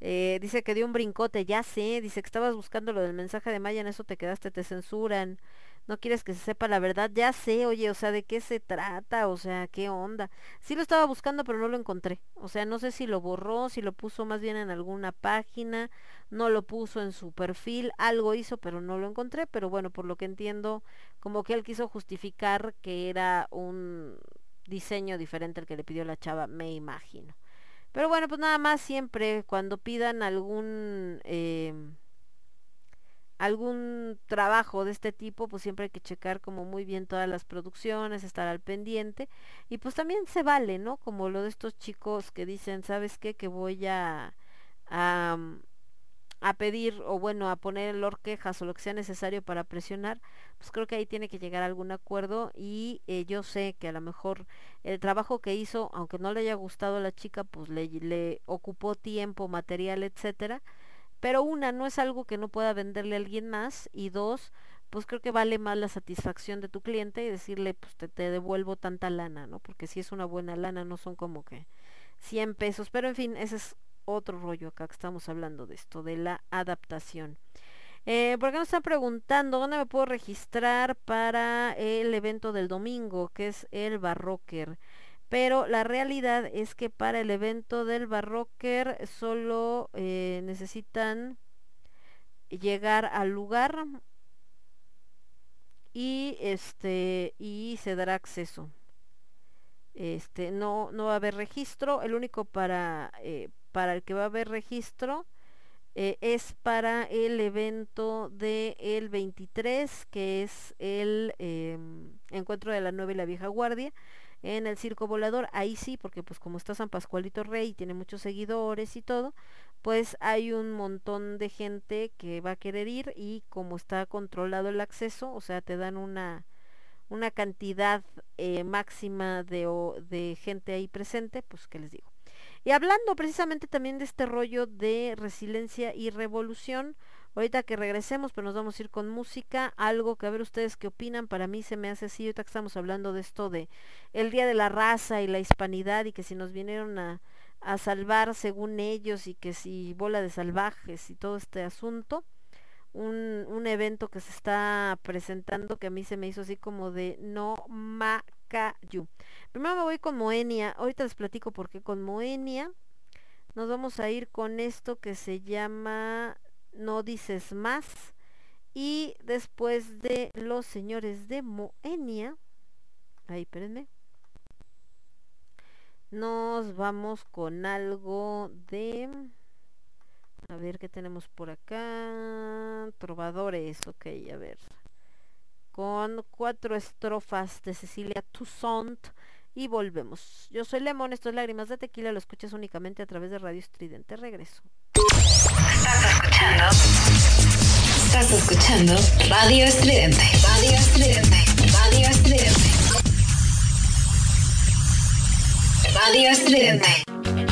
eh, dice que dio un brincote, ya sé, dice que estabas buscando lo del mensaje de Maya, en eso te quedaste, te censuran, no quieres que se sepa la verdad, ya sé, oye, o sea, ¿de qué se trata? O sea, ¿qué onda? Sí lo estaba buscando, pero no lo encontré, o sea, no sé si lo borró, si lo puso más bien en alguna página, no lo puso en su perfil, algo hizo, pero no lo encontré, pero bueno, por lo que entiendo, como que él quiso justificar que era un diseño diferente al que le pidió la chava, me imagino. Pero bueno, pues nada más siempre cuando pidan algún eh, algún trabajo de este tipo, pues siempre hay que checar como muy bien todas las producciones, estar al pendiente y pues también se vale, ¿no? Como lo de estos chicos que dicen, ¿sabes qué? Que voy a a pedir o bueno a poner el quejas o lo que sea necesario para presionar pues creo que ahí tiene que llegar algún acuerdo y eh, yo sé que a lo mejor el trabajo que hizo aunque no le haya gustado a la chica pues le, le ocupó tiempo material etcétera pero una no es algo que no pueda venderle a alguien más y dos pues creo que vale más la satisfacción de tu cliente y decirle pues te, te devuelvo tanta lana no porque si es una buena lana no son como que 100 pesos pero en fin ese es otro rollo acá que estamos hablando de esto, de la adaptación. Eh, ¿Por qué nos están preguntando dónde me puedo registrar para el evento del domingo, que es el Barrocker? Pero la realidad es que para el evento del Barrocker solo eh, necesitan llegar al lugar y este y se dará acceso. Este no no va a haber registro, el único para eh, para el que va a haber registro eh, es para el evento del el 23, que es el eh, encuentro de la nueva y la vieja guardia en el circo volador. Ahí sí, porque pues como está San Pascualito Rey y tiene muchos seguidores y todo, pues hay un montón de gente que va a querer ir y como está controlado el acceso, o sea, te dan una una cantidad eh, máxima de, de gente ahí presente, pues que les digo. Y hablando precisamente también de este rollo de resiliencia y revolución, ahorita que regresemos, pero nos vamos a ir con música, algo que a ver ustedes qué opinan, para mí se me hace así, ahorita que estamos hablando de esto de el Día de la Raza y la Hispanidad y que si nos vinieron a, a salvar según ellos y que si bola de salvajes y todo este asunto, un, un evento que se está presentando que a mí se me hizo así como de no macayu. Primero me voy con Moenia, ahorita les platico por qué con Moenia. Nos vamos a ir con esto que se llama No dices más. Y después de los señores de Moenia, ahí espérenme, nos vamos con algo de... A ver qué tenemos por acá. Trovadores, ok, a ver. Con cuatro estrofas de Cecilia Toussaint y volvemos. Yo soy Lemón, esto es Lágrimas de Tequila, lo escuchas únicamente a través de Radio Estridente. Regreso. Estás escuchando. Estás escuchando Radio Estridente. Radio Estridente. Radio Estridente. Radio Estridente.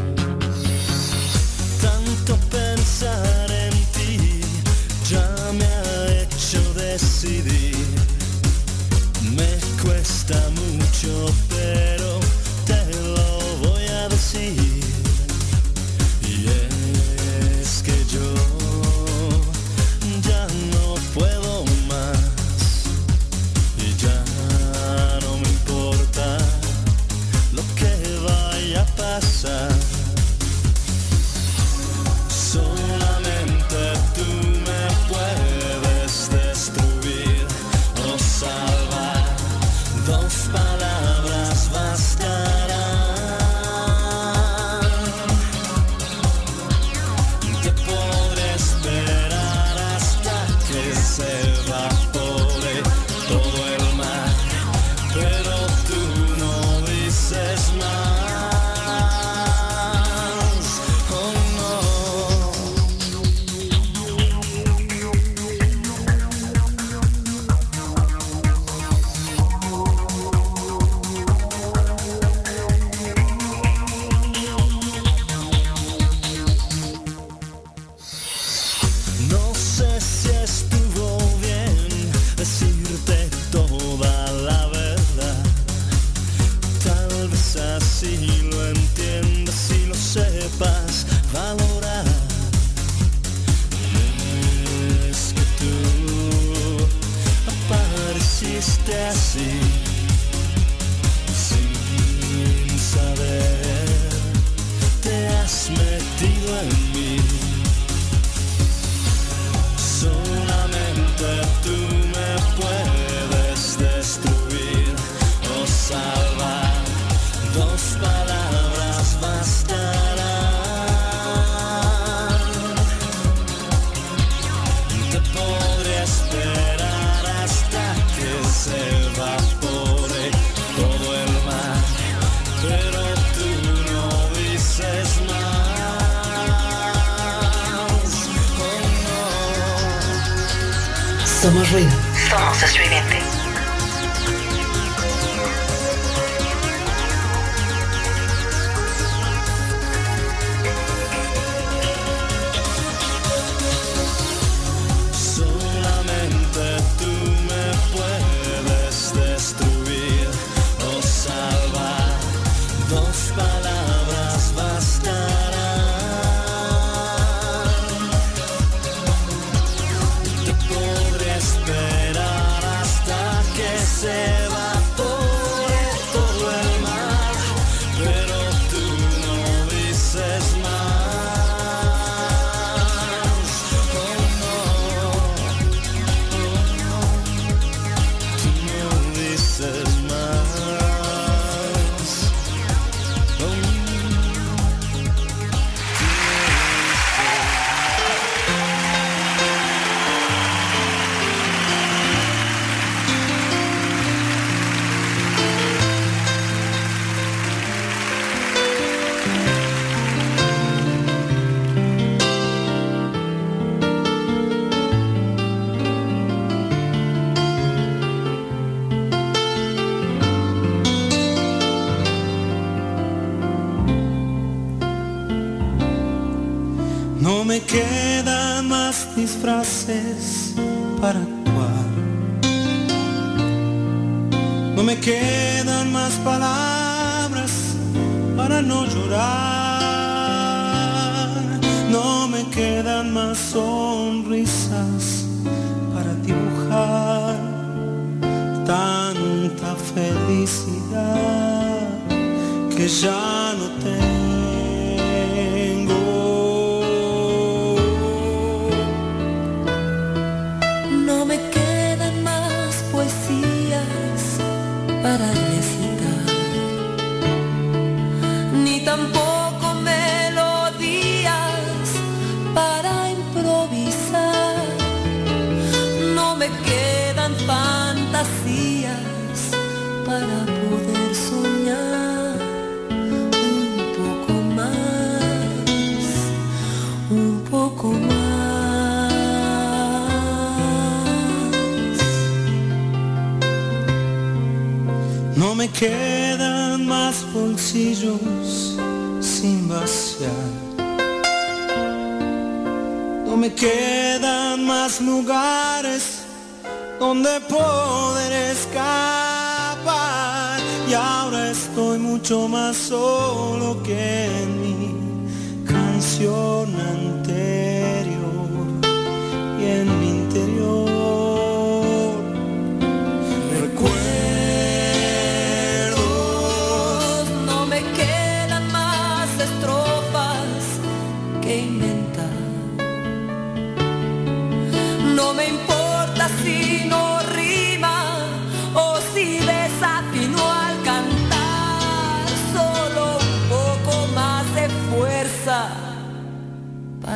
Pensar en ti ya me ha hecho decidir. Me cuesta mucho, pero te lo voy a decir. Somos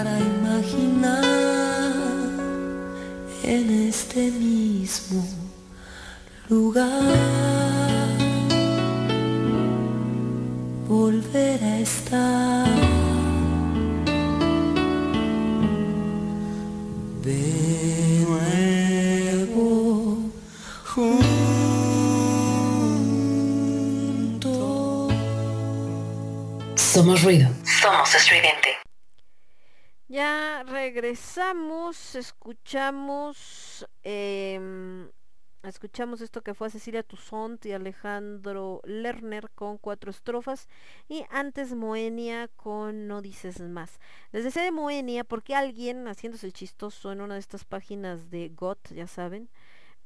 para imaginar en este mismo lugar volver a estar de nuevo juntos. Somos ruido. Somos estridente. Regresamos, escuchamos, em, escuchamos esto que fue a Cecilia Toussaint y Alejandro Lerner con cuatro estrofas y antes Moenia con No dices más. Les decía de Moenia porque alguien haciéndose el chistoso en una de estas páginas de GOT, ya saben,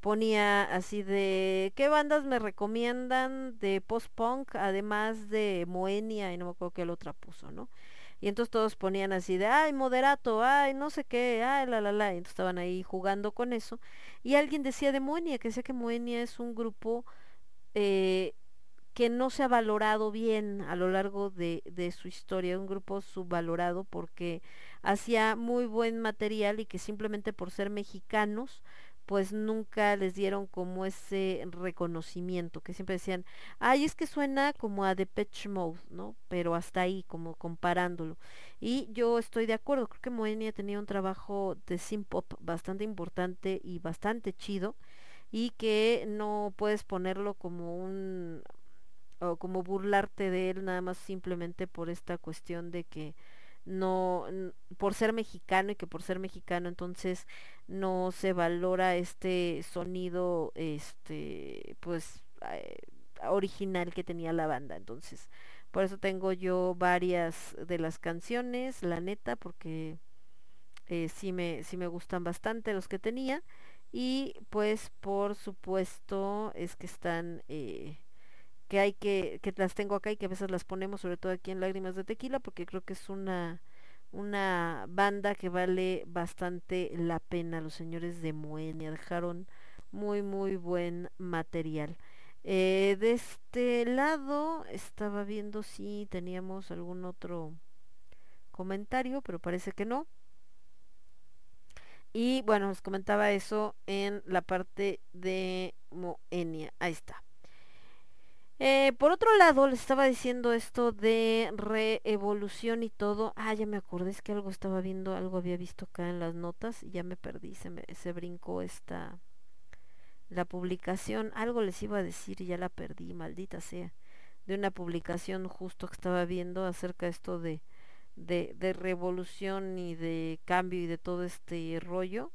ponía así de qué bandas me recomiendan de post-punk además de Moenia y no me acuerdo qué la otra puso, ¿no? Y entonces todos ponían así de, ay, moderato, ay, no sé qué, ay, la, la, la. Y entonces estaban ahí jugando con eso. Y alguien decía de Moenia, que decía que Moenia es un grupo eh, que no se ha valorado bien a lo largo de, de su historia, un grupo subvalorado porque hacía muy buen material y que simplemente por ser mexicanos pues nunca les dieron como ese reconocimiento, que siempre decían, ay, es que suena como a Depeche Mode, ¿no? Pero hasta ahí, como comparándolo. Y yo estoy de acuerdo, creo que Moenia tenía un trabajo de synth pop bastante importante y bastante chido, y que no puedes ponerlo como un o como burlarte de él nada más simplemente por esta cuestión de que no por ser mexicano y que por ser mexicano entonces no se valora este sonido este pues eh, original que tenía la banda. Entonces por eso tengo yo varias de las canciones la neta porque eh, sí me sí me gustan bastante los que tenía. Y pues por supuesto es que están eh, que hay que, que las tengo acá y que a veces las ponemos sobre todo aquí en Lágrimas de Tequila porque creo que es una una banda que vale bastante la pena. Los señores de Moenia dejaron muy muy buen material. Eh, de este lado estaba viendo si teníamos algún otro comentario pero parece que no. Y bueno les comentaba eso en la parte de Moenia. Ahí está eh, por otro lado, les estaba diciendo esto de reevolución y todo. Ah, ya me acordé, es que algo estaba viendo, algo había visto acá en las notas y ya me perdí, se me se brincó esta la publicación. Algo les iba a decir y ya la perdí, maldita sea. De una publicación justo que estaba viendo acerca de esto de de, de revolución y de cambio y de todo este rollo.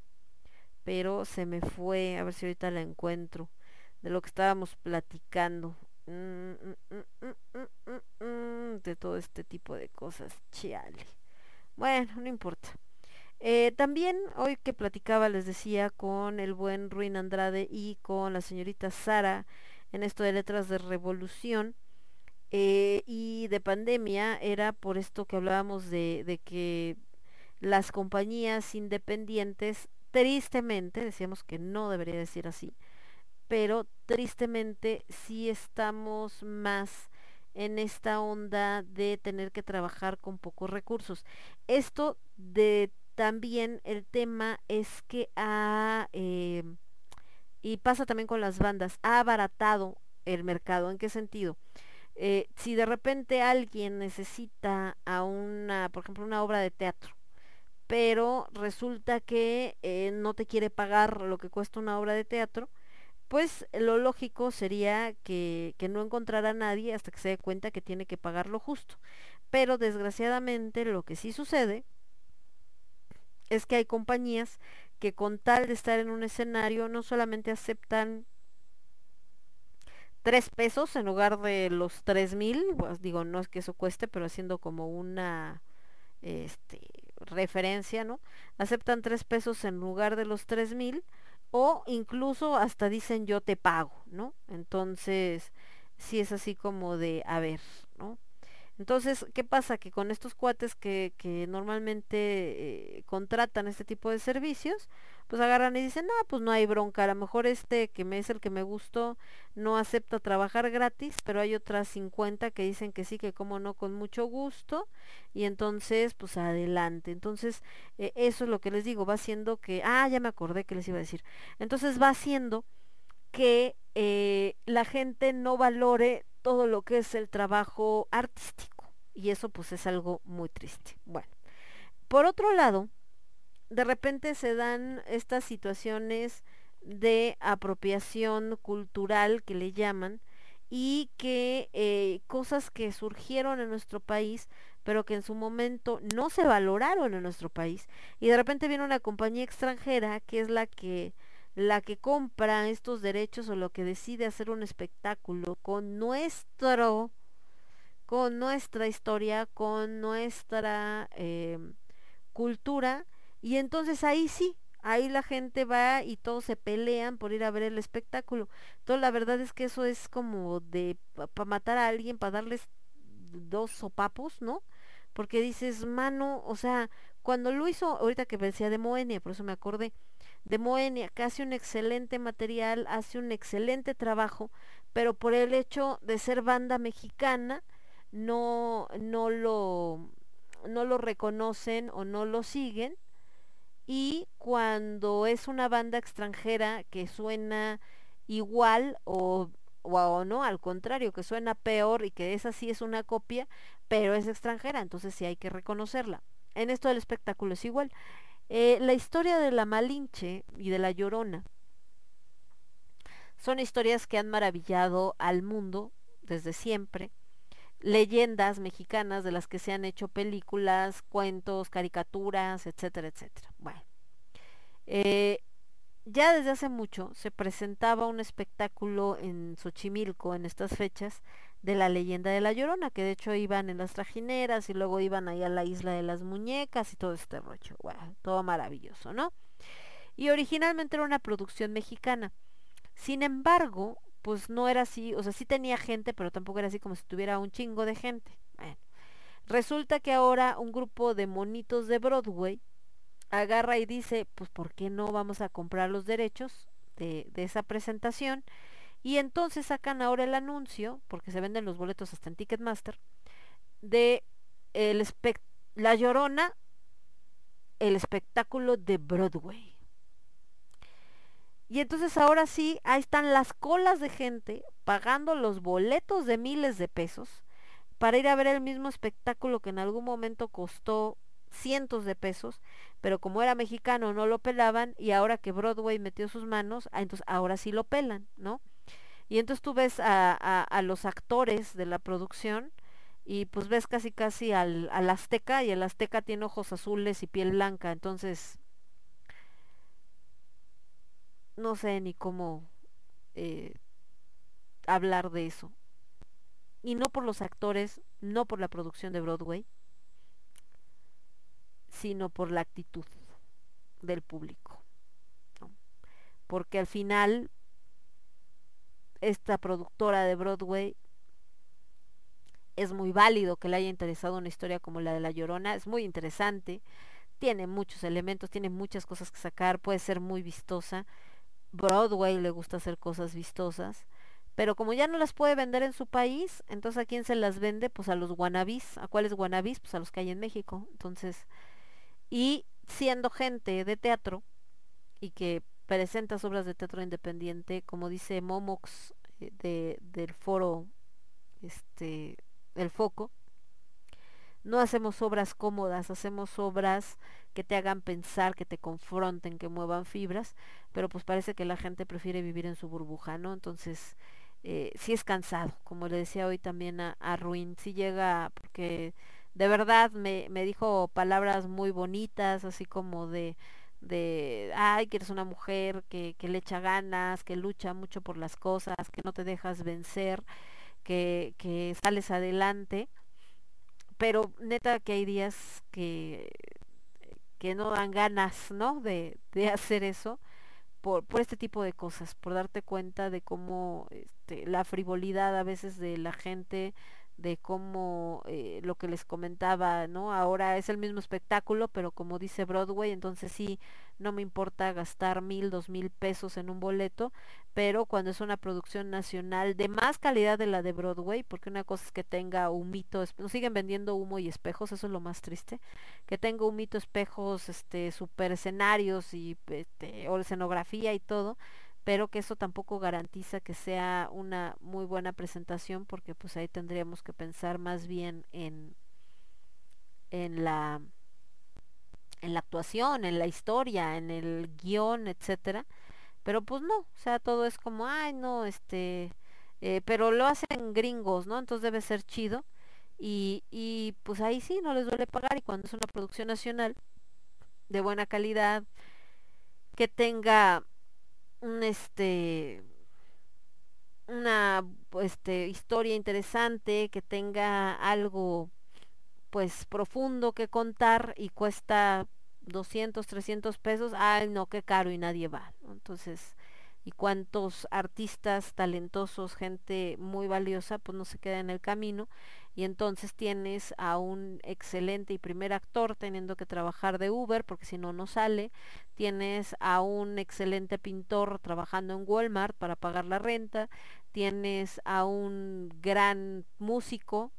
Pero se me fue, a ver si ahorita la encuentro. De lo que estábamos platicando. Mm, mm, mm, de todo este tipo de cosas. Chale. Bueno, no importa. Eh, también hoy que platicaba, les decía, con el buen Ruin Andrade y con la señorita Sara en esto de letras de revolución eh, y de pandemia, era por esto que hablábamos de, de que las compañías independientes, tristemente, decíamos que no debería decir así, pero tristemente sí estamos más en esta onda de tener que trabajar con pocos recursos. Esto de también el tema es que ha, eh, y pasa también con las bandas, ha abaratado el mercado. ¿En qué sentido? Eh, si de repente alguien necesita a una, por ejemplo, una obra de teatro, pero resulta que eh, no te quiere pagar lo que cuesta una obra de teatro, pues lo lógico sería que, que, no encontrara a nadie hasta que se dé cuenta que tiene que pagar lo justo. Pero desgraciadamente lo que sí sucede es que hay compañías que con tal de estar en un escenario no solamente aceptan tres pesos en lugar de los tres mil, pues digo, no es que eso cueste, pero haciendo como una este, referencia, ¿no? Aceptan tres pesos en lugar de los tres mil o incluso hasta dicen yo te pago, ¿no? Entonces, sí es así como de, a ver, ¿no? Entonces, ¿qué pasa? Que con estos cuates que, que normalmente eh, contratan este tipo de servicios, pues agarran y dicen, no, pues no hay bronca, a lo mejor este que me es el que me gustó no acepta trabajar gratis, pero hay otras 50 que dicen que sí, que como no, con mucho gusto, y entonces, pues adelante. Entonces, eh, eso es lo que les digo, va haciendo que, ah, ya me acordé que les iba a decir. Entonces va haciendo que eh, la gente no valore todo lo que es el trabajo artístico. Y eso pues es algo muy triste. Bueno, por otro lado, de repente se dan estas situaciones de apropiación cultural que le llaman y que eh, cosas que surgieron en nuestro país pero que en su momento no se valoraron en nuestro país y de repente viene una compañía extranjera que es la que la que compra estos derechos o lo que decide hacer un espectáculo con nuestro con nuestra historia con nuestra eh, cultura y entonces ahí sí ahí la gente va y todos se pelean por ir a ver el espectáculo entonces la verdad es que eso es como de para matar a alguien para darles dos sopapos no porque dices mano o sea cuando lo hizo ahorita que decía de Moenia por eso me acordé de Moenia, que hace un excelente material, hace un excelente trabajo, pero por el hecho de ser banda mexicana, no, no, lo, no lo reconocen o no lo siguen. Y cuando es una banda extranjera que suena igual o, o, no, al contrario, que suena peor y que esa sí es una copia, pero es extranjera, entonces sí hay que reconocerla. En esto del espectáculo es igual. Eh, la historia de la Malinche y de la Llorona son historias que han maravillado al mundo desde siempre. Leyendas mexicanas de las que se han hecho películas, cuentos, caricaturas, etcétera, etcétera. Bueno, eh, ya desde hace mucho se presentaba un espectáculo en Xochimilco en estas fechas de la leyenda de la Llorona, que de hecho iban en las trajineras y luego iban ahí a la isla de las muñecas y todo este rollo. Wow, todo maravilloso, ¿no? Y originalmente era una producción mexicana. Sin embargo, pues no era así, o sea, sí tenía gente, pero tampoco era así como si tuviera un chingo de gente. Bueno, resulta que ahora un grupo de monitos de Broadway agarra y dice, pues ¿por qué no vamos a comprar los derechos de, esa presentación? Y entonces sacan ahora el anuncio, porque se venden los boletos hasta en Ticketmaster, de el La Llorona, el espectáculo de Broadway. Y entonces ahora sí, ahí están las colas de gente pagando los boletos de miles de pesos para ir a ver el mismo espectáculo que en algún momento costó cientos de pesos, pero como era mexicano no lo pelaban y ahora que Broadway metió sus manos, entonces ahora sí lo pelan, ¿no? Y entonces tú ves a, a, a los actores de la producción y pues ves casi casi al, al azteca y el azteca tiene ojos azules y piel blanca, entonces no sé ni cómo eh, hablar de eso. Y no por los actores, no por la producción de Broadway, sino por la actitud del público. Porque al final esta productora de Broadway es muy válido que le haya interesado una historia como la de La Llorona, es muy interesante, tiene muchos elementos, tiene muchas cosas que sacar, puede ser muy vistosa. Broadway le gusta hacer cosas vistosas, pero como ya no las puede vender en su país, entonces a quién se las vende? Pues a los wannabis, ¿a cuáles wannabis? Pues a los que hay en México. Entonces, y siendo gente de teatro y que presentas obras de teatro independiente, como dice Momox eh, de, del foro este el foco, no hacemos obras cómodas, hacemos obras que te hagan pensar, que te confronten, que muevan fibras, pero pues parece que la gente prefiere vivir en su burbuja, ¿no? Entonces, eh, sí es cansado, como le decía hoy también a, a Ruin, sí llega, porque de verdad me, me dijo palabras muy bonitas, así como de, de, ay, que eres una mujer que, que le echa ganas, que lucha mucho por las cosas, que no te dejas vencer, que, que sales adelante, pero neta que hay días que, que no dan ganas, ¿no? De, de hacer eso por, por este tipo de cosas, por darte cuenta de cómo este, la frivolidad a veces de la gente, de cómo eh, lo que les comentaba, ¿no? Ahora es el mismo espectáculo, pero como dice Broadway, entonces sí, no me importa gastar mil, dos mil pesos en un boleto, pero cuando es una producción nacional de más calidad de la de Broadway, porque una cosa es que tenga humito, nos siguen vendiendo humo y espejos, eso es lo más triste, que tenga humito, espejos, este, super escenarios y este, o escenografía y todo, pero que eso tampoco garantiza que sea una muy buena presentación porque pues ahí tendríamos que pensar más bien en en la en la actuación, en la historia, en el guion, etcétera. Pero pues no, o sea, todo es como, ay, no, este, eh, pero lo hacen gringos, ¿no? Entonces debe ser chido. Y, y pues ahí sí, no les duele pagar. Y cuando es una producción nacional de buena calidad, que tenga un este una este historia interesante, que tenga algo pues profundo que contar y cuesta 200, 300 pesos, ay no, qué caro y nadie va. Entonces, y cuántos artistas talentosos, gente muy valiosa, pues no se queda en el camino y entonces tienes a un excelente y primer actor teniendo que trabajar de Uber porque si no no sale, tienes a un excelente pintor trabajando en Walmart para pagar la renta, tienes a un gran músico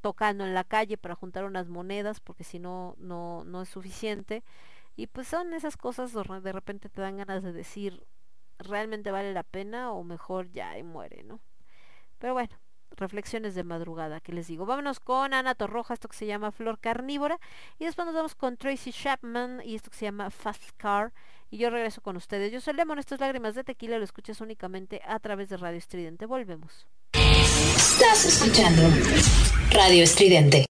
tocando en la calle para juntar unas monedas porque si no no no es suficiente. Y pues son esas cosas donde de repente te dan ganas de decir realmente vale la pena o mejor ya y muere, ¿no? Pero bueno, reflexiones de madrugada, que les digo. Vámonos con Ana Torroja, esto que se llama Flor Carnívora. Y después nos vamos con Tracy Chapman y esto que se llama Fast Car. Y yo regreso con ustedes. Yo soy Lemon, estas lágrimas de tequila lo escuchas únicamente a través de Radio Estridente. Volvemos. Estás escuchando Radio Estridente.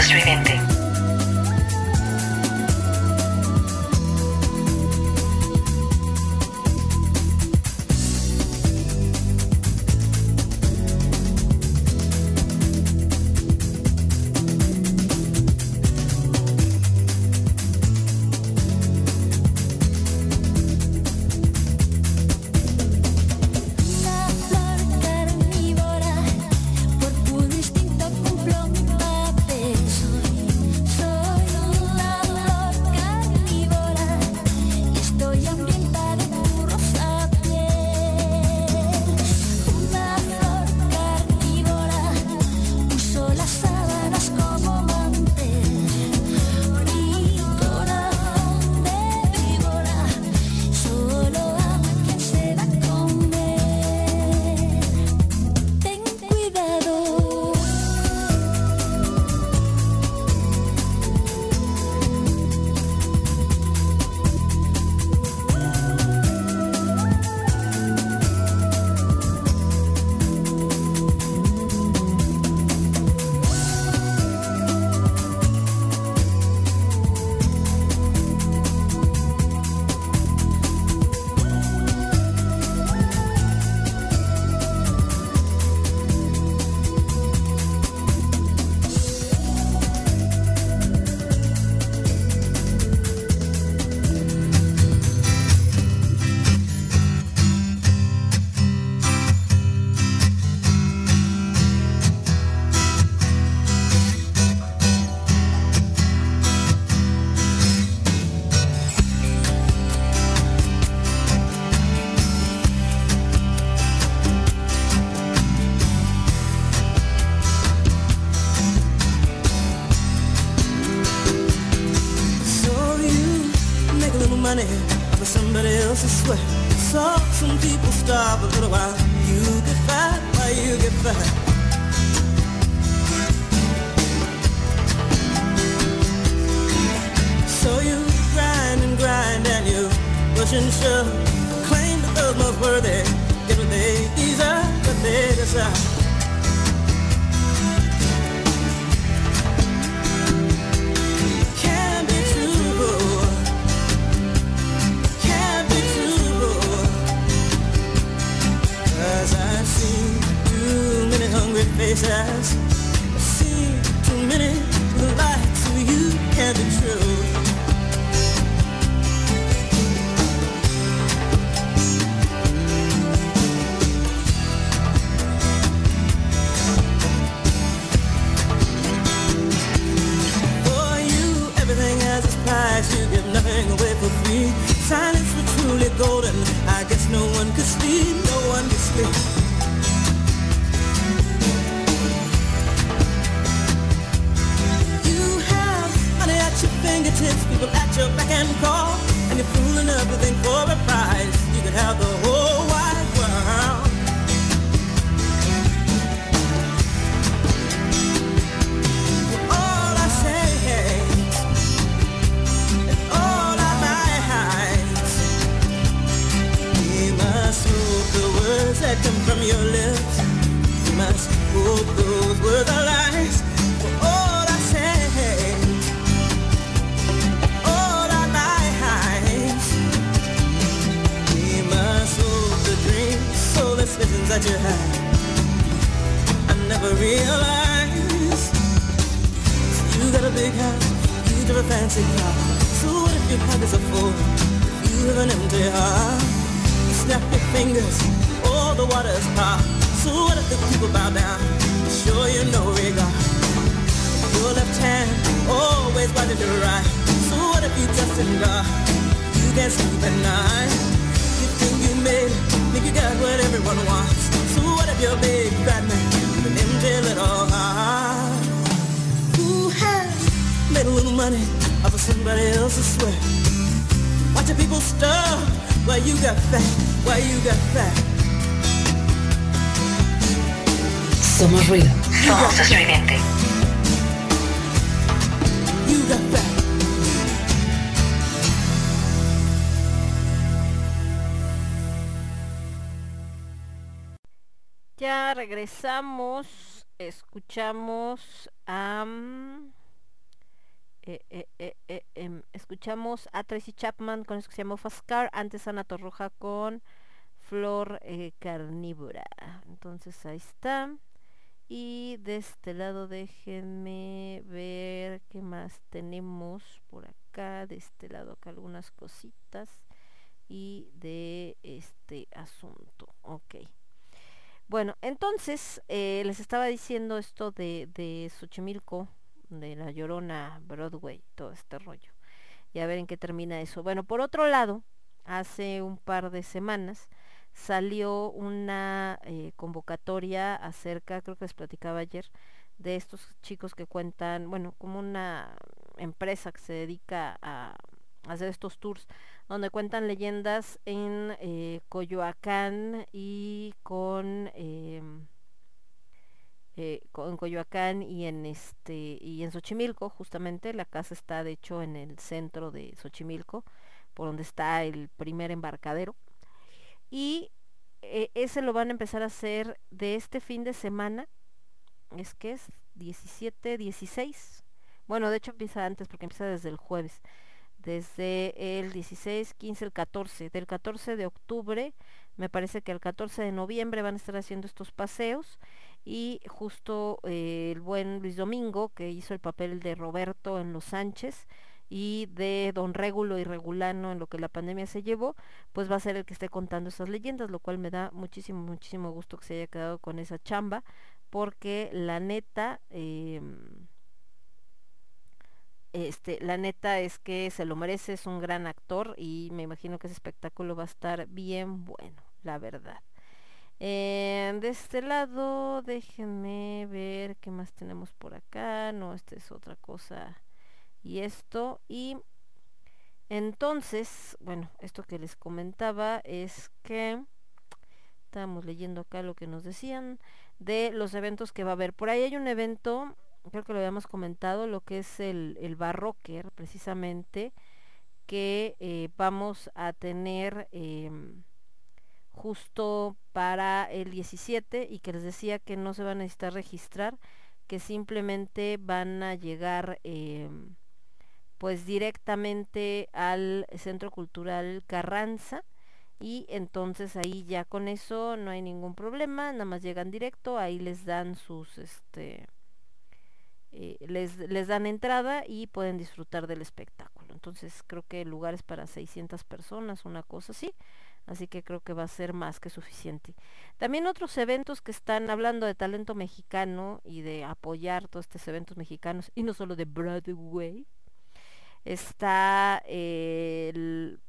Somos Regresamos escuchamos a... eh, eh, eh, em, escuchamos a Tracy Chapman con eso que se llama Fascar, antes Ana Torroja con Flor Carnívora. Entonces ahí está. Y de este lado déjenme ver qué más tenemos por acá. De este lado acá algunas cositas. Y de este asunto. Ok. Bueno, entonces eh, les estaba diciendo esto de, de Xochimilco, de la Llorona, Broadway, todo este rollo. Y a ver en qué termina eso. Bueno, por otro lado, hace un par de semanas salió una eh, convocatoria acerca, creo que les platicaba ayer, de estos chicos que cuentan, bueno, como una empresa que se dedica a hacer estos tours, donde cuentan leyendas en eh, Coyoacán y con... em, eh, en Coyoacán y en este y en Xochimilco justamente. La casa está de hecho en el centro de Xochimilco por donde está el primer embarcadero. Y eh, ese lo van a empezar a hacer de este fin de semana. Es que es 17 16 bueno de hecho empieza antes porque empieza desde el jueves desde el 16, 15, el 14. Del 14 de octubre, me parece que el 14 de noviembre van a estar haciendo estos paseos y justo eh, el buen Luis Domingo, que hizo el papel de Roberto en Los Sánchez y de Don Régulo y Regulano en lo que la pandemia se llevó, pues va a ser el que esté contando esas leyendas, lo cual me da muchísimo, muchísimo gusto que se haya quedado con esa chamba, porque la neta... em, este, la neta es que se lo merece, es un gran actor y me imagino que ese espectáculo va a estar bien bueno, la verdad. Eh, de este lado, déjenme ver qué más tenemos por acá. No, esta es otra cosa. Y esto. Y entonces, bueno, esto que les comentaba es que estábamos leyendo acá lo que nos decían de los eventos que va a haber. Por ahí hay un evento creo que lo habíamos comentado, lo que es el, el barrocker, precisamente, que eh, vamos a tener em, justo para el 17 y que les decía que no se va a necesitar registrar, que simplemente van a llegar em, pues directamente al Centro Cultural Carranza y entonces ahí ya con eso no hay ningún problema, nada más llegan directo, ahí les dan sus este eh, les, les dan entrada y pueden disfrutar del espectáculo. Entonces creo que el lugar es para 600 personas, una cosa así. Así que creo que va a ser más que suficiente. También otros eventos que están hablando de talento mexicano y de apoyar todos estos eventos mexicanos y no solo de Broadway. Está el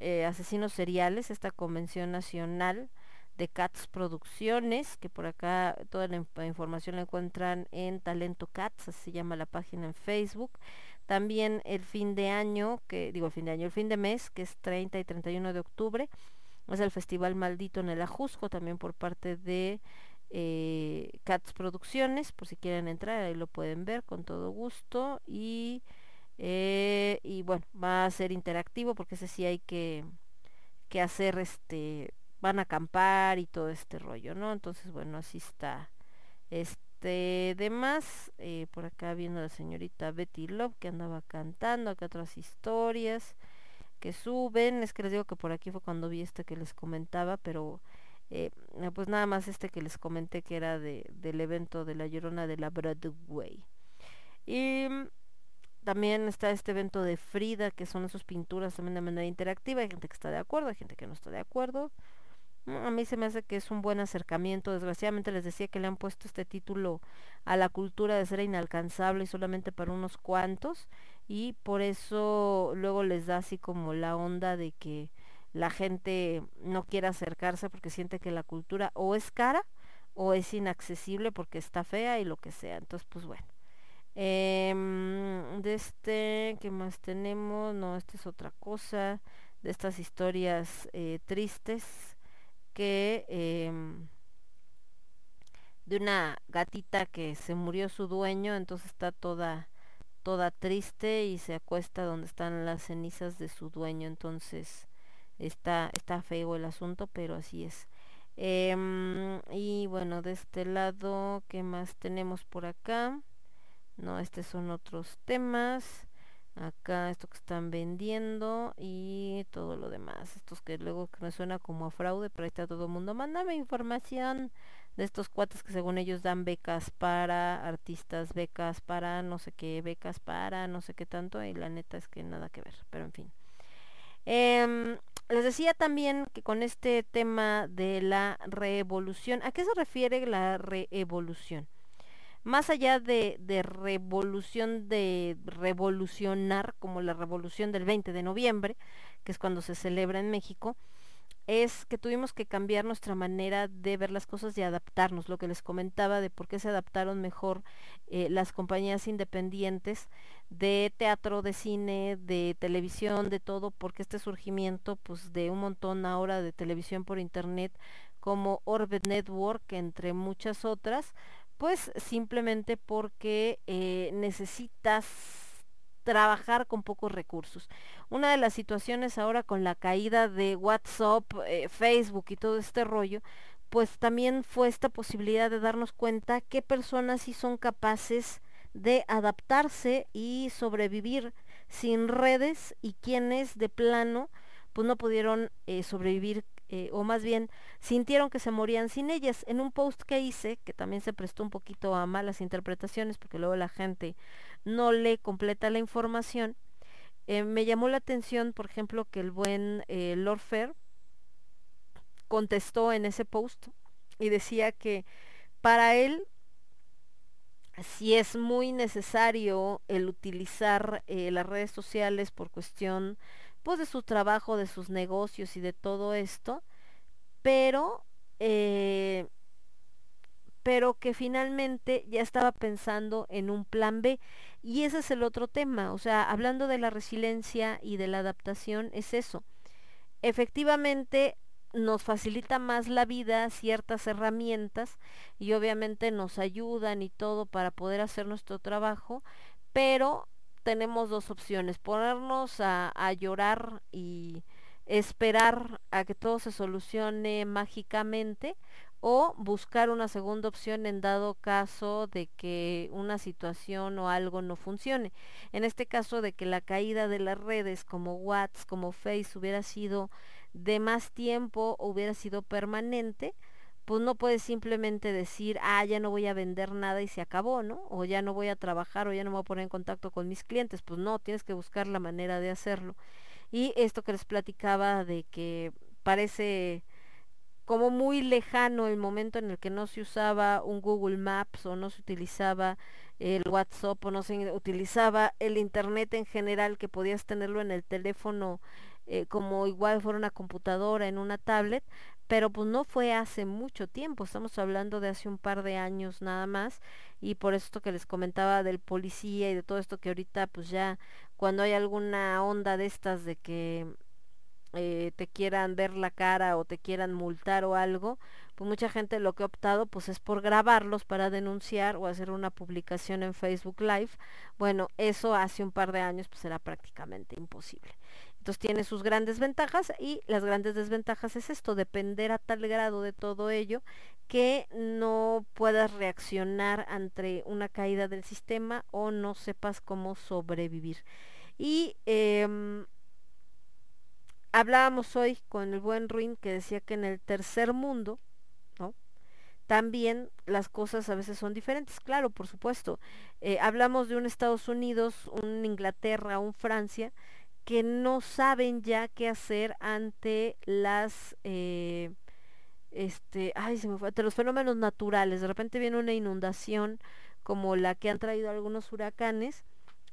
eh, Asesinos Seriales, esta convención nacional de Cats Producciones, que por acá toda la inf- información la encuentran en Talento Cats, así llama la página en Facebook. También el fin de año, que digo el fin de año, el fin de mes, que es 30 y 31 de octubre, es el Festival Maldito en el Ajusco, también por parte de eh, Cats Producciones, por si quieren entrar, ahí lo pueden ver con todo gusto. Y, eh, y bueno, va a ser interactivo porque ese sí hay que, que hacer este van a acampar y todo este rollo, ¿no? Entonces, bueno, así está. Este, demás, eh, por acá viendo a la señorita Betty Love que andaba cantando, acá otras historias que suben, es que les digo que por aquí fue cuando vi este que les comentaba, pero eh, pues nada más este que les comenté que era de, del evento de la Llorona de la Broadway. Y también está este evento de Frida, que son esas pinturas también de manera interactiva. Hay gente que está de acuerdo, hay gente que no está de acuerdo. Mm, A mí se me hace que es un buen acercamiento. Desgraciadamente les decía que le han puesto este título a la cultura de ser inalcanzable y solamente para unos cuantos. Y por eso luego les da así como la onda de que la gente no quiere acercarse porque siente que la cultura o es cara o es inaccesible porque está fea y lo que sea. Entonces, pues bueno. Em, de este, ¿qué más tenemos? No, esta es otra cosa. De estas historias eh, tristes que em, de una gatita que se murió su dueño, entonces está toda toda triste y se acuesta donde están las cenizas de su dueño, entonces está está feo el asunto, pero así es. Em, y bueno, de este lado, ¿qué más tenemos por acá? No, estos son otros temas. Acá esto que están vendiendo y todo lo demás. Estos que luego que me suena como a fraude, pero ahí está todo el mundo. Mándame información de estos cuates que según ellos dan becas para artistas, becas para no sé qué, becas para no sé qué tanto. Y la neta es que nada que ver, pero en fin. Em, les decía también que con este tema de la revolución, ¿a qué se refiere la revolución? Más allá de, de revolución, de revolucionar, como la revolución del 20 de noviembre, que es cuando se celebra en México, es que tuvimos que cambiar nuestra manera de ver las cosas y adaptarnos, lo que les comentaba de por qué se adaptaron mejor eh, las compañías independientes de teatro, de cine, de televisión, de todo, porque este surgimiento pues de un montón ahora de televisión por internet como Orbit Network, entre muchas otras, pues simplemente porque eh, necesitas trabajar con pocos recursos. Una de las situaciones ahora con la caída de WhatsApp, eh, Facebook y todo este rollo, pues también fue esta posibilidad de darnos cuenta qué personas sí son capaces de adaptarse y sobrevivir sin redes y quienes de plano pues no pudieron eh, sobrevivir eh, o más bien sintieron que se morían sin ellas. En un post que hice, que también se prestó un poquito a malas interpretaciones, porque luego la gente no le completa la información, eh, me llamó la atención, por ejemplo, que el buen eh, Lord Fair contestó en ese post y decía que para él si es muy necesario el utilizar eh, las redes sociales por cuestión pues de su trabajo, de sus negocios y de todo esto, pero eh, pero que finalmente ya estaba pensando en un plan B. Y ese es el otro tema, o sea, hablando de la resiliencia y de la adaptación, es eso. Efectivamente, nos facilita más la vida ciertas herramientas y obviamente nos ayudan y todo para poder hacer nuestro trabajo, pero tenemos dos opciones, ponernos a, llorar y esperar a que todo se solucione mágicamente o buscar una segunda opción en dado caso de que una situación o algo no funcione. En este caso de que la caída de las redes como WhatsApp, como Face hubiera sido de más tiempo, hubiera sido permanente, pues no puedes simplemente decir, ah, ya no voy a vender nada y se acabó, ¿no? O ya no voy a trabajar o ya no voy a poner en contacto con mis clientes. Pues no, tienes que buscar la manera de hacerlo. Y esto que les platicaba de que parece como muy lejano el momento en el que no se usaba un Google Maps o no se utilizaba el WhatsApp o no se utilizaba el Internet en general que podías tenerlo en el teléfono eh, como igual fuera una computadora, en una tablet, pero pues no fue hace mucho tiempo, estamos hablando de hace un par de años nada más y por esto que les comentaba del policía y de todo esto que ahorita pues ya cuando hay alguna onda de estas de que eh, te quieran ver la cara o te quieran multar o algo, pues mucha gente lo que ha optado pues es por grabarlos para denunciar o hacer una publicación en Facebook Live. Bueno, eso hace un par de años pues era prácticamente imposible. Entonces tiene sus grandes ventajas y las grandes desventajas es esto, depender a tal grado de todo ello que no puedas reaccionar ante una caída del sistema o no sepas cómo sobrevivir. Y eh, hablábamos hoy con el buen Ruin que decía que en el tercer mundo, ¿no? También las cosas a veces son diferentes, claro, por supuesto. Eh, hablamos de un Estados Unidos, un Inglaterra, un Francia, que no saben ya qué hacer ante las eh, este, ay, se me fue, ante los fenómenos naturales. De repente viene una inundación como la que han traído algunos huracanes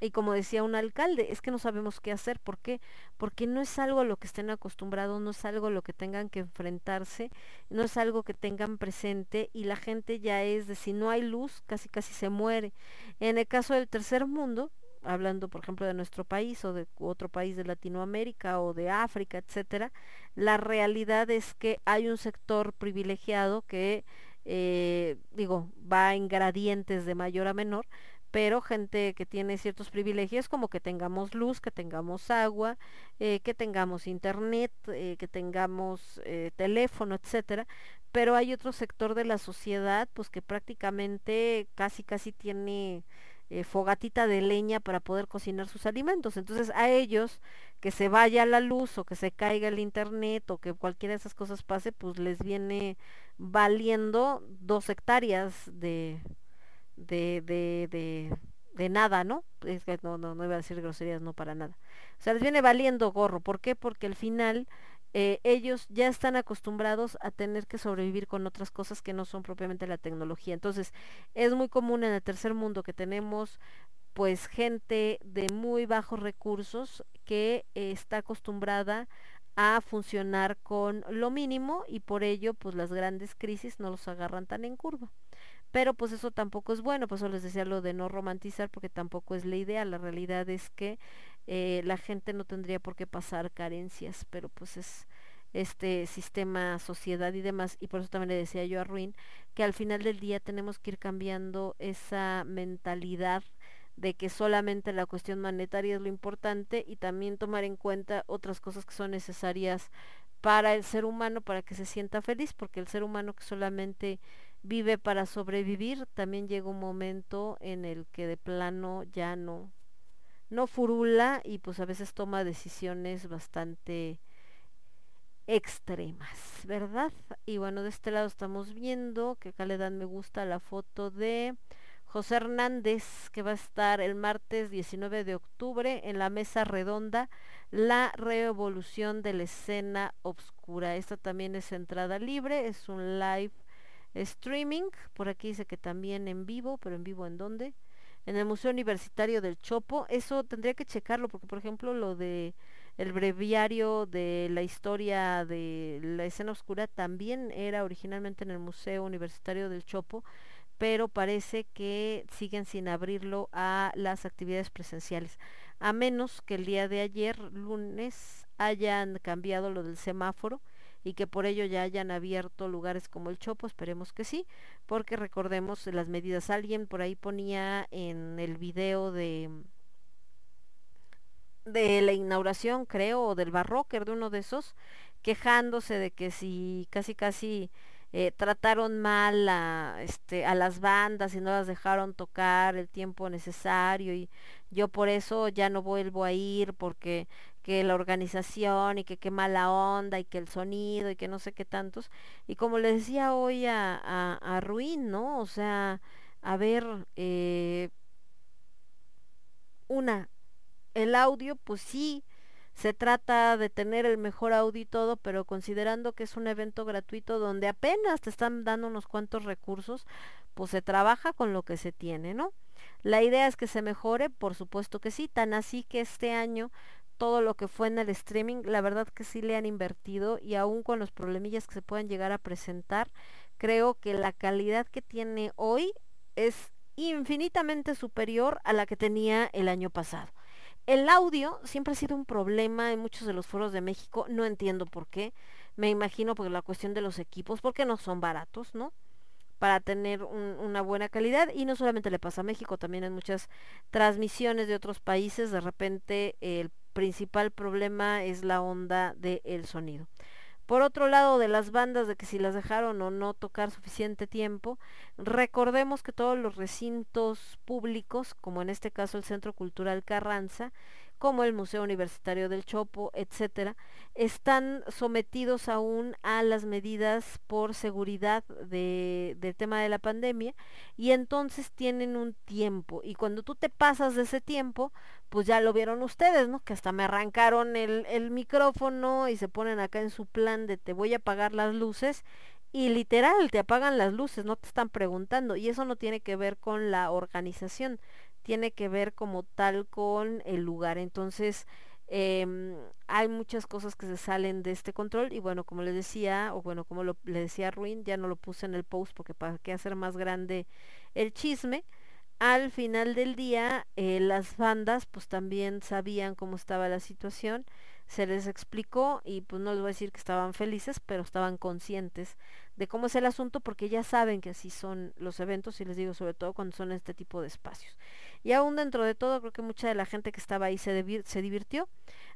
y como decía un alcalde, es que no sabemos qué hacer. ¿Por qué? Porque no es algo a lo que estén acostumbrados, no es algo a lo que tengan que enfrentarse, no es algo que tengan presente y la gente ya es de si no hay luz, casi casi se muere. En el caso del tercer mundo, hablando por ejemplo de nuestro país o de otro país de Latinoamérica o de África, etcétera, la realidad es que hay un sector privilegiado que eh, digo va en gradientes de mayor a menor, pero gente que tiene ciertos privilegios como que tengamos luz, que tengamos agua, eh, que tengamos internet, eh, que tengamos teléfono, etcétera, pero hay otro sector de la sociedad pues que prácticamente casi casi tiene eh, fogatita de leña para poder cocinar sus alimentos. Entonces a ellos que se vaya la luz o que se caiga el internet o que cualquiera de esas cosas pase, pues les viene valiendo dos hectáreas de, de, de, de, nada, ¿no? Es que no, no, no iba a decir groserías, no para nada. O sea, les viene valiendo gorro. ¿Por qué? Porque al final eh, ellos ya están acostumbrados a tener que sobrevivir con otras cosas que no son propiamente la tecnología. Entonces, es muy común en el tercer mundo que tenemos pues gente de muy bajos recursos que está acostumbrada a funcionar con lo mínimo y por ello pues las grandes crisis no los agarran tan en curva. Pero pues eso tampoco es bueno, por eso les decía lo de no romantizar porque tampoco es la idea, la realidad es que eh, la gente no tendría por qué pasar carencias, pero pues es este sistema, sociedad y demás, y por eso también le decía yo a Ruin, que al final del día tenemos que ir cambiando esa mentalidad de que solamente la cuestión monetaria es lo importante y también tomar en cuenta otras cosas que son necesarias para el ser humano para que se sienta feliz, porque el ser humano que solamente vive para sobrevivir, también llega un momento en el que de plano ya no no furula y pues a veces toma decisiones bastante extremas, ¿verdad? Y bueno, de este lado estamos viendo que acá le dan me gusta la foto de José Hernández, que va a estar el martes 19 de octubre en la mesa redonda La revolución de la escena obscura. Esta también es entrada libre, es un live streaming. Por aquí dice que también en vivo, pero en vivo en dónde? En el Museo Universitario del Chopo. Eso tendría que checarlo porque por ejemplo lo de el breviario de la historia de la escena oscura también era originalmente en el Museo Universitario del Chopo pero parece que siguen sin abrirlo a las actividades presenciales, a menos que el día de ayer, lunes, hayan cambiado lo del semáforo y que por ello ya hayan abierto lugares como el Chopo, esperemos que sí, porque recordemos las medidas. Alguien por ahí ponía en el video de de la inauguración, creo, o del barrocker de uno de esos, quejándose de que si casi casi eh, trataron mal a, este, a las bandas y no las dejaron tocar el tiempo necesario y yo por eso ya no vuelvo a ir porque que la organización y que qué mala onda y que el sonido y que no sé qué tantos y como le decía hoy a, a, a Ruin, ¿no? O sea, a ver, eh, una, el audio, pues sí, se trata de tener el mejor audio y todo, pero considerando que es un evento gratuito donde apenas te están dando unos cuantos recursos, pues se trabaja con lo que se tiene, ¿no? La idea es que se mejore, por supuesto que sí, tan así que este año todo lo que fue en el streaming, la verdad que sí le han invertido y aún con los problemillas que se puedan llegar a presentar, creo que la calidad que tiene hoy es infinitamente superior a la que tenía el año pasado. El audio siempre ha sido un problema en muchos de los foros de México, no entiendo por qué. Me imagino por la cuestión de los equipos, porque no son baratos, ¿no? Para tener un, una buena calidad. Y no solamente le pasa a México, también en muchas transmisiones de otros países, de repente el principal problema es la onda del sonido. Por otro lado, de las bandas, de que si las dejaron o no tocar suficiente tiempo, recordemos que todos los recintos públicos, como en este caso el Centro Cultural Carranza, como el Museo Universitario del Chopo, etcétera, están sometidos aún a las medidas por seguridad de, del tema de la pandemia y entonces tienen un tiempo y cuando tú te pasas de ese tiempo, pues ya lo vieron ustedes, ¿no? Que hasta me arrancaron el, el micrófono y se ponen acá en su plan de te voy a apagar las luces y literal te apagan las luces, no te están preguntando y eso no tiene que ver con la organización, tiene que ver como tal con el lugar. Entonces, eh, hay muchas cosas que se salen de este control y bueno, como les decía, o bueno, como le decía Ruin, ya no lo puse en el post porque para qué hacer más grande el chisme. Al final del día, eh, las bandas pues también sabían cómo estaba la situación, se les explicó y pues no les voy a decir que estaban felices, pero estaban conscientes de cómo es el asunto porque ya saben que así son los eventos y les digo sobre todo cuando son este tipo de espacios. Y aún dentro de todo creo que mucha de la gente que estaba ahí se, divir- se divirtió.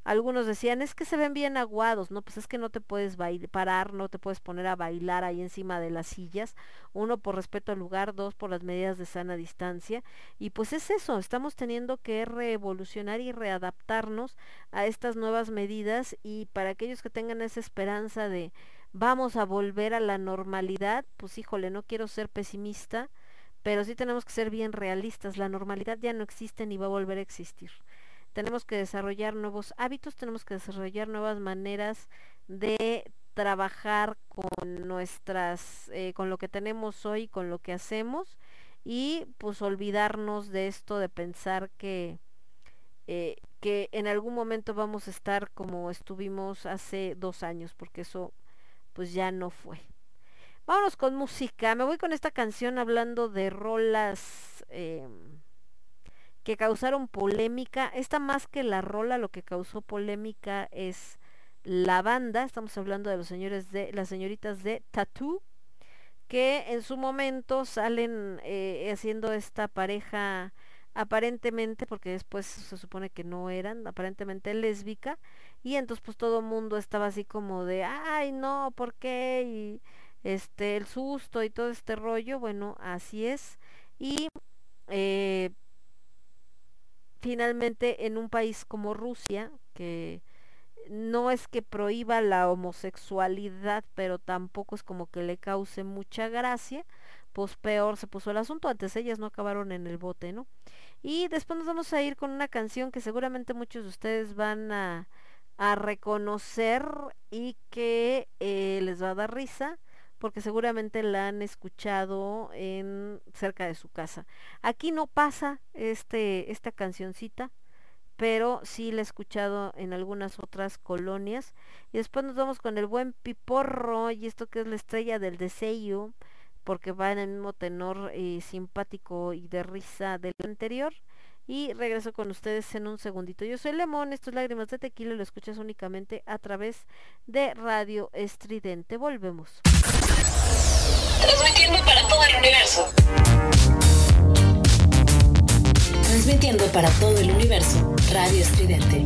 Algunos decían, es que se ven bien aguados, no, pues es que no te puedes parar, no te puedes poner a bailar ahí encima de las sillas, uno por respeto al lugar, dos por las medidas de sana distancia, y pues es eso, estamos teniendo que revolucionar y readaptarnos a estas nuevas medidas y para aquellos que tengan esa esperanza de vamos a volver a la normalidad, pues híjole, no quiero ser pesimista, pero sí tenemos que ser bien realistas, la normalidad ya no existe ni va a volver a existir. Tenemos que desarrollar nuevos hábitos, tenemos que desarrollar nuevas maneras de trabajar con nuestras, eh, con lo que tenemos hoy, con lo que hacemos y pues olvidarnos de esto de pensar que, eh, que en algún momento vamos a estar como estuvimos hace dos años, porque eso pues ya no fue. Vámonos con música. Me voy con esta canción hablando de rolas em, que causaron polémica. Esta más que la rola, lo que causó polémica es la banda. Estamos hablando de los señores de las señoritas de Tattoo, que en su momento salen eh, haciendo esta pareja aparentemente, porque después se supone que no eran, aparentemente lésbica, y entonces pues todo el mundo estaba así como de, ay no, ¿por qué? Y este, el susto y todo este rollo, bueno, así es. Y eh, finalmente en un país como Rusia, que no es que prohíba la homosexualidad, pero tampoco es como que le cause mucha gracia, pues peor se puso el asunto. Antes ellas no acabaron en el bote, ¿no? Y después nos vamos a ir con una canción que seguramente muchos de ustedes van a, a reconocer y que eh, les va a dar risa porque seguramente la han escuchado en cerca de su casa. Aquí no pasa este esta cancioncita, pero sí la he escuchado en algunas otras colonias. Y después nos vamos con el buen Piporro y esto que es la estrella del deseo, porque va en el mismo tenor eh, simpático y de risa del anterior. Y regreso con ustedes en un segundito. Yo soy Lemón, esto es Lágrimas de Tequila lo escuchas únicamente a través de Radio Estridente. Volvemos. Transmitiendo para todo el universo. Transmitiendo para todo el universo. Radio Estridente.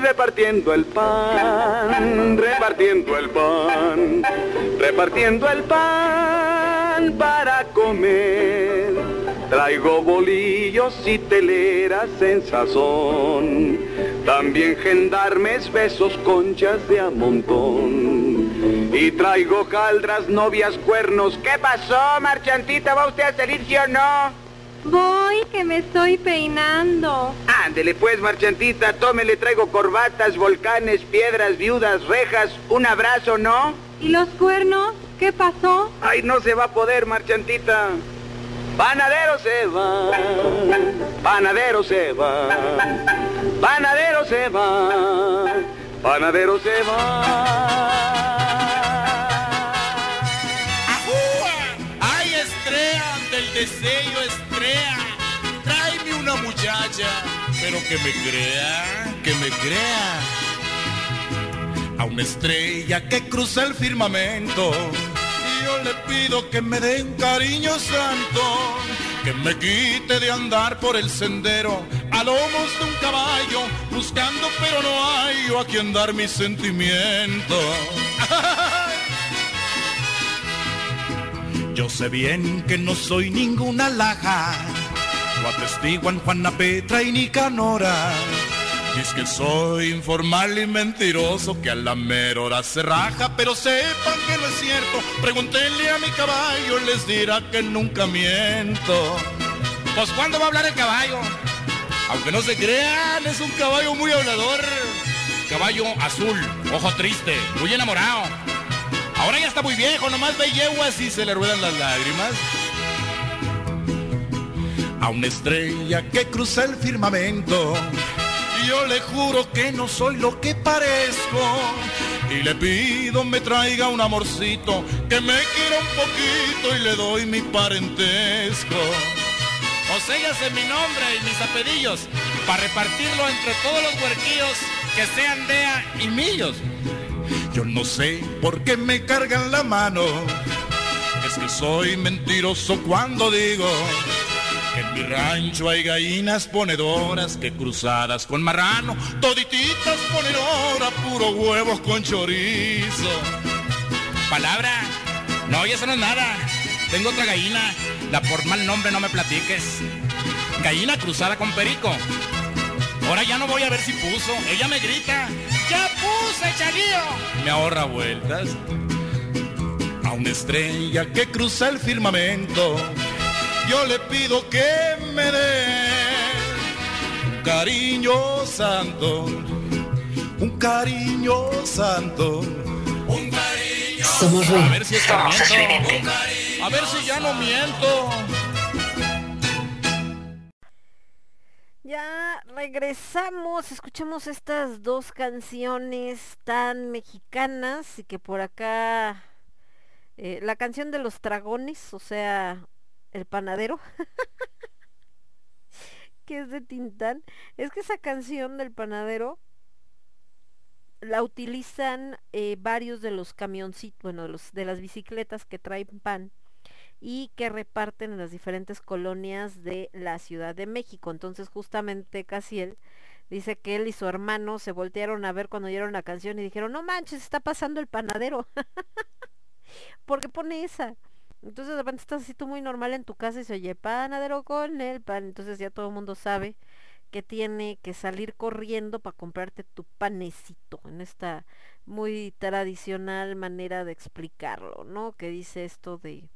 repartiendo el pan, repartiendo el pan, repartiendo el pan para comer. Traigo bolillos y teleras en sazón, también gendarmes, besos, conchas de a montón. Y traigo caldras, novias, cuernos. ¿Qué pasó, marchantita? ¿Va usted a salir, sí o no? Voy, que me estoy peinando. Ándele pues, marchantita, tómele, traigo corbatas, volcanes, piedras, viudas, rejas, un abrazo, ¿no? ¿Y los cuernos? ¿Qué pasó? Ay, no se va a poder, marchantita. Panadero se va, panadero se va, panadero se va, panadero se ¡Ay, Estrella! Del deseo, Estrella. Tráeme una muchacha, pero que me crea, que me crea. A una estrella que cruza el firmamento. Yo le pido que me dé cariño santo. Que me quite de andar por el sendero a lomos de un caballo, buscando pero no hay a quien dar mi sentimiento. Yo sé bien que no soy ninguna laja, atestiguan Juana Petra y Nicanora. Es que soy informal y mentiroso, que a la mera hora se raja, pero sepan que no es cierto. Pregúntenle a mi caballo, les dirá que nunca miento. Pues ¿cuándo va a hablar el caballo? Aunque no se crean, es un caballo muy hablador. Caballo azul, ojo triste, muy enamorado. Ahora ya está muy viejo, nomás ve yeguas y se le ruedan las lágrimas. A una estrella que cruza el firmamento, yo le juro que no soy lo que parezco. Y le pido me traiga un amorcito, que me quiera un poquito y le doy mi parentesco. O séllase mi nombre y mis apellidos, para repartirlo entre todos los huerquillos que sean DEA y millos. Yo no sé por qué me cargan la mano. Es que soy mentiroso cuando digo en mi rancho hay gallinas ponedoras que cruzadas con marrano, todititas ponen hora puro huevos con chorizo. Palabra, no, y eso no es nada. Tengo otra gallina, la por mal nombre no me platiques. Gallina cruzada con perico. Ahora ya no voy a ver si puso. Ella me grita, ¡ya puse, chalío! Me ahorra vueltas. A una estrella que cruza el firmamento, yo le pido que me dé un cariño santo, un cariño santo. Un cariño Somos. A ver si miento. A ver si ya no miento. Ya regresamos, escuchamos estas dos canciones tan mexicanas y que por acá eh, la canción de los dragones, o sea, el panadero, que es de Tintán, es que esa canción del panadero la utilizan eh, varios de los camioncitos, bueno, de, de las bicicletas que traen pan y que reparten en las diferentes colonias de la Ciudad de México. Entonces justamente Casiel Dice que él y su hermano se voltearon a ver cuando oyeron la canción y dijeron, no manches, está pasando el panadero. Porque pone esa. Entonces de repente estás así tú muy normal en tu casa y se oye panadero con el pan. Entonces ya todo el mundo sabe que tiene que salir corriendo para comprarte tu panecito en esta muy tradicional manera de explicarlo, ¿no? Que dice esto de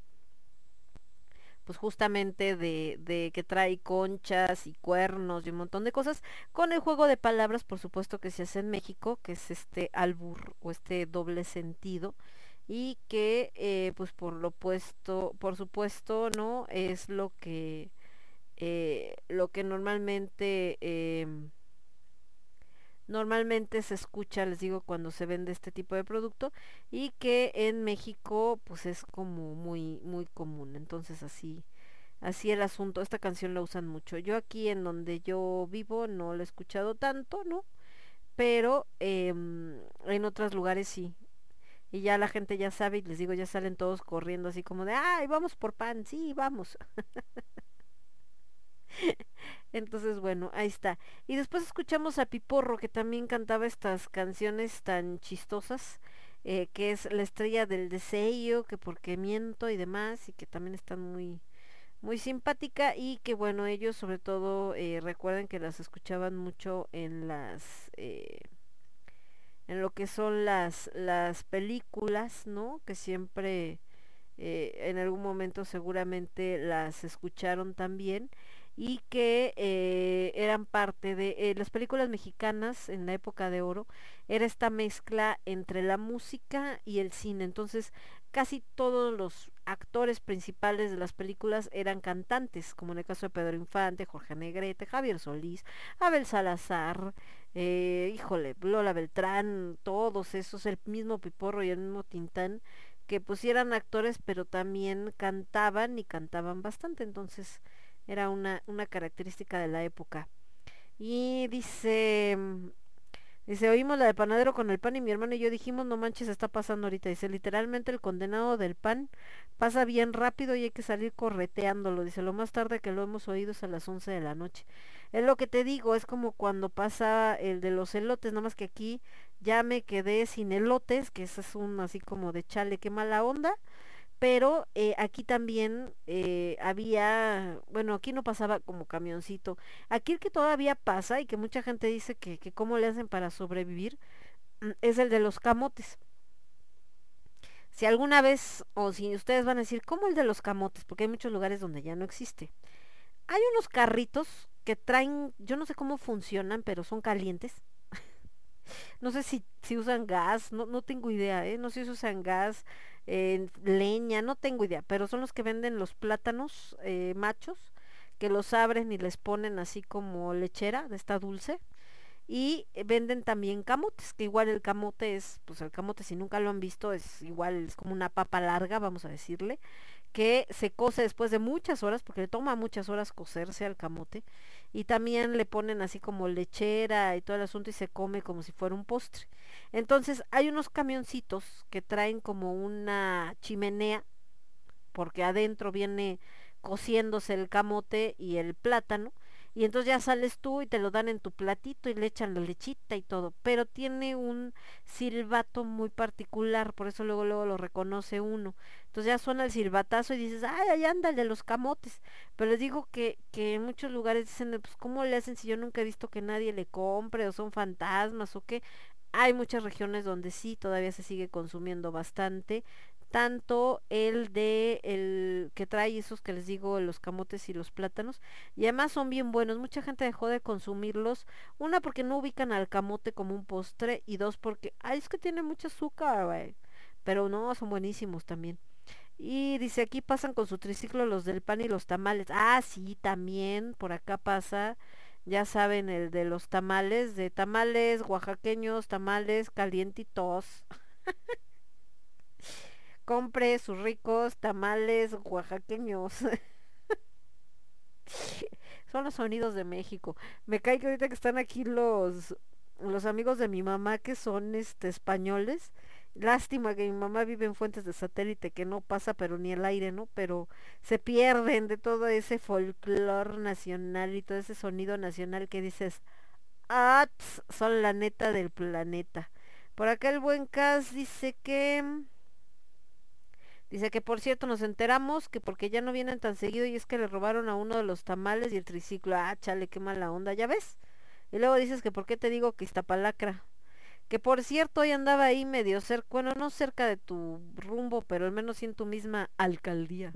pues justamente de, de que trae conchas y cuernos y un montón de cosas, con el juego de palabras, por supuesto que se hace en México, que es este albur o este doble sentido, y que eh, pues por lo puesto, por supuesto, ¿no? Es lo que eh, lo que normalmente em, normalmente se escucha, les digo, cuando se vende este tipo de producto y que en México pues es como muy muy común. Entonces así así el asunto, esta canción la usan mucho. Yo aquí en donde yo vivo no la he escuchado tanto, ¿no? Pero em, en otros lugares sí. Y ya la gente ya sabe y les digo, ya salen todos corriendo así como de, ay, vamos por pan, sí, vamos. Entonces, bueno, ahí está. Y después escuchamos a Piporro, que también cantaba estas canciones tan chistosas, eh, que es La estrella del deseo, que porque miento y demás, y que también están muy, muy simpática, y que bueno, ellos sobre todo eh, recuerden que las escuchaban mucho en las... Eh, en lo que son las, las películas, ¿no? Que siempre eh, en algún momento seguramente las escucharon también y que eh, eran parte de eh, las películas mexicanas en la época de oro era esta mezcla entre la música y el cine entonces casi todos los actores principales de las películas eran cantantes como en el caso de Pedro Infante Jorge Negrete Javier Solís Abel Salazar eh, híjole Lola Beltrán todos esos el mismo Piporro y el mismo Tintán que pues eran actores pero también cantaban y cantaban bastante entonces era una, una característica de la época. Y dice, dice, oímos la de panadero con el pan y mi hermano y yo dijimos, no manches, está pasando ahorita. Dice, literalmente el condenado del pan pasa bien rápido y hay que salir correteándolo. Dice, lo más tarde que lo hemos oído es a las 11 de la noche. Es lo que te digo, es como cuando pasa el de los elotes, nada más que aquí ya me quedé sin elotes, que ese es un así como de chale, qué mala onda pero eh, aquí también eh, había, bueno, aquí no pasaba como camioncito. Aquí el que todavía pasa y que mucha gente dice que, que cómo le hacen para sobrevivir mm, es el de los camotes. Si alguna vez, o si ustedes van a decir, ¿cómo el de los camotes? Porque hay muchos lugares donde ya no existe. Hay unos carritos que traen, yo no sé cómo funcionan, pero son calientes. no sé si, si usan gas, no, no tengo idea, ¿eh? No sé si usan gas, eh, leña, no tengo idea, pero son los que venden los plátanos eh, machos, que los abren y les ponen así como lechera de esta dulce. Y venden también camotes, que igual el camote es, pues el camote si nunca lo han visto es igual, es como una papa larga, vamos a decirle, que se cose después de muchas horas, porque le toma muchas horas cocerse al camote, y también le ponen así como lechera y todo el asunto y se come como si fuera un postre. Entonces hay unos camioncitos que traen como una chimenea, porque adentro viene cociéndose el camote y el plátano, y entonces ya sales tú y te lo dan en tu platito y le echan la lechita y todo, pero tiene un silbato muy particular, por eso luego luego lo reconoce uno. Entonces ya suena el silbatazo y dices, ay, ahí anda el de los camotes. Pero les digo que, que en muchos lugares dicen, pues ¿cómo le hacen si yo nunca he visto que nadie le compre o son fantasmas o qué? Hay muchas regiones donde sí todavía se sigue consumiendo bastante tanto el de el que trae esos que les digo los camotes y los plátanos y además son bien buenos. Mucha gente dejó de consumirlos una porque no ubican al camote como un postre y dos porque ay es que tiene mucho azúcar pero no son buenísimos también. Y dice aquí pasan con su triciclo los del pan y los tamales. Ah sí también por acá pasa ya saben el de los tamales de tamales oaxaqueños tamales calientitos compre sus ricos tamales oaxaqueños. Son los sonidos de México. Me cae que ahorita que están aquí los los amigos de mi mamá que son este españoles. Lástima que mi mamá vive en fuentes de satélite que no pasa pero ni el aire, ¿no? Pero se pierden de todo ese folclor nacional y todo ese sonido nacional que dices, ats son la neta del planeta. Por acá el buen Cas dice que... Dice que por cierto nos enteramos que porque ya no vienen tan seguido y es que le robaron a uno de los tamales y el triciclo. Ah, chale, qué mala onda, ¿ya ves? Y luego dices que por qué te digo que Iztapalacra. Que por cierto hoy andaba ahí medio cerca, bueno, no cerca de tu rumbo, pero al menos en tu misma alcaldía.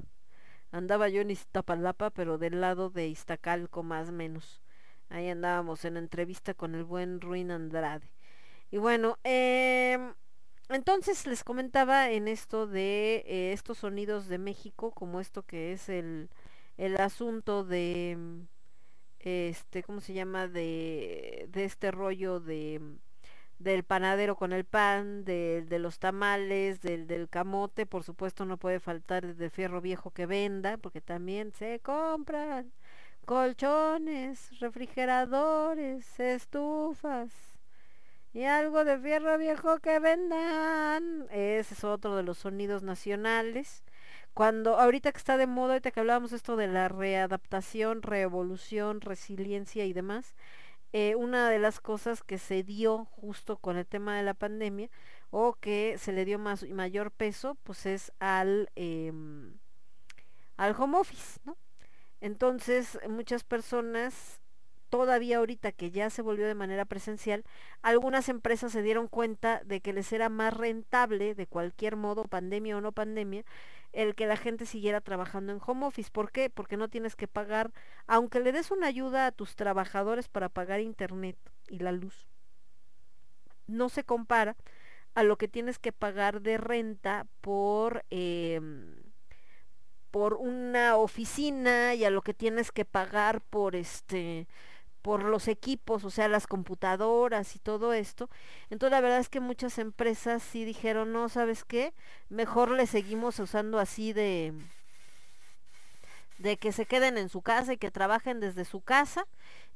Andaba yo en Iztapalapa, pero del lado de Iztacalco más menos. Ahí andábamos en entrevista con el buen Ruin Andrade. Y bueno, eh, entonces les comentaba en esto de eh, estos sonidos de México, como esto que es el, el asunto de, mm, este, ¿cómo se llama? De, de este rollo de mm, del panadero con el pan, de, de los tamales, del, del camote, por supuesto no puede faltar de fierro viejo que venda, porque también se compran colchones, refrigeradores, estufas y algo de fierro viejo que vendan. Ese es otro de los sonidos nacionales. Cuando ahorita que está de moda, ahorita que hablábamos esto de la readaptación, reevolución, resiliencia y demás, eh, una de las cosas que se dio justo con el tema de la pandemia o que se le dio más mayor peso, pues es al em, al home office, ¿no? Entonces, muchas personas todavía ahorita que ya se volvió de manera presencial, algunas empresas se dieron cuenta de que les era más rentable, de cualquier modo, pandemia o no pandemia, el que la gente siguiera trabajando en home office. ¿Por qué? Porque no tienes que pagar, aunque le des una ayuda a tus trabajadores para pagar internet y la luz, no se compara a lo que tienes que pagar de renta por... Eh, por una oficina y a lo que tienes que pagar por este por los equipos, o sea, las computadoras y todo esto. Entonces la verdad es que muchas empresas sí dijeron, no, ¿sabes qué? Mejor le seguimos usando así de de que se queden en su casa y que trabajen desde su casa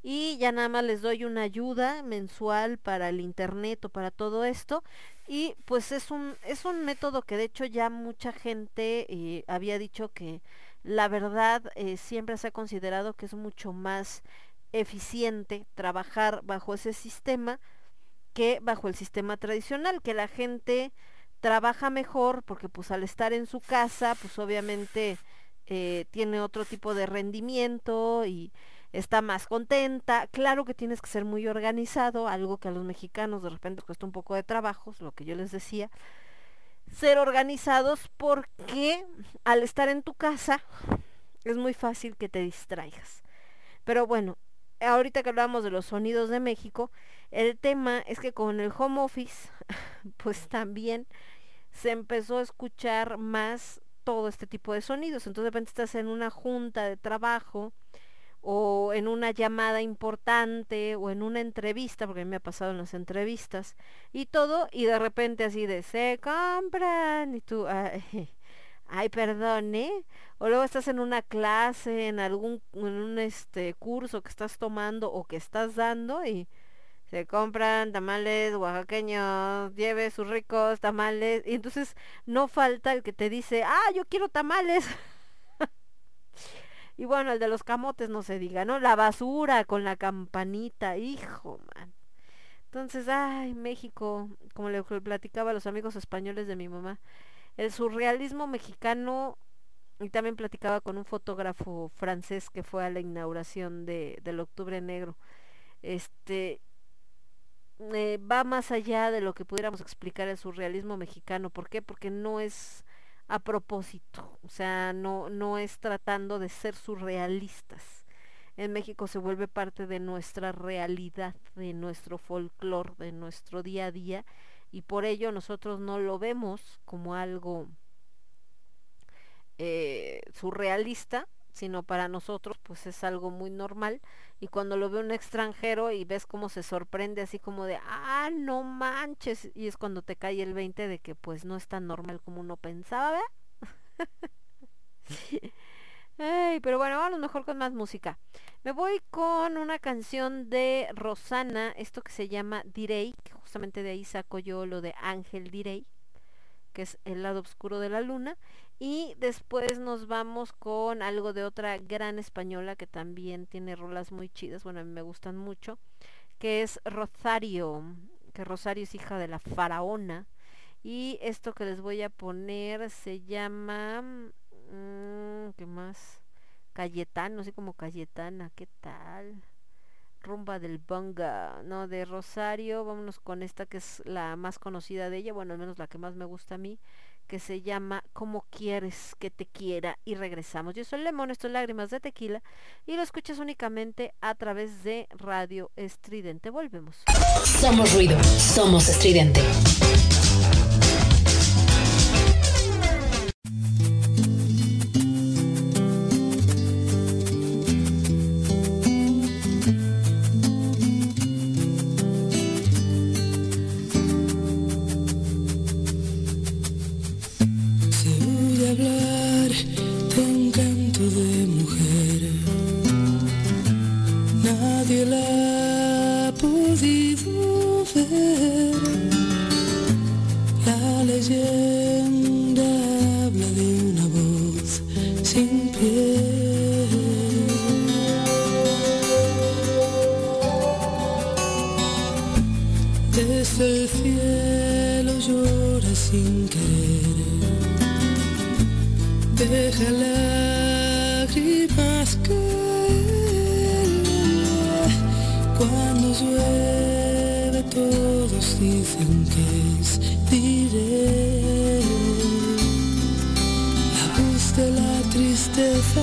y ya nada más les doy una ayuda mensual para el internet o para todo esto y pues es un es un método que de hecho ya mucha gente eh, había dicho que la verdad eh, siempre se ha considerado que es mucho más eficiente trabajar bajo ese sistema que bajo el sistema tradicional que la gente trabaja mejor porque pues al estar en su casa pues obviamente eh, tiene otro tipo de rendimiento y está más contenta. Claro que tienes que ser muy organizado, algo que a los mexicanos de repente cuesta un poco de trabajo, lo que yo les decía. Ser organizados porque al estar en tu casa es muy fácil que te distraigas. Pero bueno, ahorita que hablamos de los sonidos de México, el tema es que con el home office, pues también se empezó a escuchar más todo este tipo de sonidos. Entonces de repente estás en una junta de trabajo o en una llamada importante o en una entrevista, porque a mí me ha pasado en las entrevistas y todo, y de repente así de se compran y tú, ay, ay perdón, ¿eh? O luego estás en una clase, en algún en un este curso que estás tomando o que estás dando y se compran tamales oaxaqueños, lleve sus ricos tamales, y entonces no falta el que te dice, ah, yo quiero tamales. y bueno, el de los camotes no se diga, ¿no? La basura con la campanita, hijo, man. Entonces, ay, México, como le platicaba a los amigos españoles de mi mamá, el surrealismo mexicano, y también platicaba con un fotógrafo francés que fue a la inauguración de, del Octubre Negro, este, eh, va más allá de lo que pudiéramos explicar el surrealismo mexicano. ¿Por qué? Porque no es a propósito, o sea, no, no es tratando de ser surrealistas. En México se vuelve parte de nuestra realidad, de nuestro folclore, de nuestro día a día, y por ello nosotros no lo vemos como algo eh, surrealista, sino para nosotros pues es algo muy normal y cuando lo ve un extranjero y ves cómo se sorprende así como de ah no manches y es cuando te cae el 20 de que pues no es tan normal como uno pensaba ¿verdad? Ay, pero bueno, vamos mejor con más música. Me voy con una canción de Rosana, esto que se llama Direi, que justamente de ahí saco yo lo de Ángel Direi, que es el lado oscuro de la luna. Y después nos vamos con algo de otra gran española que también tiene rolas muy chidas, bueno, a mí me gustan mucho, que es Rosario, que Rosario es hija de la faraona. Y esto que les voy a poner se llama... mm, ¿Qué más? Cayetano, así como Cayetana, ¿qué tal? Rumba del Bunga, no, de Rosario, vámonos con esta que es la más conocida de ella, bueno, al menos la que más me gusta a mí, que se llama Como quieres que te quiera y regresamos. Yo soy Lemón, esto es Lágrimas de Tequila y lo escuchas únicamente a través de Radio Estridente. Volvemos. Somos ruido, somos estridente. Deja lágrimas caer. Cuando llueve todos dicen que es diré. La voz de la tristeza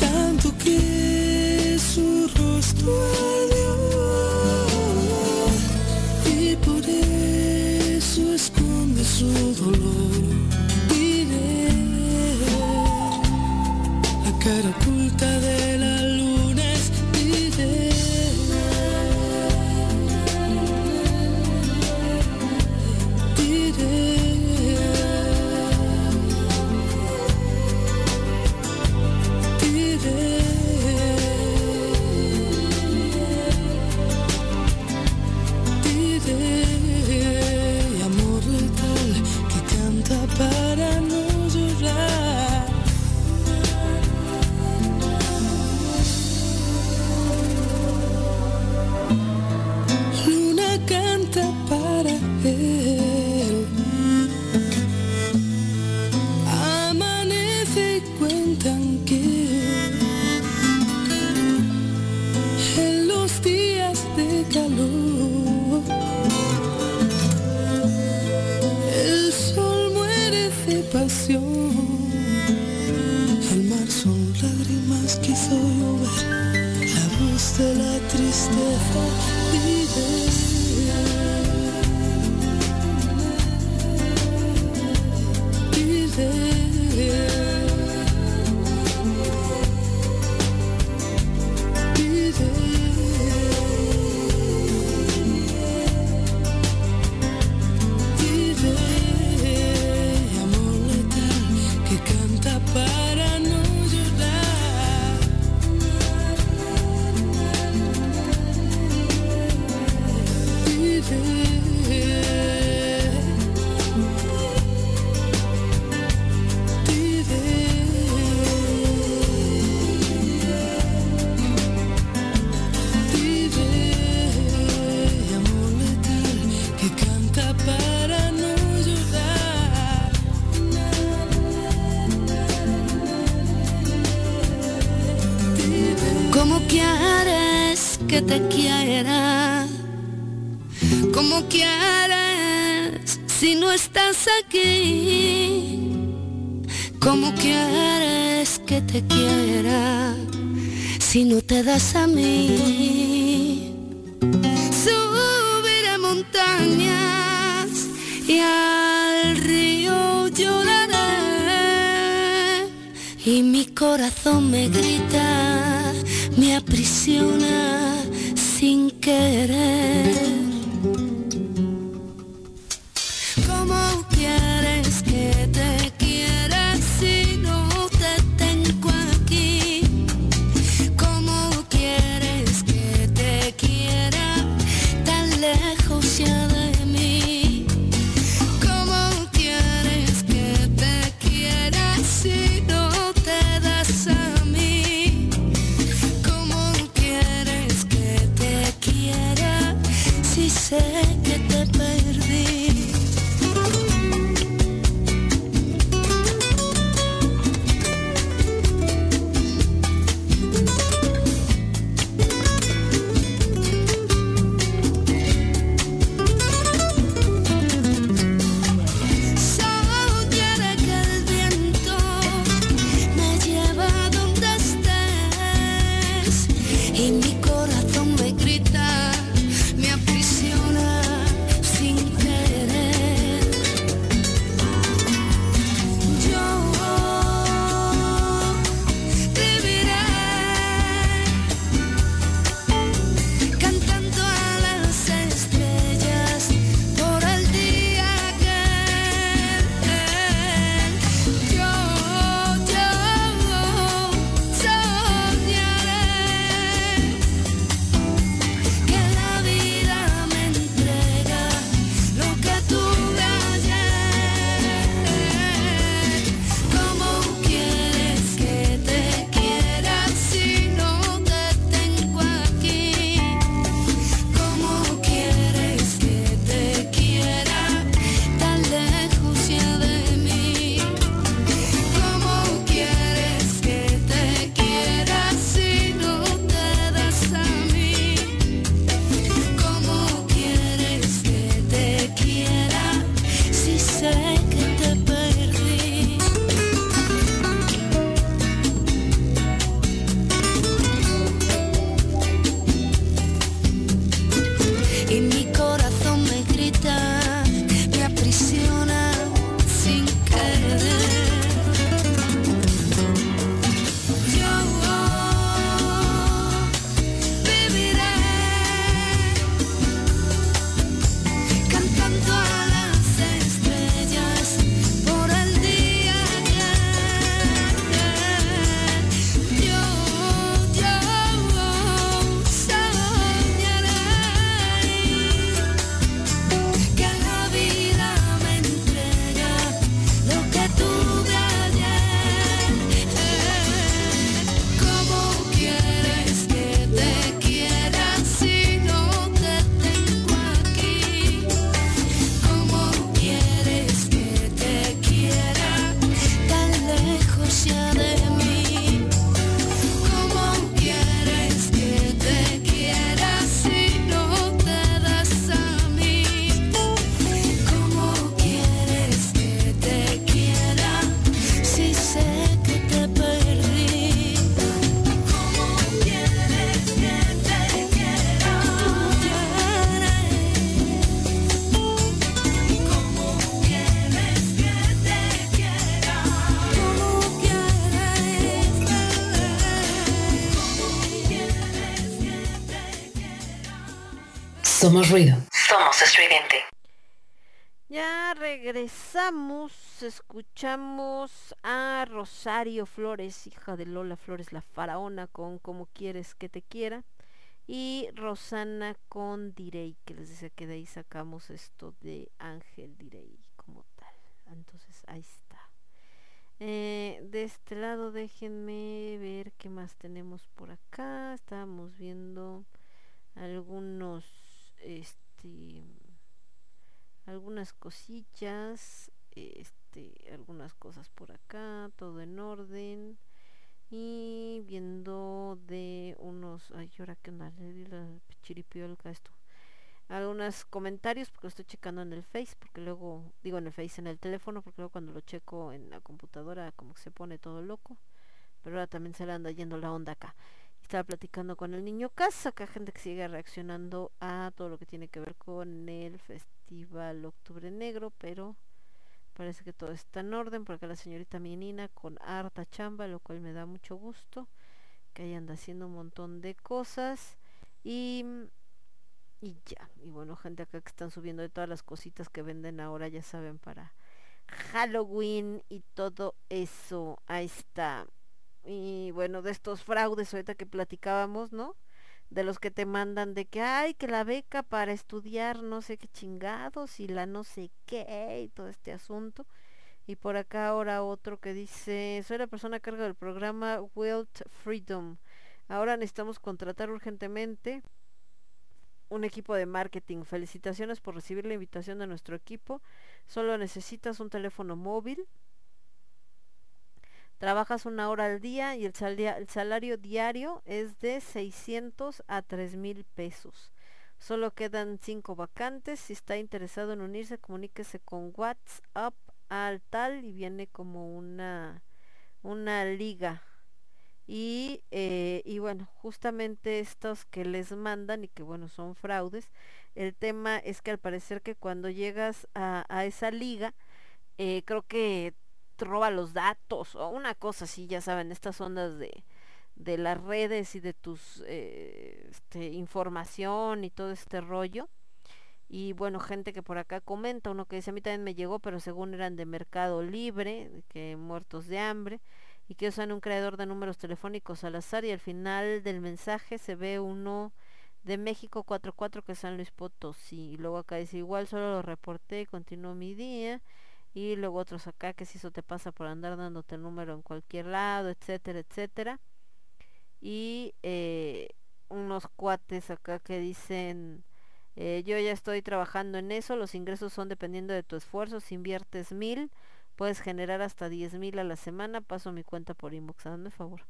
Tanto que su rostro ¿Cómo que harás si no estás aquí? ¿Cómo que harás que te quiera si no te das a mí? Subir a montañas y al río lloraré y mi corazón me grita, me aprisiona sin querer. Somos ruido. Somos estridente. Ya regresamos, escuchamos a Rosario Flores, hija de Lola Flores, la faraona, con Como quieres que te quiera. Y Rosana con Direy, que les decía que de ahí sacamos esto de Ángel Direy como tal. Entonces ahí está. Eh, de este lado déjenme ver qué más tenemos por acá. Estábamos viendo algunos este algunas cosillas este algunas cosas por acá todo en orden. Y viendo de unos ay ahora que onda le di la chiripiolca esto. Algunos comentarios porque lo estoy checando en el face porque luego digo en el face en el teléfono porque luego cuando lo checo en la computadora como que se pone todo loco. Pero ahora también se le anda yendo la onda acá. Estaba platicando con el niño casa, acá gente que sigue reaccionando a todo lo que tiene que ver con el Festival Octubre Negro, pero parece que todo está en orden, porque la señorita Minina con harta chamba, lo cual me da mucho gusto, que ahí anda haciendo un montón de cosas y y ya, y bueno, gente acá que están subiendo de todas las cositas que venden ahora, ya saben, para Halloween y todo eso, ahí está. Y bueno, de estos fraudes ahorita que platicábamos, ¿no? De los que te mandan de que, ay, que la beca para estudiar no sé qué chingados y la no sé qué y todo este asunto. Y por acá ahora otro que dice, soy la persona a cargo del programa Wealth Freedom. Ahora necesitamos contratar urgentemente un equipo de marketing. Felicitaciones por recibir la invitación de nuestro equipo. Solo necesitas un teléfono móvil. Trabajas una hora al día y el, salario diario es de 600 a 3 mil pesos. Solo quedan cinco vacantes. Si está interesado en unirse, comuníquese con WhatsApp al tal y viene como una una liga y, eh, y bueno, justamente estos que les mandan y que bueno, son fraudes, el tema es que al parecer que cuando llegas a, a esa liga, eh, creo que roba los datos o una cosa así, ya saben, estas ondas de, de las redes y de tus eh, este, información y todo este rollo. Y bueno, gente que por acá comenta, uno que dice, a mí también me llegó, pero según eran de Mercado Libre, que muertos de hambre, y que usan un creador de números telefónicos al azar y al final del mensaje se ve uno de México 44 que es San Luis Potosí. Y luego acá dice, igual solo lo reporté, continuó mi día. Y luego otros acá que si eso te pasa por andar dándote el número en cualquier lado, etcétera, etcétera. Y eh, unos cuates acá que dicen... Eh, yo ya estoy trabajando en eso, los ingresos son dependiendo de tu esfuerzo, si inviertes mil, puedes generar hasta diez mil a la semana, paso mi cuenta por inbox, hazme favor.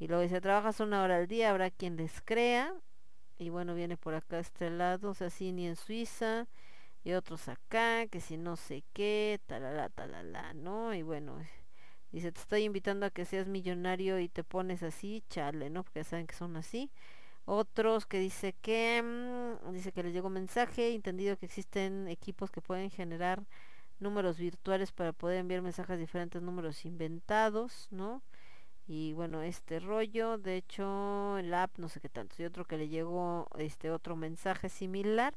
Y luego dice, trabajas una hora al día, habrá quien les crea, y bueno, viene por acá a este lado, o sea, así ni en Suiza, y otros acá, que si no sé qué, talala, talala, ¿no? Y bueno, dice, te estoy invitando a que seas millonario y te pones así, chale, ¿no? Porque saben que son así otros que dice que mm, dice que les llegó mensaje entendido que existen equipos que pueden generar números virtuales para poder enviar mensajes a diferentes números inventados no y bueno este rollo de hecho el app no sé qué tanto y otro que le llegó este otro mensaje similar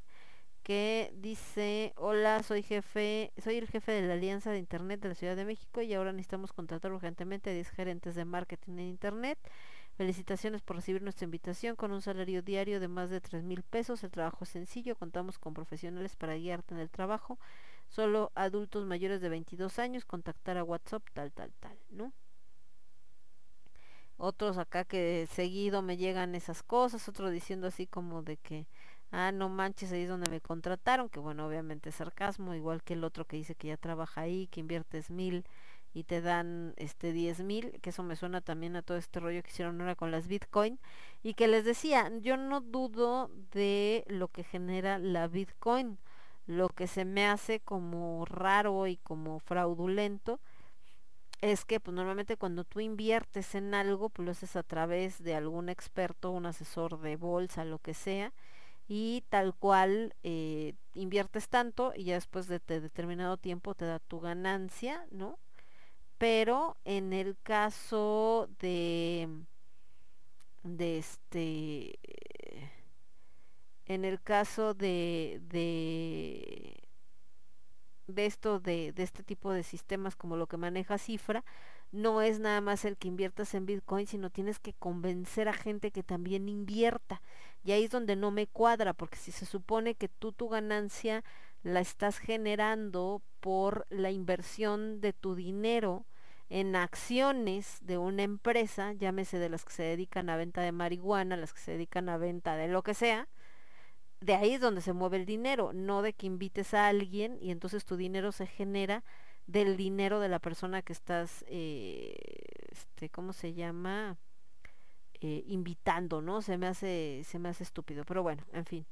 que dice hola soy jefe soy el jefe de la alianza de internet de la ciudad de méxico y ahora necesitamos contratar urgentemente a 10 gerentes de marketing en internet Felicitaciones por recibir nuestra invitación con un salario diario de más de tres mil pesos. El trabajo es sencillo, contamos con profesionales para guiarte en el trabajo. Solo adultos mayores de 22 años, contactar a WhatsApp, tal, tal, tal, ¿no? Otros acá que seguido me llegan esas cosas, otro diciendo así como de que, ah, no manches, ahí es donde me contrataron, que bueno, obviamente es sarcasmo, igual que el otro que dice que ya trabaja ahí, que inviertes mil y te dan este diez mil, que eso me suena también a todo este rollo que hicieron ahora con las Bitcoin, y que les decía, yo no dudo de lo que genera la Bitcoin, lo que se me hace como raro y como fraudulento, es que pues normalmente cuando tú inviertes en algo, pues lo haces a través de algún experto, un asesor de bolsa, lo que sea, y tal cual eh, inviertes tanto y ya después de, de determinado tiempo te da tu ganancia, ¿no? Pero en el caso de de este en el caso de de de esto de este tipo de sistemas como lo que maneja cifra no es nada más el que inviertas en bitcoin sino tienes que convencer a gente que también invierta y ahí es donde no me cuadra porque si se supone que tú tu ganancia la estás generando por la inversión de tu dinero en acciones de una empresa, llámese de las que se dedican a venta de marihuana, las que se dedican a venta de lo que sea, de ahí es donde se mueve el dinero, no de que invites a alguien y entonces tu dinero se genera del dinero de la persona que estás, eh, este, ¿cómo se llama? Eh, invitando, ¿no? Se me hace, se me hace estúpido, pero bueno, en fin.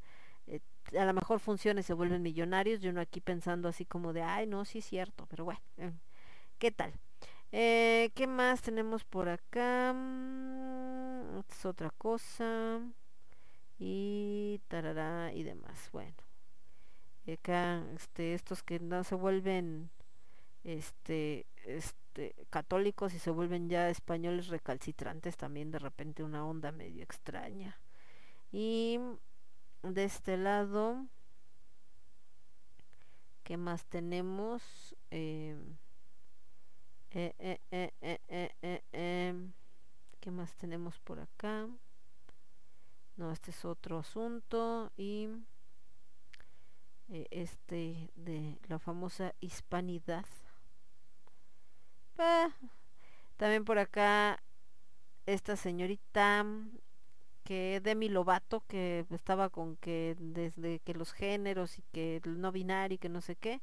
eh, a lo mejor funciona y se vuelven millonarios, yo no aquí pensando así como de, ay, no, sí es cierto, pero bueno, en- ¿qué tal? Eh, ¿Qué más tenemos por acá? Mm, es otra cosa. Y tarará y demás. Bueno. Y acá, este, estos que no se vuelven este, este, católicos y se vuelven ya españoles recalcitrantes, también de repente una onda medio extraña. Y de este lado, ¿qué más tenemos? Em, eh, eh, eh, eh, ¿Qué más tenemos por acá? No, este es otro asunto. Y este de la famosa hispanidad. También por acá esta señorita mm, que Demi Lovato que estaba con que desde que los géneros y que el no binario y que no sé qué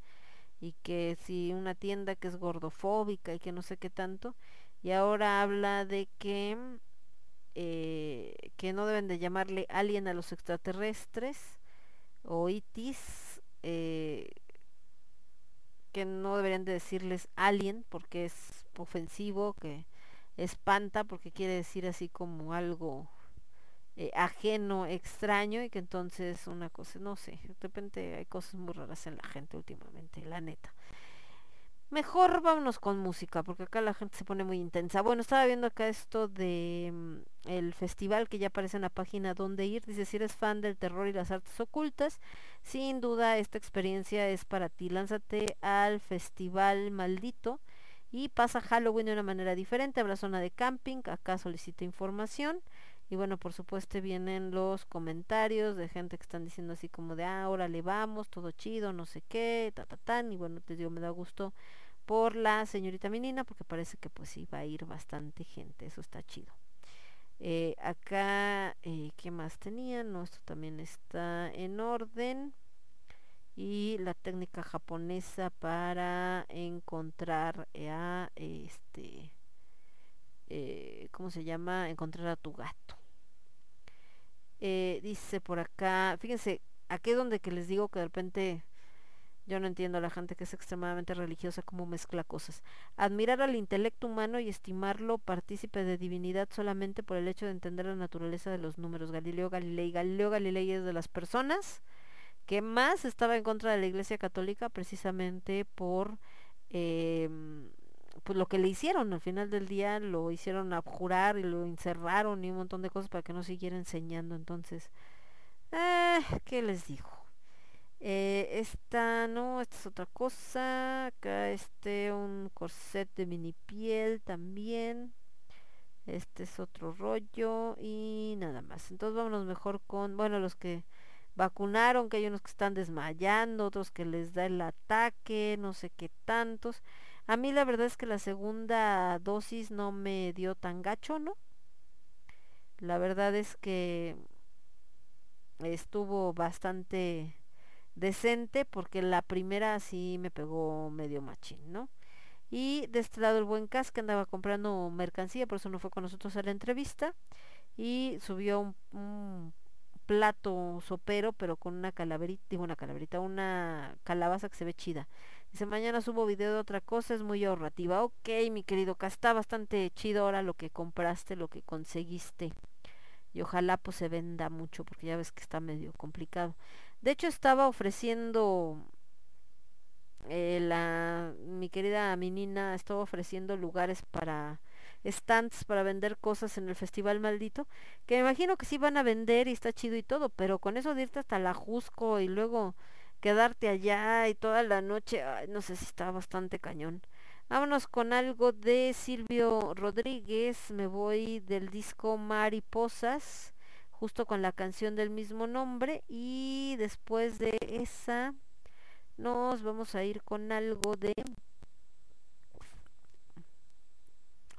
y que si una tienda que es gordofóbica y que no sé qué tanto y ahora habla de que mm, eh, que no deben de llamarle alien a los extraterrestres o itis eh, que no deberían de decirles alien porque es ofensivo que espanta porque quiere decir así como algo eh, ajeno, extraño y que entonces una cosa, no sé, de repente hay cosas muy raras en la gente últimamente, la neta. Mejor vámonos con música, porque acá la gente se pone muy intensa. Bueno, estaba viendo acá esto de mm, el festival que ya aparece en la página donde ir. Dice, si eres fan del terror y las artes ocultas, sin duda esta experiencia es para ti. Lánzate al festival maldito y pasa Halloween de una manera diferente. Habrá zona de camping, acá solicita información. Y bueno, por supuesto vienen los comentarios de gente que están diciendo así como de, ah, órale, vamos, todo chido, no sé qué, ta, ta, tan. Y bueno, te digo, me da gusto por la señorita Menina, porque parece que pues va a ir bastante gente, eso está chido. Eh, acá, eh, ¿qué más tenía? No, esto también está en orden. Y la técnica japonesa para encontrar eh, a este, eh, ¿cómo se llama? Encontrar a tu gato. Eh, dice por acá, fíjense, aquí es donde que les digo que de repente yo no entiendo a la gente que es extremadamente religiosa cómo mezcla cosas. Admirar al intelecto humano y estimarlo partícipe de divinidad solamente por el hecho de entender la naturaleza de los números. Galileo Galilei. Galileo Galilei es de las personas que más estaba en contra de la Iglesia Católica precisamente por eh, pues lo que le hicieron al final del día lo hicieron abjurar y lo encerraron y un montón de cosas para que no siguiera enseñando entonces ah, qué les digo eh, esta no esta es otra cosa acá este un corset de mini piel también este es otro rollo y nada más entonces vámonos mejor con bueno los que vacunaron que hay unos que están desmayando otros que les da el ataque no sé qué tantos a mí la verdad es que la segunda dosis no me dio tan gacho, ¿no? La verdad es que estuvo bastante decente porque la primera sí me pegó medio machín, ¿no? Y de este lado el buen Cas que andaba comprando mercancía, por eso no fue con nosotros a la entrevista. Y subió un, un plato sopero, pero con una calaverita, digo una calaverita, una calabaza que se ve chida. Dice, mañana subo video de otra cosa, es muy ahorrativa. Ok, mi querido, acá está bastante chido ahora lo que compraste, lo que conseguiste. Y ojalá pues se venda mucho, porque ya ves que está medio complicado. De hecho, estaba ofreciendo eh, la mi querida menina estaba ofreciendo lugares para stands para vender cosas en el festival maldito que me imagino que sí van a vender y está chido y todo pero con eso de irte hasta la Jusco y luego quedarte allá y toda la noche ay, no sé si está bastante cañón. Vámonos con algo de Silvio Rodríguez me voy del disco Mariposas justo con la canción del mismo nombre y después de esa nos vamos a ir con algo de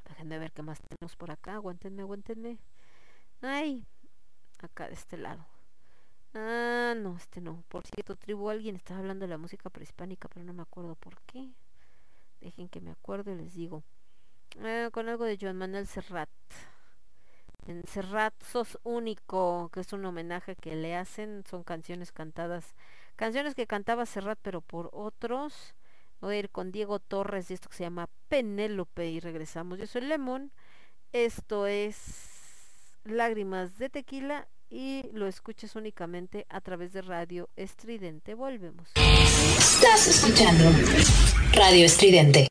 déjenme ver qué más tenemos por acá aguantenme aguantenme ay acá de este lado. Ah no este no. Por cierto tribu alguien estaba hablando de la música prehispánica pero no me acuerdo por qué. Dejen que me acuerdo y les digo. Ah, con algo de Joan Manuel Serrat en Serrat Sos Único, que es un homenaje que le hacen, son canciones cantadas, canciones que cantaba Serrat pero por otros. Voy a ir con Diego Torres y esto que se llama Penélope y regresamos. Yo soy Lemon, esto es Lágrimas de Tequila y lo escuches únicamente a través de Radio Estridente. Volvemos. Estás escuchando Radio Estridente.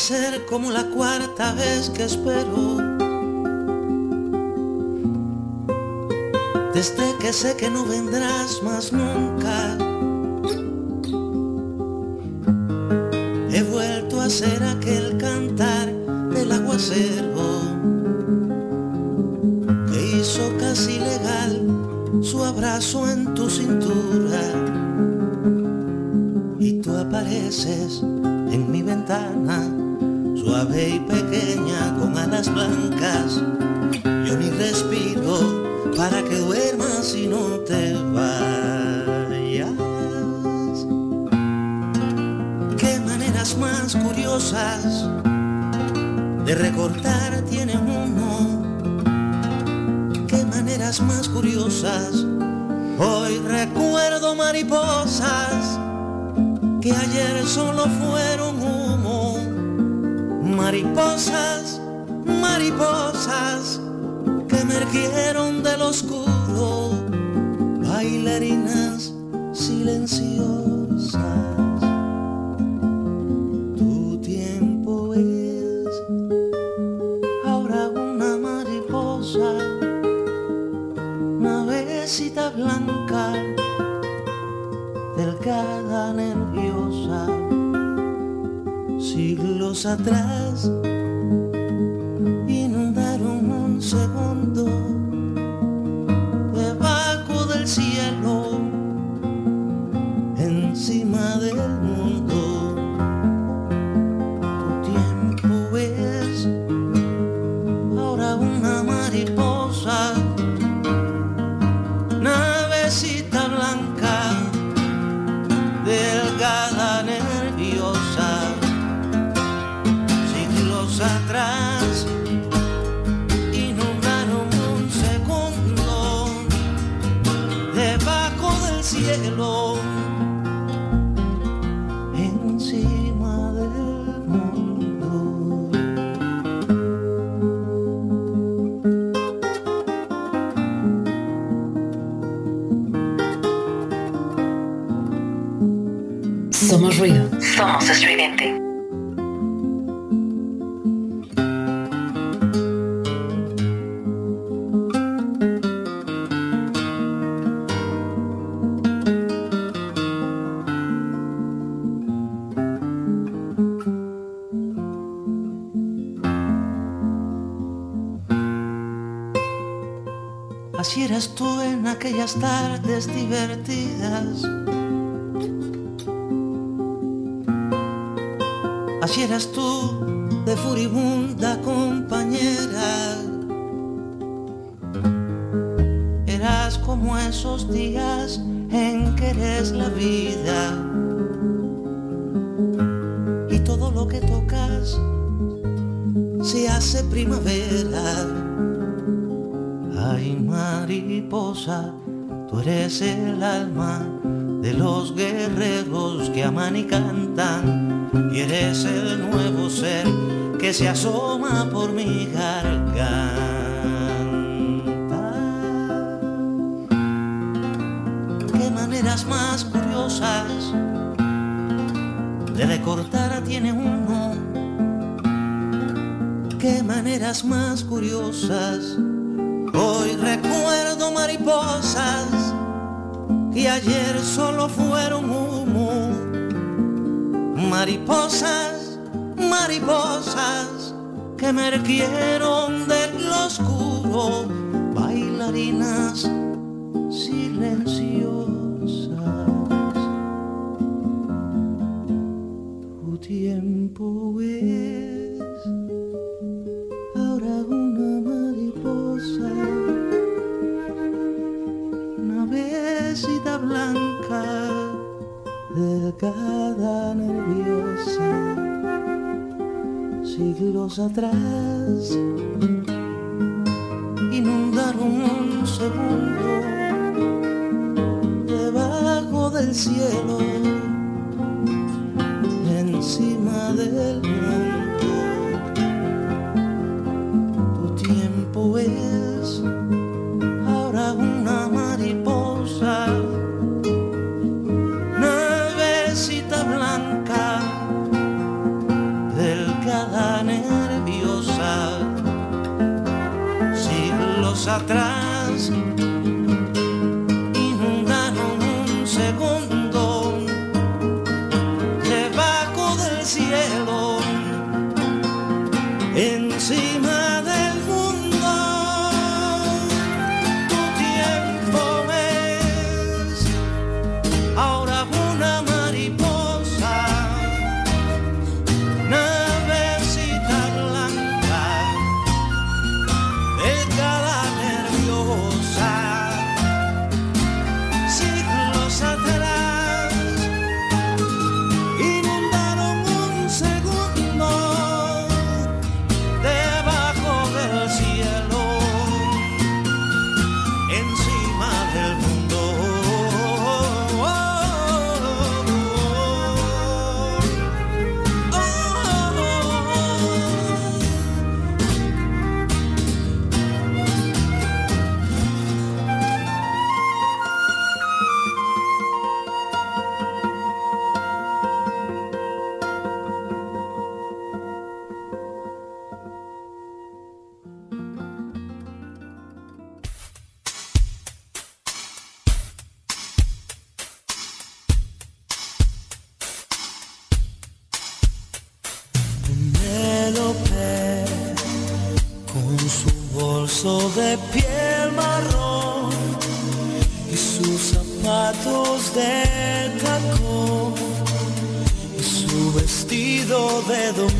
Ser como la cuarta vez que espero. Desde que sé que no vendrás más nunca. He vuelto a ser aquel cantar del aguacero que hizo casi legal su abrazo en tu cintura. Y tú apareces en mi ventana, suave y tardes se asoma de piel marrón y sus zapatos de tacón y su vestido de domingo.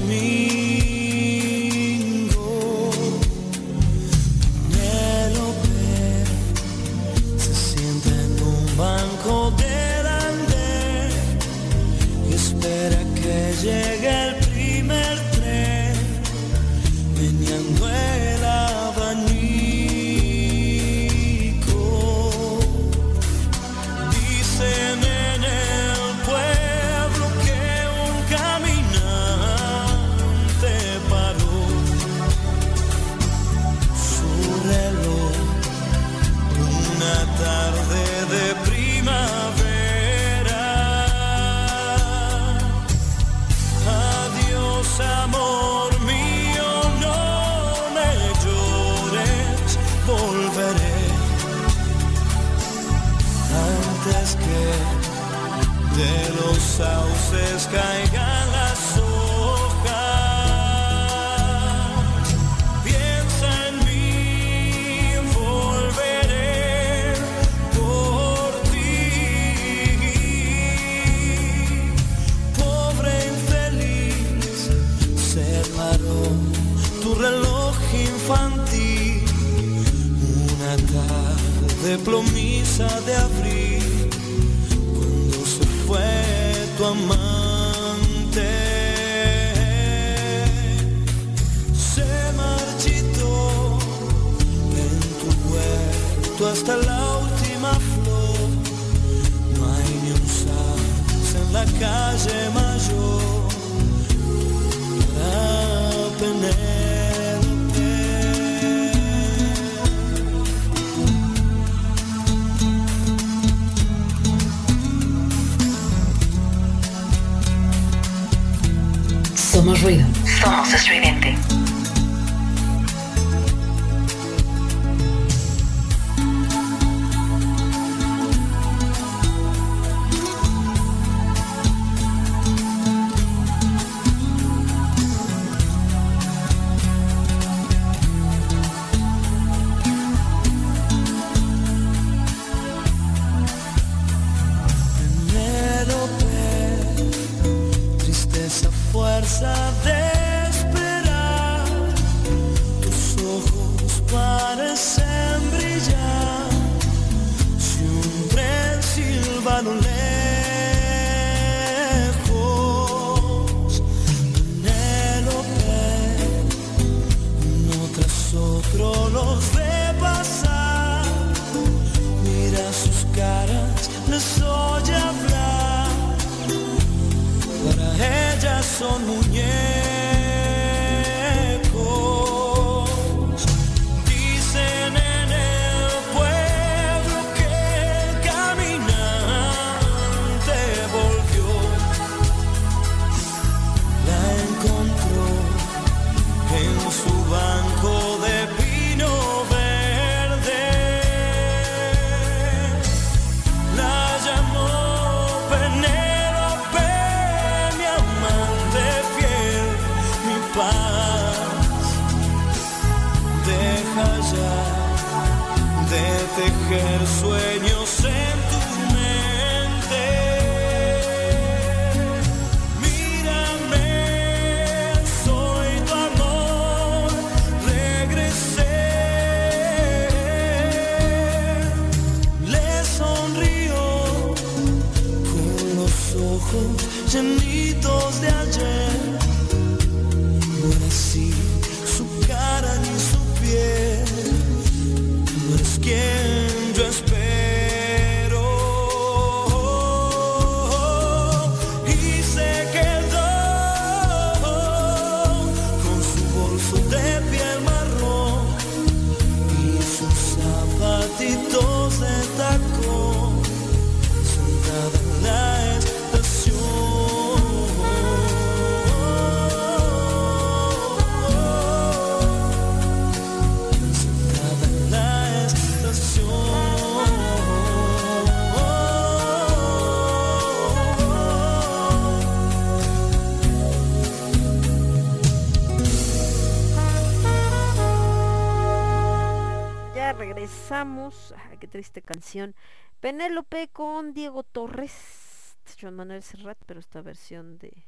Triste canción. Penélope con Diego Torres. Joan Manuel Serrat, pero esta versión de,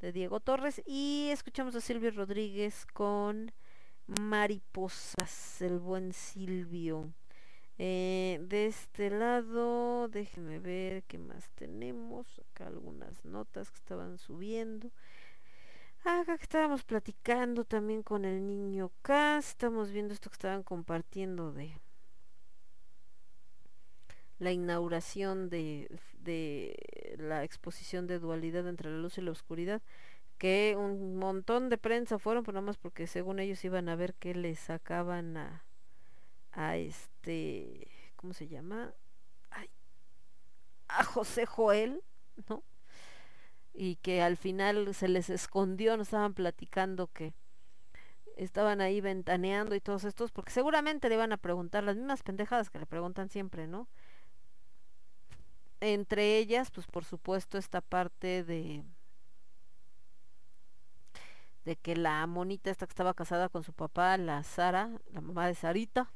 de Diego Torres. Y escuchamos a Silvio Rodríguez con Mariposas, el buen Silvio. Eh, de este lado, déjenme ver qué más tenemos. Acá algunas notas que estaban subiendo. Acá que estábamos platicando también con el niño K. Estamos viendo esto que estaban compartiendo de la inauguración de, de la exposición de dualidad entre la luz y la oscuridad. Que un montón de prensa fueron, pero nada más porque según ellos iban a ver qué le sacaban a, a este, ¿cómo se llama? A José Joel, ¿no? y que al final se les escondió, nos estaban platicando que estaban ahí ventaneando y todos estos, porque seguramente le iban a preguntar las mismas pendejadas que le preguntan siempre, ¿no? Entre ellas, pues por supuesto esta parte de de que la monita esta que estaba casada con su papá, la Sara, la mamá de Sarita,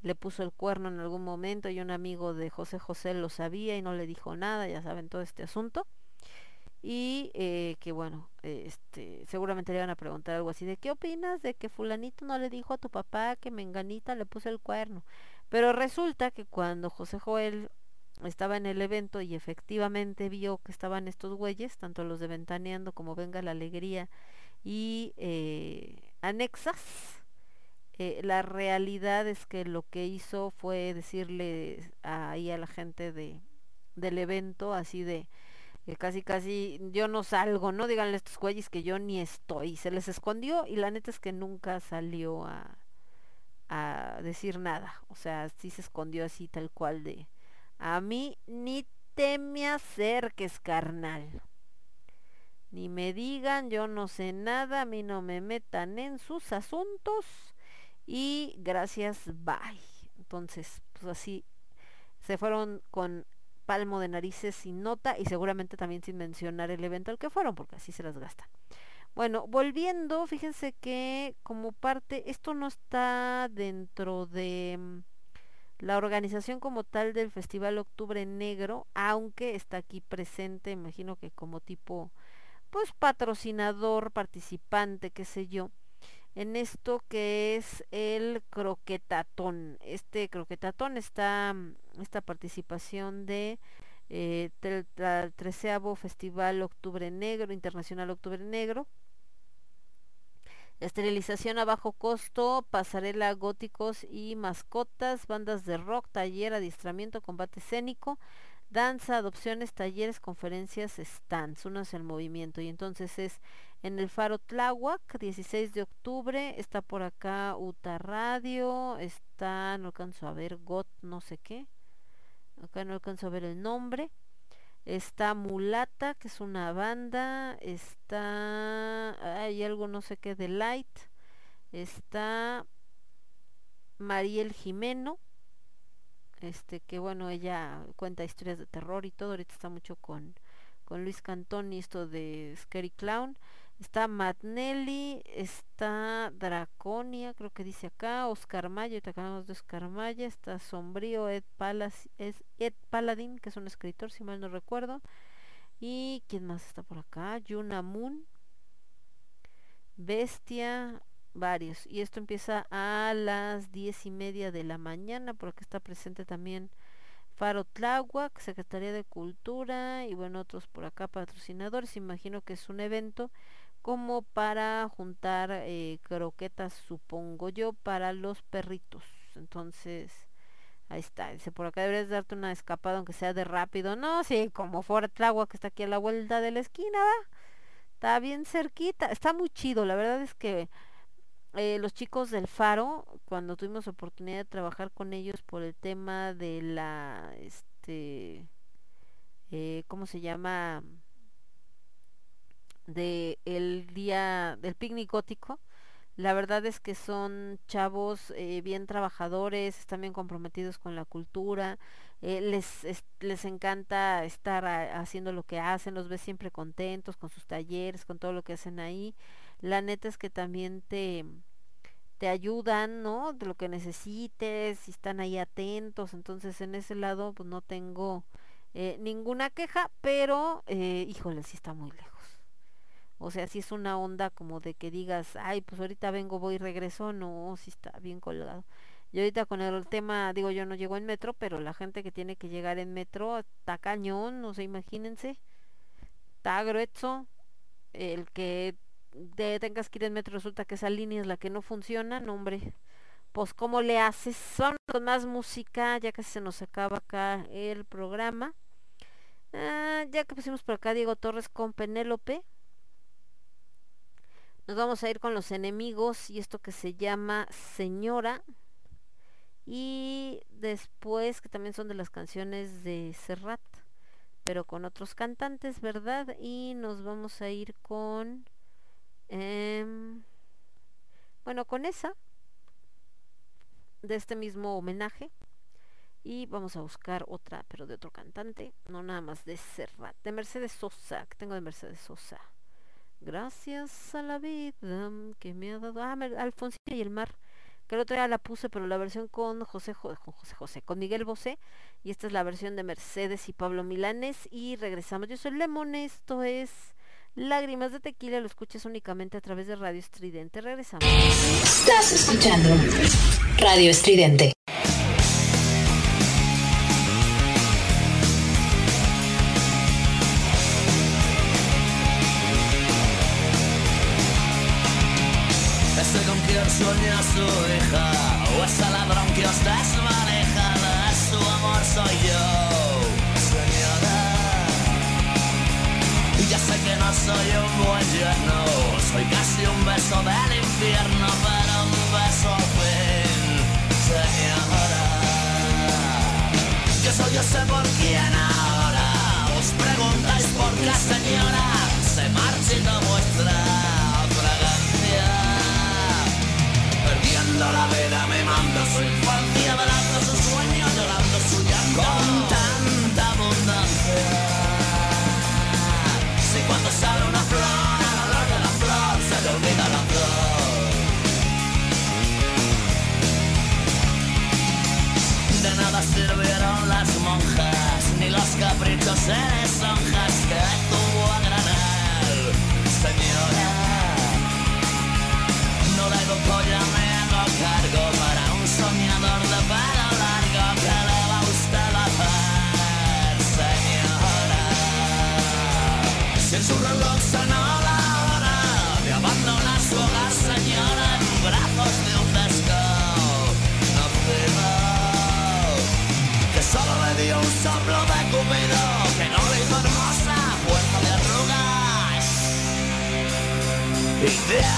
le puso el cuerno en algún momento y un amigo de José José lo sabía y no le dijo nada, ya saben todo este asunto y eh, que bueno, eh, este, seguramente le iban a preguntar algo así de qué opinas de que fulanito no le dijo a tu papá que menganita le puso el cuerno. Pero resulta que cuando José Joel estaba en el evento y efectivamente vio que estaban estos güeyes, tanto los de Ventaneando como Venga la Alegría y eh, Anexas, eh, la realidad es que lo que hizo fue decirle ahí a la gente de, del evento así de que casi casi yo no salgo, ¿no? Díganle a estos güeyes que yo ni estoy. Se les escondió y la neta es que nunca salió a, a decir nada. O sea, sí se escondió así tal cual de a mí ni te me acerques, carnal. Ni me digan, yo no sé nada, a mí no me metan en sus asuntos. Y gracias, bye. Entonces, pues así se fueron con palmo de narices sin nota y seguramente también sin mencionar el evento al que fueron, porque así se las gastan. Bueno, volviendo, fíjense que como parte, esto no está dentro de mm, la organización como tal del Festival Octubre Negro, aunque está aquí presente, imagino que como tipo, pues patrocinador, participante, qué sé yo, en esto que es el croquetatón. Este croquetatón está, mm, esta participación de eh, tra- treceavo Festival Octubre Negro, Internacional Octubre Negro, Esterilización a bajo costo, pasarela góticos y mascotas, bandas de rock, taller, adiestramiento, combate escénico, danza, adopciones, talleres, conferencias, stands, unos en movimiento. Y entonces es en el Faro Tláhuac, 16 de octubre, está por acá Uta Radio, está, no alcanzo a ver, Got no sé qué, acá no alcanzo a ver el nombre. Está Mulata, que es una banda. Está. Hay algo no sé qué de Light. Está Mariel Jimeno. Este, que bueno, ella cuenta historias de terror y todo. Ahorita está mucho con, con Luis Cantón y esto de Scary Clown. Está Matt Nelly, está Draconia, creo que dice acá, Oscar Maya, que hablamos de Oscar Maya, está Sombrío Ed, Palas, es Ed Paladin, que es un escritor, si mal no recuerdo. Y quién más está por acá, Yuna Moon, Bestia, varios. Y esto empieza a las diez y media de la mañana, por acá está presente también Faro Tláhuac, Secretaría de Cultura y bueno, otros por acá patrocinadores. Imagino que es un evento como para juntar eh, croquetas, supongo yo, para los perritos. Entonces, ahí está. Dice, por acá deberías darte una escapada, aunque sea de rápido. No, sí, como fuera Tláhuac, que está aquí a la vuelta de la esquina, ¿va? Está bien cerquita. Está muy chido. La verdad es que eh, los chicos del Faro, cuando tuvimos oportunidad de trabajar con ellos por el tema de la, este, eh, ¿cómo se llama? De el día del picnic gótico la verdad es que son chavos eh, bien trabajadores están bien comprometidos con la cultura eh, les es- les encanta estar haciendo lo que hacen los ves siempre contentos con sus talleres con todo lo que hacen ahí la neta es que también te te ayudan, ¿no? De lo que necesites, y están ahí atentos, entonces en ese lado pues no tengo eh, ninguna queja, pero híjole, sí está muy lejos. O sea, si es una onda como de que digas, ay, pues ahorita vengo, voy y regreso, no, sí está bien colgado. Y ahorita con el tema, digo, yo no llego en metro, pero la gente que tiene que llegar en metro está cañón, no sé, imagínense, está grueso, el que te tengas que ir en metro resulta que esa línea es la que no funciona, hombre, pues cómo le haces, con más música, ya casi se nos acaba acá el programa. Ah, ya que pusimos por acá Diego Torres con Penélope, nos vamos a ir con los enemigos y esto que se llama Señora. Y después, que también son de las canciones de Serrat, pero con otros cantantes, ¿verdad? Y nos vamos a ir con... em, bueno, con esa, de este mismo homenaje. Y vamos a buscar otra, pero de otro cantante, no nada más de Serrat, de Mercedes Sosa, que tengo de Mercedes Sosa. Gracias a la vida que me ha dado. Ah, Alfonsina y el mar. Que el otro día la puse, pero la versión con José, Jo- con José José, con Miguel Bosé. Y esta es la versión de Mercedes y Pablo Milanes. Y regresamos. Yo soy Lemon, esto es Lágrimas de Tequila. Lo escuchas únicamente a través de Radio Estridente. Regresamos. Estás escuchando Radio Estridente. Quien sueña su hija O ese ladrón que os desmaneja De su amor soy yo, señora Y ya sé que no soy un buen yerno Soy casi un beso del infierno Pero un beso al fin, señora Que soy yo sé por quién ahora Os preguntáis por qué señora Se marcha necesito vuestra Perdiendo la vela me mando su infancia, velando su sueño, llorando su llanto. Con tanta abundancia. Si cuando sale una flor, al olor de la flor, se le olvida la flor. De nada sirvieron las monjas, ni los caprichos en esonjas que y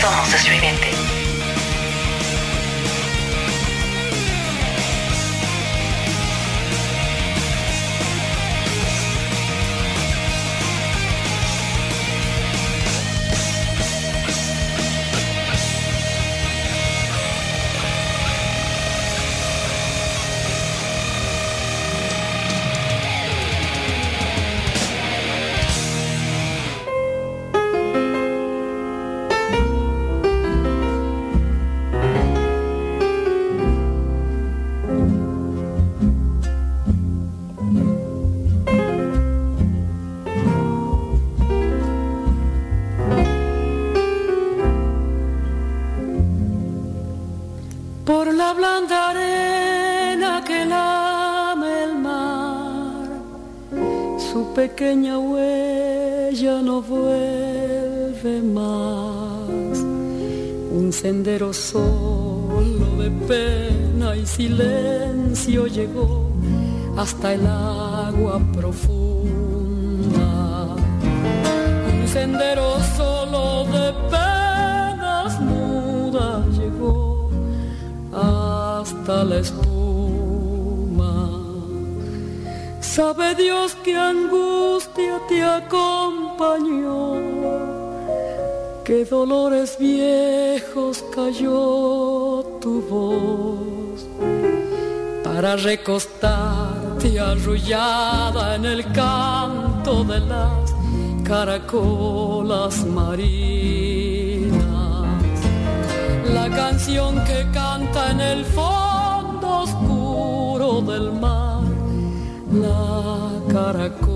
Somos estridente. Hasta el agua profunda. Un sendero solo de penas mudas llegó hasta la espuma. Sabe Dios que angustia te acompañó, que dolores viejos cayó tu voz para recostarte arrullada en el canto de las caracolas marinas. La canción que canta en el fondo oscuro del mar, la caracola.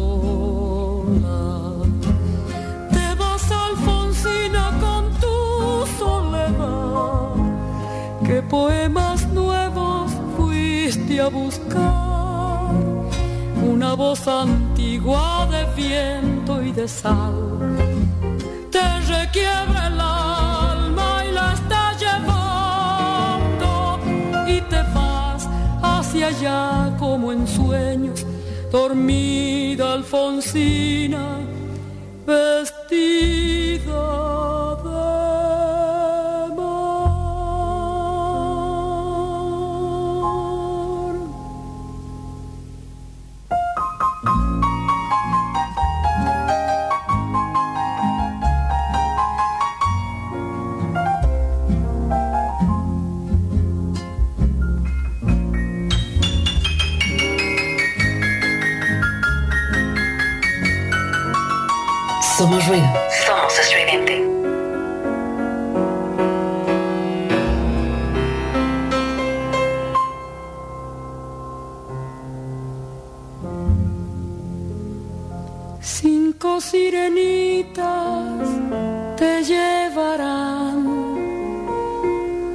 Te vas Alfonsina con tu soledad, nuevos fuiste a buscar, una voz antigua de viento y de sal. Te requiebra el alma y la está llevando y te vas hacia allá como en sueños, dormida Alfonsina, vestida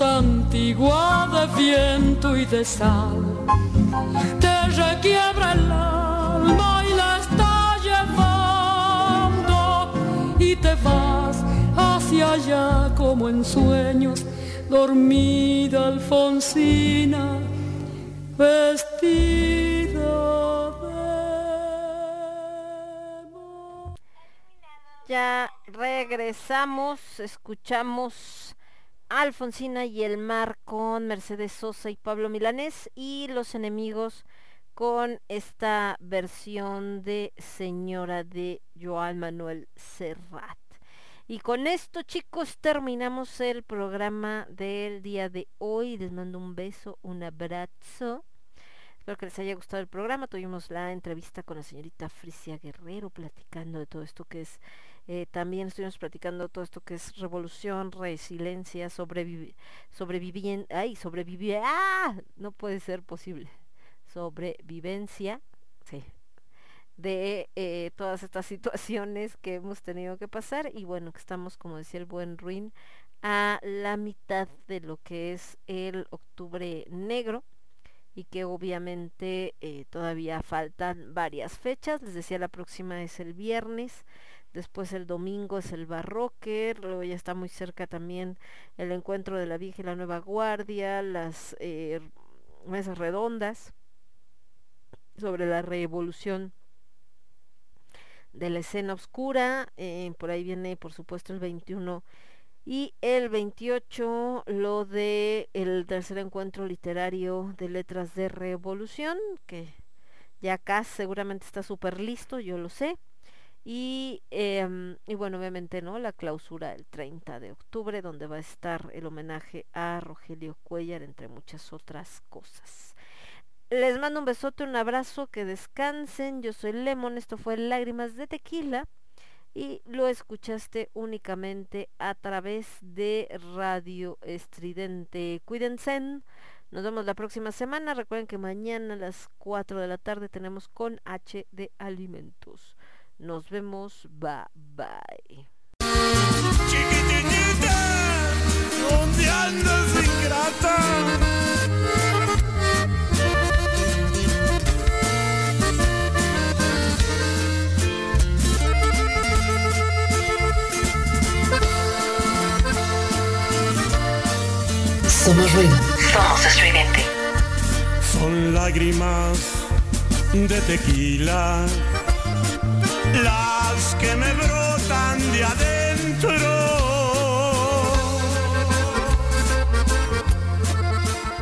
una voz antigua de viento y de sal, te requiebra el alma y la está llevando y te vas hacia allá como en sueños, dormida Alfonsina, vestida Ya regresamos, escuchamos Alfonsina y el mar con Mercedes Sosa y Pablo Milanés y los enemigos con esta versión de Señora de Joan Manuel Serrat. Y con esto chicos terminamos el programa del día de hoy. Les mando un beso, un abrazo. Espero que les haya gustado el programa. Tuvimos la entrevista con la señorita Frisia Guerrero platicando de todo esto que es, eh, también estuvimos platicando todo esto que es revolución, resiliencia, sobrevivi sobreviviendo, ay, sobrevivir, ah, no puede ser posible, sobrevivencia, sí, de eh, todas estas situaciones que hemos tenido que pasar y bueno, que estamos, como decía el buen Ruin, a la mitad de lo que es el octubre negro y que obviamente eh, todavía faltan varias fechas. Les decía, la próxima es el viernes, después el domingo es el barroque, luego ya está muy cerca también el encuentro de la Vieja y la Nueva Guardia, las eh, mesas redondas sobre la revolución de la escena oscura, eh, por ahí viene por supuesto el 21 y el 28 lo de el tercer encuentro literario de letras de revolución, que ya acá seguramente está súper listo, yo lo sé. Y, eh, y bueno, obviamente, ¿no? La clausura el 30 de octubre, donde va a estar el homenaje a Rogelio Cuellar, entre muchas otras cosas. Les mando un besote, un abrazo, que descansen. Yo soy Lemon, esto fue Lágrimas de Tequila y lo escuchaste únicamente a través de Radio Estridente. Cuídense. Nos vemos la próxima semana. Recuerden que mañana a las 4 de la tarde tenemos con H de Alimentos. Nos vemos. Bye bye. Chiquititita, ¿dónde andas ingrata? Somos ruido. Somos estridente. Son lágrimas de tequila las que me brotan de